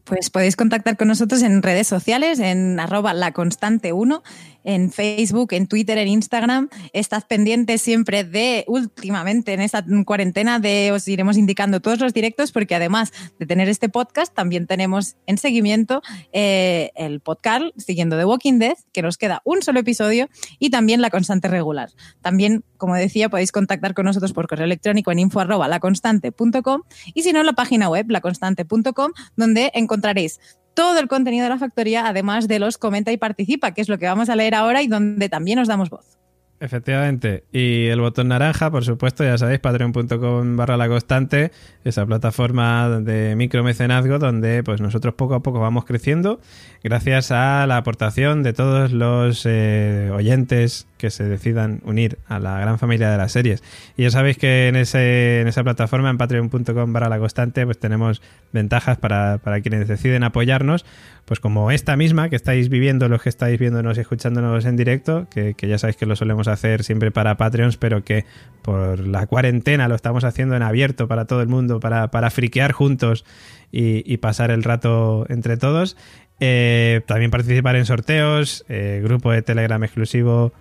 Pues podéis contactar con nosotros en redes sociales, en arroba laconstante1 en Facebook, en Twitter, en Instagram. Estad pendientes siempre de, últimamente en esta cuarentena, de os iremos indicando todos los directos, porque además de tener este podcast, también tenemos en seguimiento eh, el podcast siguiendo The Walking Dead, que nos queda un solo episodio, y también la constante regular. También, como decía, podéis contactar con nosotros por correo electrónico en info laconstante.com y si no, la página web laconstante.com, donde encontraréis todo el contenido de la factoría, además de los comenta y participa, que es lo que vamos a leer ahora y donde también os damos voz. Efectivamente. Y el botón naranja, por supuesto, ya sabéis, patreon.com barra la constante, esa plataforma de micromecenazgo donde pues nosotros poco a poco vamos creciendo gracias a la aportación de todos los eh, oyentes que se decidan unir a la gran familia de las series. Y ya sabéis que en, ese, en esa plataforma, en patreon.com barra la constante, pues tenemos ventajas para, para quienes deciden apoyarnos pues como esta misma que estáis viviendo, los que estáis viéndonos y escuchándonos en directo, que, ya sabéis que lo solemos hacer siempre para Patreons, pero que por la cuarentena lo estamos haciendo en abierto para todo el mundo, para, para friquear juntos y, pasar el rato entre todos. Eh, también participar en sorteos, eh, grupo de Telegram exclusivo,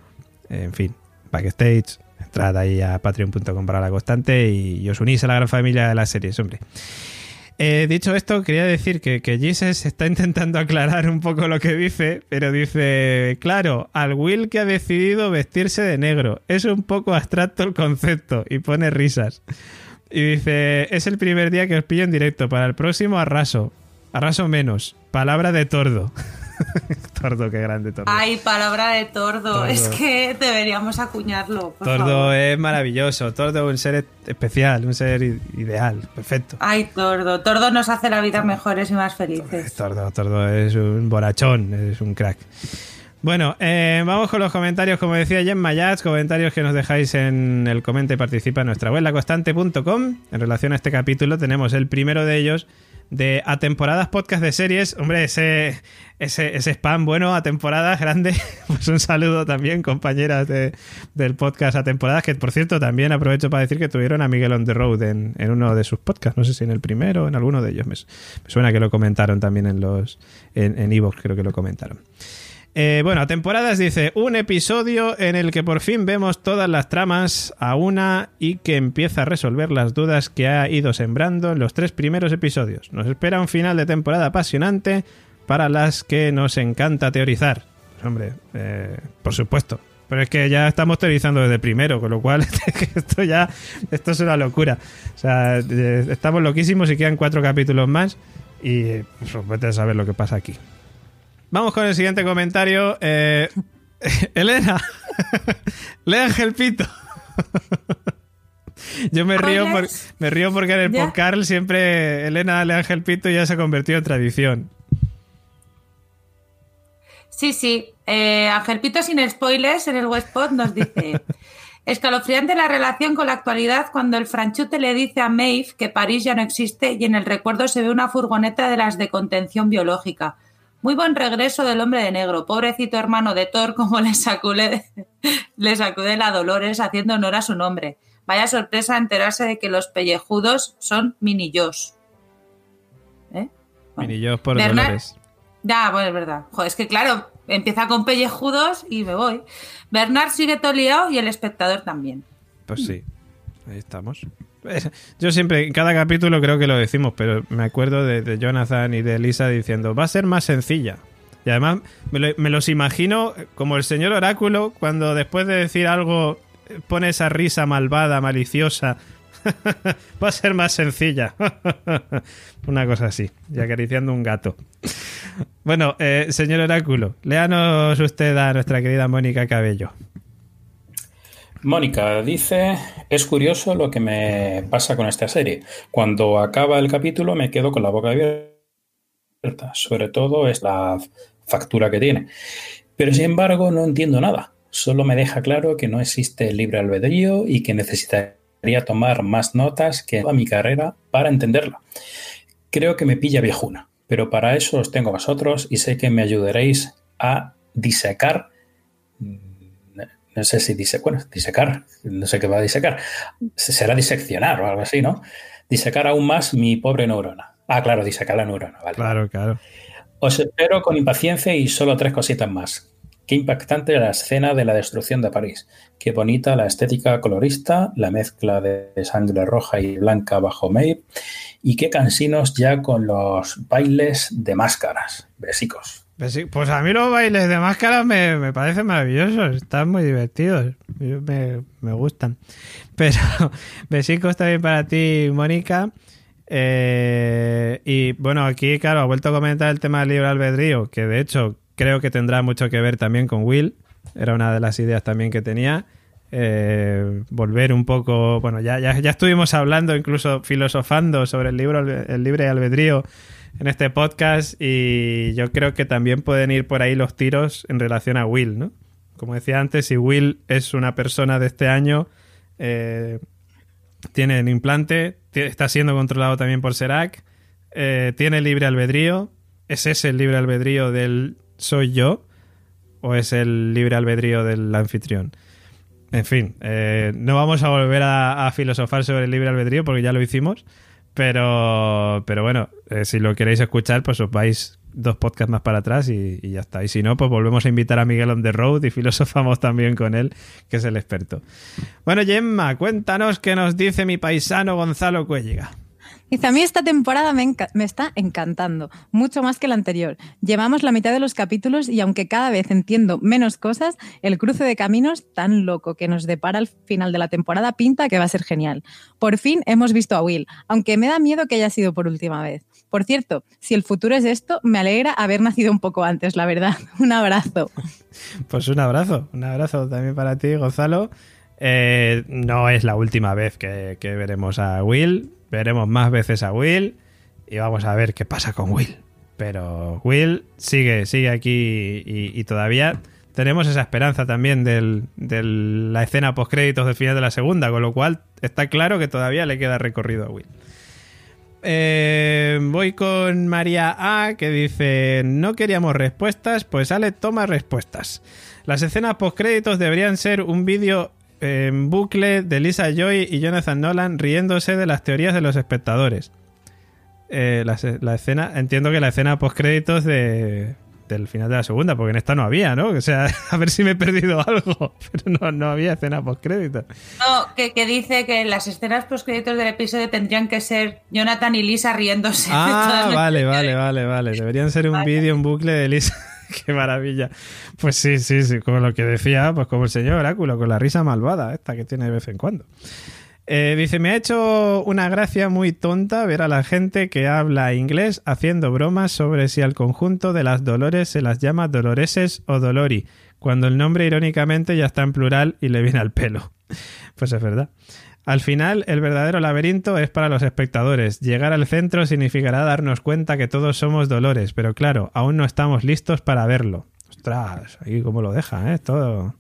en fin, backstage. Entrad ahí a patreon.com para la constante y os unís a la gran familia de las series, hombre. Eh, dicho esto, quería decir que, que Jesus está intentando [LAUGHS] aclarar un poco lo que dice, pero dice, claro, al Will que ha decidido vestirse de negro. Es un poco abstracto el concepto y pone risas. Y dice, es el primer día que os pillo en directo, para el próximo arraso. Arraso menos. Palabra de tordo. [LAUGHS] [LAUGHS] tordo, qué grande tordo. Ay, palabra de tordo. Es que deberíamos acuñarlo. tordo es maravilloso. Tordo es un ser especial, un ser ideal, perfecto. Ay, tordo. Tordo nos hace la vida mejores y más felices. Tordo, tordo es un borachón, es un crack. Bueno, eh, vamos con los comentarios, como decía Jen Mayats, comentarios que nos dejáis en el comenta y participa en nuestra web, laconstante.com. En relación a este capítulo tenemos el primero de ellos, de a temporadas podcast de series. Hombre, ese, ese, ese spam bueno a temporadas grande. [LAUGHS] Pues un saludo también, compañeras de, del podcast a que por cierto también aprovecho para decir que tuvieron a Miguel on the road en, en uno de sus podcasts. No sé si en el primero o en alguno de ellos. Me, suena que lo comentaron también en los en Evox, creo que lo comentaron. Eh, bueno, temporadas dice un episodio en el que por fin vemos todas las tramas a una y que empieza a resolver las dudas que ha ido sembrando en los tres primeros episodios. Nos espera un final de temporada apasionante para las que nos encanta teorizar. Pues, hombre, eh, por supuesto. Pero es que ya estamos teorizando desde primero, con lo cual [LAUGHS] esto ya esto es una locura. O sea, eh, estamos loquísimos y quedan cuatro capítulos más y pues, a saber lo que pasa aquí. Vamos con el siguiente comentario. Eh, [LAUGHS] Elena, [LAUGHS] lea Ángel Pito. [LAUGHS] Yo me río, me río porque en el podcast siempre Elena lee Ángel Pito y ya se ha convertido en tradición. Sí, sí. Eh, Ángel Pito sin spoilers en el Westpod nos dice... Escalofriante la relación con la actualidad cuando el franchute le dice a Maeve que París ya no existe y en el recuerdo se ve una furgoneta de las de contención biológica. Muy buen regreso del hombre de negro. Pobrecito hermano de Thor, como le sacude, [LAUGHS] le sacude la Dolores haciendo honor a su nombre. Vaya sorpresa enterarse de que los pellejudos son mini ¿Eh? Mini por Dolores. Ya, bueno, es verdad. Joder, es que claro, empieza con pellejudos y me voy. Bernard sigue toleado y el espectador también. Pues sí, ahí estamos. Yo siempre, en cada capítulo creo que lo decimos, pero me acuerdo de, Jonathan y de Lisa diciendo, va a ser más sencilla. Y además me, los imagino como el señor oráculo cuando después de decir algo pone esa risa malvada, maliciosa. [LAUGHS] va a ser más sencilla. [LAUGHS] Una cosa así, y acariciando un gato. Bueno, eh, señor oráculo, léanos usted a nuestra querida Mónica Cabello. Mónica dice, es curioso lo que me pasa con esta serie. Cuando acaba el capítulo me quedo con la boca abierta. Sobre todo es la factura que tiene. Pero sin embargo no entiendo nada. Solo me deja claro que no existe el libre albedrío y que necesitaría tomar más notas que a mi carrera para entenderla. Creo que me pilla viejuna, pero para eso os tengo a vosotros y sé que me ayudaréis a disecar no sé si dice, bueno, disecar, no sé qué va a disecar, será diseccionar o algo así, ¿no? Disecar aún más mi pobre neurona. Ah, claro, disecar la neurona, vale. Claro, claro. Os espero con impaciencia y solo tres cositas más. Qué impactante la escena de la destrucción de París. Qué bonita la estética colorista, la mezcla de sangre roja y blanca bajo Maeve. Y qué cansinos ya con los bailes de máscaras. Besicos. Pues a mí los bailes de máscaras me, parecen maravillosos, están muy divertidos, me, me gustan. [LAUGHS] Pero besicos también para ti, Mónica. Eh, y bueno, aquí, claro, ha vuelto a comentar el tema del libre albedrío, que de hecho creo que tendrá mucho que ver también con Will. Era una de las ideas también que tenía. Eh, volver un poco. Bueno, ya, ya, ya, estuvimos hablando, incluso filosofando sobre el libro El libre albedrío en este podcast. Y yo creo que también pueden ir por ahí los tiros en relación a Will, ¿no? Como decía antes, si Will es una persona de este año. Eh, tiene el implante, está siendo controlado también por Serac, eh, tiene libre albedrío. ¿Es ese el libre albedrío del soy yo? ¿O es el libre albedrío del anfitrión? En fin, eh, no vamos a volver a, filosofar sobre el libre albedrío porque ya lo hicimos. Pero, pero bueno, eh, si lo queréis escuchar, pues os vais dos podcasts más para atrás y, ya está. Y si no, pues volvemos a invitar a Miguel on the road y filosofamos también con él, que es el experto. Bueno, Gemma, cuéntanos qué nos dice mi paisano Gonzalo Cuelliga. Dice, a mí esta temporada me, está encantando, mucho más que la anterior. Llevamos la mitad de los capítulos y aunque cada vez entiendo menos cosas, el cruce de caminos tan loco que nos depara al final de la temporada pinta que va a ser genial. Por fin hemos visto a Will, aunque me da miedo que haya sido por última vez. Por cierto, si el futuro es esto, me alegra haber nacido un poco antes, la verdad. [LAUGHS] Un abrazo. Pues un abrazo, un abrazo también para ti, Gonzalo. Eh, no es la última vez que veremos a Will veremos más veces a Will y vamos a ver qué pasa con Will. Pero Will sigue, sigue aquí y, todavía tenemos esa esperanza también de la escena post créditos del final de la segunda, con lo cual está claro que todavía le queda recorrido a Will. Eh, voy con María A que dice no queríamos respuestas, pues Ale toma respuestas. Las escenas post créditos deberían ser un vídeo en bucle de Lisa Joy y Jonathan Nolan riéndose de las teorías de los espectadores. Eh, la, escena, entiendo que la escena post créditos de, del final de la segunda, porque en esta no había, ¿no? O sea, [LAUGHS] a ver si me he perdido algo, [LAUGHS] pero no, había escena post créditos. No, que, que, dice que las escenas post créditos del episodio tendrían que ser Jonathan y Lisa riéndose. [LAUGHS] Ah, vale, vale, vale, vale. Deberían ser un vídeo en bucle de Lisa. [LAUGHS] Qué maravilla. Pues sí, sí, sí, como lo que decía, pues como el señor Oráculo, con la risa malvada esta que tiene de vez en cuando. Eh, dice, me ha hecho una gracia muy tonta ver a la gente que habla inglés haciendo bromas sobre si al conjunto de las dolores se las llama doloreses o dolori, cuando el nombre irónicamente ya está en plural y le viene al pelo. [LAUGHS] Pues es verdad. Al final, el verdadero laberinto es para los espectadores. Llegar al centro significará darnos cuenta que todos somos dolores, pero claro, aún no estamos listos para verlo. Ostras, ahí cómo lo deja, ¿eh? Todo.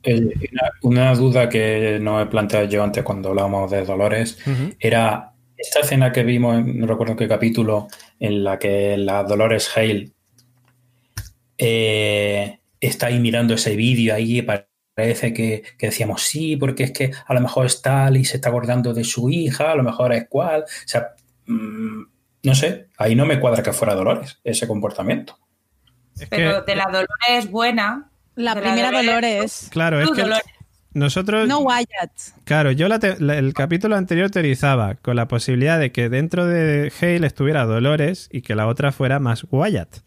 una, duda que no he planteado yo antes cuando hablábamos de dolores era esta escena que vimos, no recuerdo qué capítulo, en la que la Dolores Hale eh, está ahí mirando ese vídeo ahí para parece que, decíamos sí, porque es que a lo mejor es tal y se está acordando de su hija, a lo mejor es cual. O sea, mm, no sé, ahí no me cuadra que fuera Dolores ese comportamiento. Pero de la Dolores buena. La primera Dolores. Claro, es que nosotros. No Wyatt. Claro, yo el capítulo anterior teorizaba con la posibilidad de que dentro de Hale estuviera Dolores y que la otra fuera más Wyatt.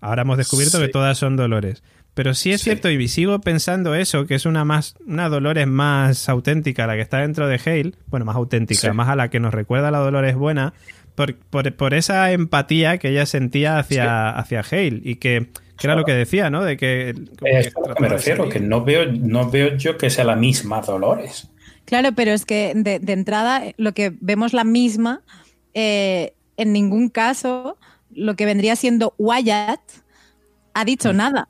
Ahora hemos descubierto que todas son Dolores. Pero sí es cierto, y sigo pensando eso, que es una más, una Dolores más auténtica, la que está dentro de Hale, bueno, más auténtica, más a la que nos recuerda la Dolores buena, por, por, esa empatía que ella sentía hacia, hacia Hale, y que, era lo que decía, ¿no? De que, me refiero, que no veo, no veo yo que sea la misma Dolores. Claro, pero es que de, entrada lo que vemos la misma, eh, en ningún caso lo que vendría siendo Wyatt ha dicho mm. nada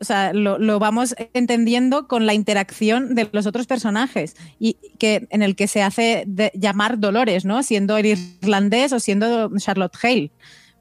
o sea, lo, vamos entendiendo con la interacción de los otros personajes y que en el que se hace llamar Dolores, ¿no? Siendo el irlandés o siendo Charlotte Hale.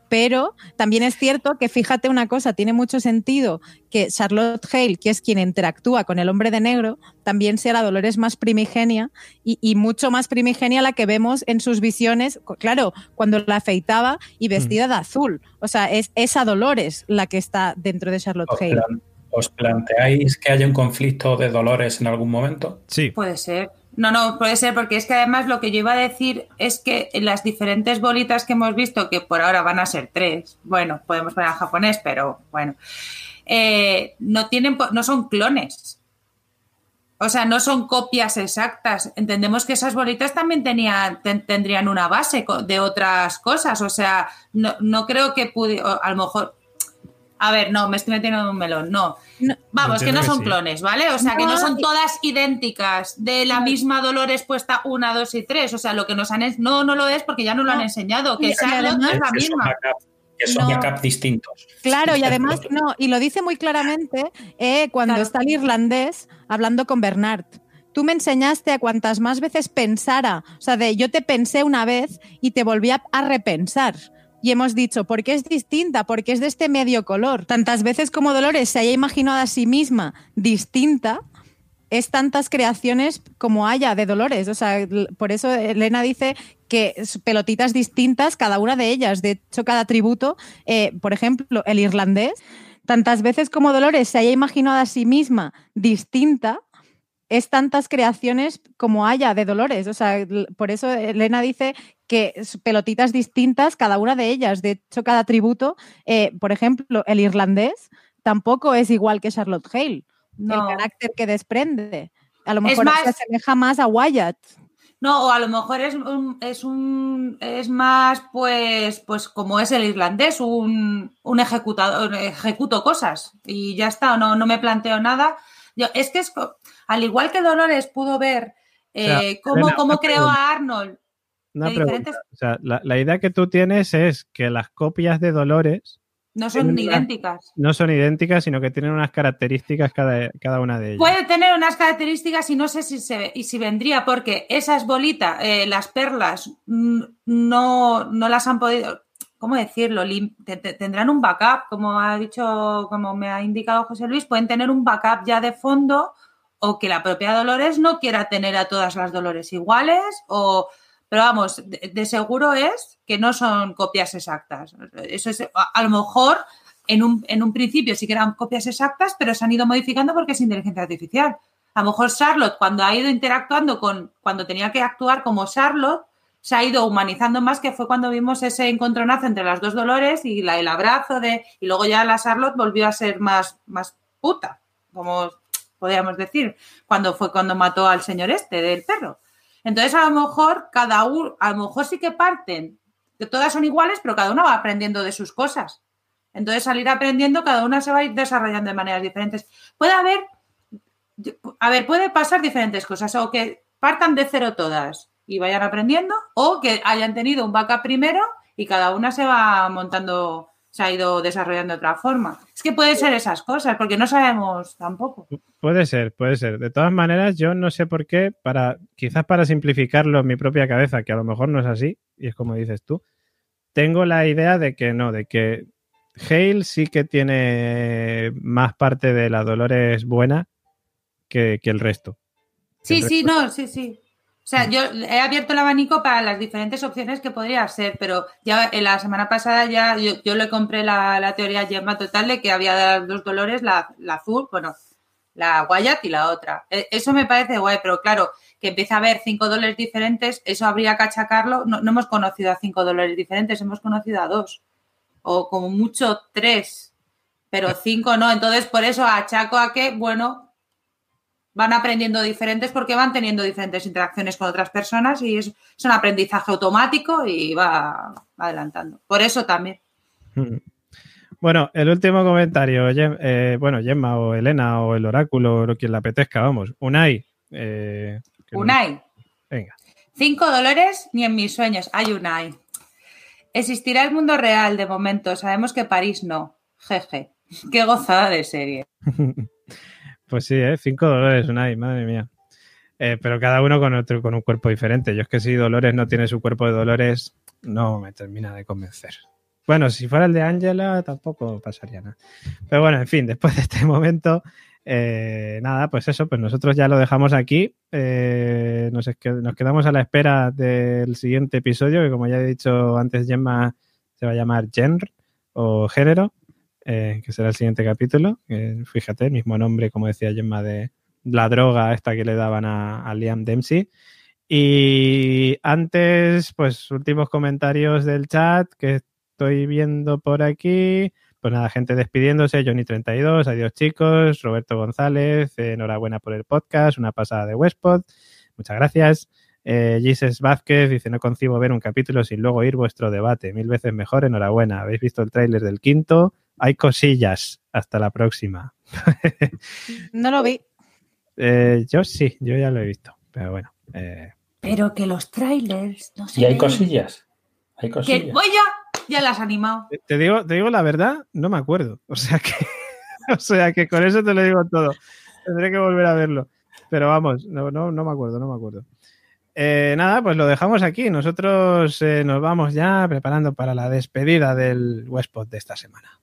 pero también es cierto que fíjate una cosa, tiene mucho sentido que Charlotte Hale, que es quien interactúa con el hombre de negro, también sea la Dolores más primigenia y, mucho más primigenia la que vemos en sus visiones, claro, cuando la afeitaba y mm. vestida de azul. O sea, es esa Dolores la que está dentro de Charlotte Hale. ¿Os planteáis que haya un conflicto de Dolores en algún momento? Sí. Puede ser. No, no, puede ser, porque es que además lo que yo iba a decir es que las diferentes bolitas que hemos visto, que por ahora van a ser tres, bueno, podemos poner a japonés, pero bueno, eh, no, tienen, no son clones. O sea, no son copias exactas. Entendemos que esas bolitas también tenían, tendrían una base de otras cosas. O sea, no, no creo que pudiera, a lo mejor, a ver, no, me estoy metiendo en un melón, no. Vamos, que no son clones, ¿vale? O sea, que no son todas idénticas de la misma Dolores puesta una, dos y tres. O sea, lo que nos han... No, no lo es porque ya no lo han enseñado, que Charlotte no es la misma. Que son no. distintos. Claro, y además, no, y lo dice muy claramente eh, cuando está el irlandés hablando con Bernard tú me enseñaste a cuantas más veces pensara, o sea, de yo te pensé una vez y te volví a repensar y hemos dicho, ¿por qué es distinta? Porque es de este medio color. Tantas veces como Dolores se haya imaginado a sí misma distinta, es tantas creaciones como haya de Dolores. O sea, por eso Elena dice que pelotitas distintas, cada una de ellas. De hecho, cada tributo, eh, por ejemplo, el irlandés, tantas veces como Dolores se haya imaginado a sí misma distinta, es tantas creaciones como haya de Dolores. O sea, por eso Elena dice que pelotitas distintas, cada una de ellas. De hecho, cada tributo, eh, por ejemplo, el irlandés tampoco es igual que Charlotte Hale. El carácter que desprende. A lo mejor se asemeja más a Wyatt. No, o a lo mejor es un, es un es más pues pues como es el irlandés, un, un ejecutador, ejecuto cosas y ya está, no, no me planteo nada. Yo, es que es al igual que Dolores pudo ver eh, cómo, creó a Arnold. O sea, la, idea que tú tienes es que las copias de Dolores no son idénticas. No son idénticas, sino que tienen unas características cada, cada, una de ellas. Puede tener unas características y no sé si se y si vendría, porque esas bolitas, eh, las perlas, mm, no, no las han podido. ¿Cómo decirlo? Tendrán un backup, como ha dicho, como me ha indicado José Luis, pueden tener un backup ya de fondo o que la propia Dolores no quiera tener a todas las Dolores iguales o pero vamos, de, seguro es que no son copias exactas. Eso es, a, lo mejor en un, en un, principio sí que eran copias exactas, pero se han ido modificando porque es inteligencia artificial. A lo mejor Charlotte, cuando ha ido interactuando con, cuando tenía que actuar como Charlotte, se ha ido humanizando más, que fue cuando vimos ese encontronazo entre las dos Dolores y la, el abrazo de, y luego ya la Charlotte volvió a ser más, más puta, como podríamos decir, cuando fue cuando mató al señor este del perro. Entonces, a lo mejor cada uno, a lo mejor sí que parten, que todas son iguales, pero cada una va aprendiendo de sus cosas. Entonces, salir aprendiendo, cada una se va a ir desarrollando de maneras diferentes. Puede haber, a ver, puede pasar diferentes cosas, o que partan de cero todas y vayan aprendiendo, o que hayan tenido un backup primero y cada una se va montando se ha ido desarrollando de otra forma. Es que puede ser esas cosas, porque no sabemos tampoco. Puede ser, puede ser. De todas maneras, yo no sé por qué, para, quizás para simplificarlo en mi propia cabeza, que a lo mejor no es así, y es como dices tú, tengo la idea de que no, de que Hale sí que tiene más parte de la Dolores buena que, el resto. Sí, sí, no, sí, sí. O sea, yo he abierto el abanico para las diferentes opciones que podría ser, pero ya en la semana pasada ya yo, le compré la, teoría Gemma total de que había dos dolores, la, azul, bueno, la Wyatt y la otra. E, eso me parece guay, pero claro, que empieza a haber cinco dólares diferentes, eso habría que achacarlo. No, no hemos conocido a cinco dólares diferentes, hemos conocido a dos. O como mucho tres, pero cinco no. Entonces, por eso achaco a que, bueno, van aprendiendo diferentes porque van teniendo diferentes interacciones con otras personas y es, un aprendizaje automático y va, adelantando. Por eso también. [LAUGHS] Bueno, el último comentario, eh, bueno, Gemma o Elena o el oráculo o quien la apetezca, vamos. Unai. Eh, Unai. Venga. Cinco dolores ni en mis sueños. Hay Unai. Existirá el mundo real de momento. Sabemos que París no. Jeje. Qué gozada de serie. [LAUGHS] Pues sí, ¿eh? Cinco Dolores, Unai, madre mía. Eh, pero cada uno con, otro, con un cuerpo diferente. Yo es que si Dolores no tiene su cuerpo de Dolores, no me termina de convencer. Bueno, si fuera el de Angela tampoco pasaría nada. Pero bueno, en fin, después de este momento, eh, nada, pues eso, pues nosotros ya lo dejamos aquí. Eh, nos, nos, quedamos a la espera del siguiente episodio, que como ya he dicho antes, Gemma se va a llamar Genre o Género, eh, que será el siguiente capítulo. fíjate, el mismo nombre, como decía Gemma, de la droga esta que le daban a, Liam Dempsey. Y antes, pues últimos comentarios del chat que estoy viendo por aquí. Pues nada, gente despidiéndose, Johnny32, adiós chicos, Roberto González, enhorabuena por el podcast, una pasada de Westpod, muchas gracias. Eh, Jesus Vázquez dice, no concibo ver un capítulo sin luego oír vuestro debate, mil veces mejor, enhorabuena. ¿Habéis visto el tráiler del quinto? Hay cosillas, hasta la próxima. no lo vi. Eh, yo sí, yo ya lo he visto, pero bueno. Eh. Pero que los trailers no ¿Y hay cosillas? Hay cosillas. Que voy ya, ya las has animado. Te digo, te digo la verdad, no me acuerdo. O sea que, [LAUGHS] o sea que con eso te lo digo todo. Tendré que volver a verlo. Pero vamos, no, no, no me acuerdo, no me acuerdo. Eh, nada, pues lo dejamos aquí. Nosotros nos vamos ya preparando para la despedida del Westpot de esta semana.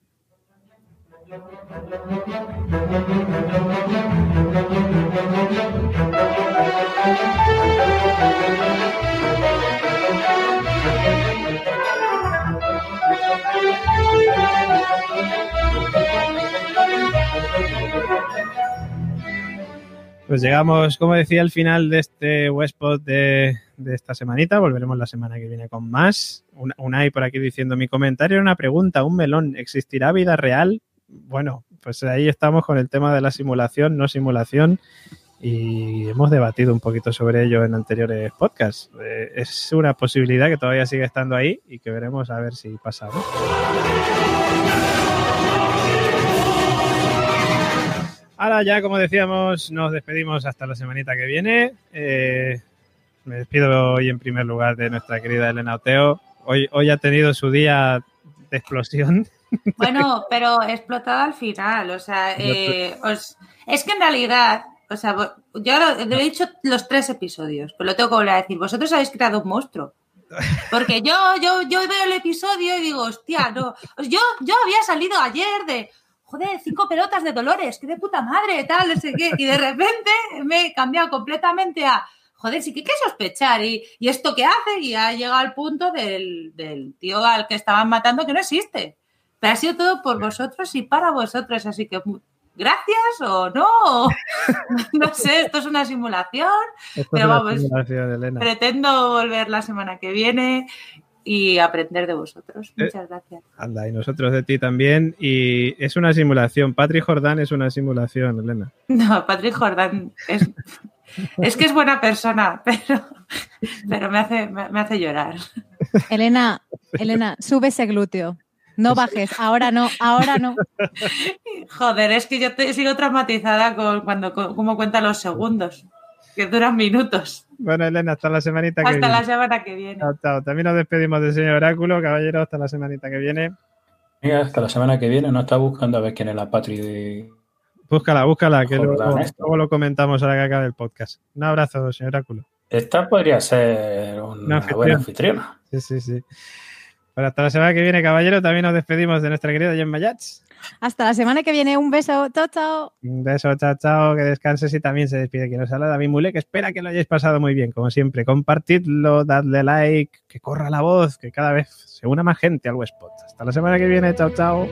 Pues llegamos, como decía, al final de este Westpot de, de esta semanita. Volveremos la semana que viene con más. Un, hay por aquí diciendo mi comentario, una pregunta, un melón. ¿Existirá vida real? Bueno, pues ahí estamos con el tema de la simulación, no simulación. Y hemos debatido un poquito sobre ello en anteriores podcasts. Eh, es una posibilidad que todavía sigue estando ahí y que veremos a ver si pasa. Ahora ya, como decíamos, nos despedimos hasta la semanita que viene. Eh, me despido hoy en primer lugar de nuestra querida Elena Oteo. Hoy, hoy ha tenido su día de explosión. Bueno, pero explotada al final. O sea, eh, es que en realidad, o sea, yo lo, he dicho los tres episodios, pero lo tengo que volver a decir. Vosotros habéis creado un monstruo. Porque yo, yo, yo veo el episodio y digo, hostia, no. Yo, yo había salido ayer de, joder, cinco pelotas de Dolores, qué de puta madre, tal, no sé qué. Y de repente me he cambiado completamente a, joder, sí que hay que sospechar. Y, esto qué hace, y ha llegado al punto del, tío al que estaban matando que no existe. Pero ha sido todo por vosotros y para vosotros, así que gracias o no. [LAUGHS] no sé, esto es una simulación. pero vamos, pretendo volver la semana que viene y aprender de vosotros. Eh, Muchas gracias. Anda, y nosotros de ti también. Y es una simulación. Patrick Jordán es una simulación, Elena. No, Patrick Jordán es, es que es buena persona, pero, pero me, hace, me, hace llorar. Elena, [LAUGHS] Elena, sube ese glúteo. No bajes, ahora no, ahora no. [LAUGHS] Joder, es que yo te, sigo traumatizada con cuando como cuenta los segundos, que duran minutos. Bueno, Elena, hasta la semanita que viene. Hasta la semana que viene. Chao, También nos despedimos del señor Oráculo, caballero, hasta la semanita que viene. Mira, hasta la semana que viene. No está buscando a ver quién es la patria de. Búscala, búscala, que luego, lo comentamos ahora que acabe el podcast. Un abrazo, señor Oráculo. Esta podría ser una, buena anfitriona. Sí, sí, sí. Bueno, hasta la semana que viene, caballero. También nos despedimos de nuestra querida Gemma Yats. Hasta la semana que viene. Un beso. Chao, chao. Un beso, chao, chao. Que descanses y también se despide quien nos habla, David Mule, que espera que lo hayáis pasado muy bien, como siempre. Compartidlo, dadle like, que corra la voz, que cada vez se una más gente al Westpot. Hasta la semana que viene. Chao, chao.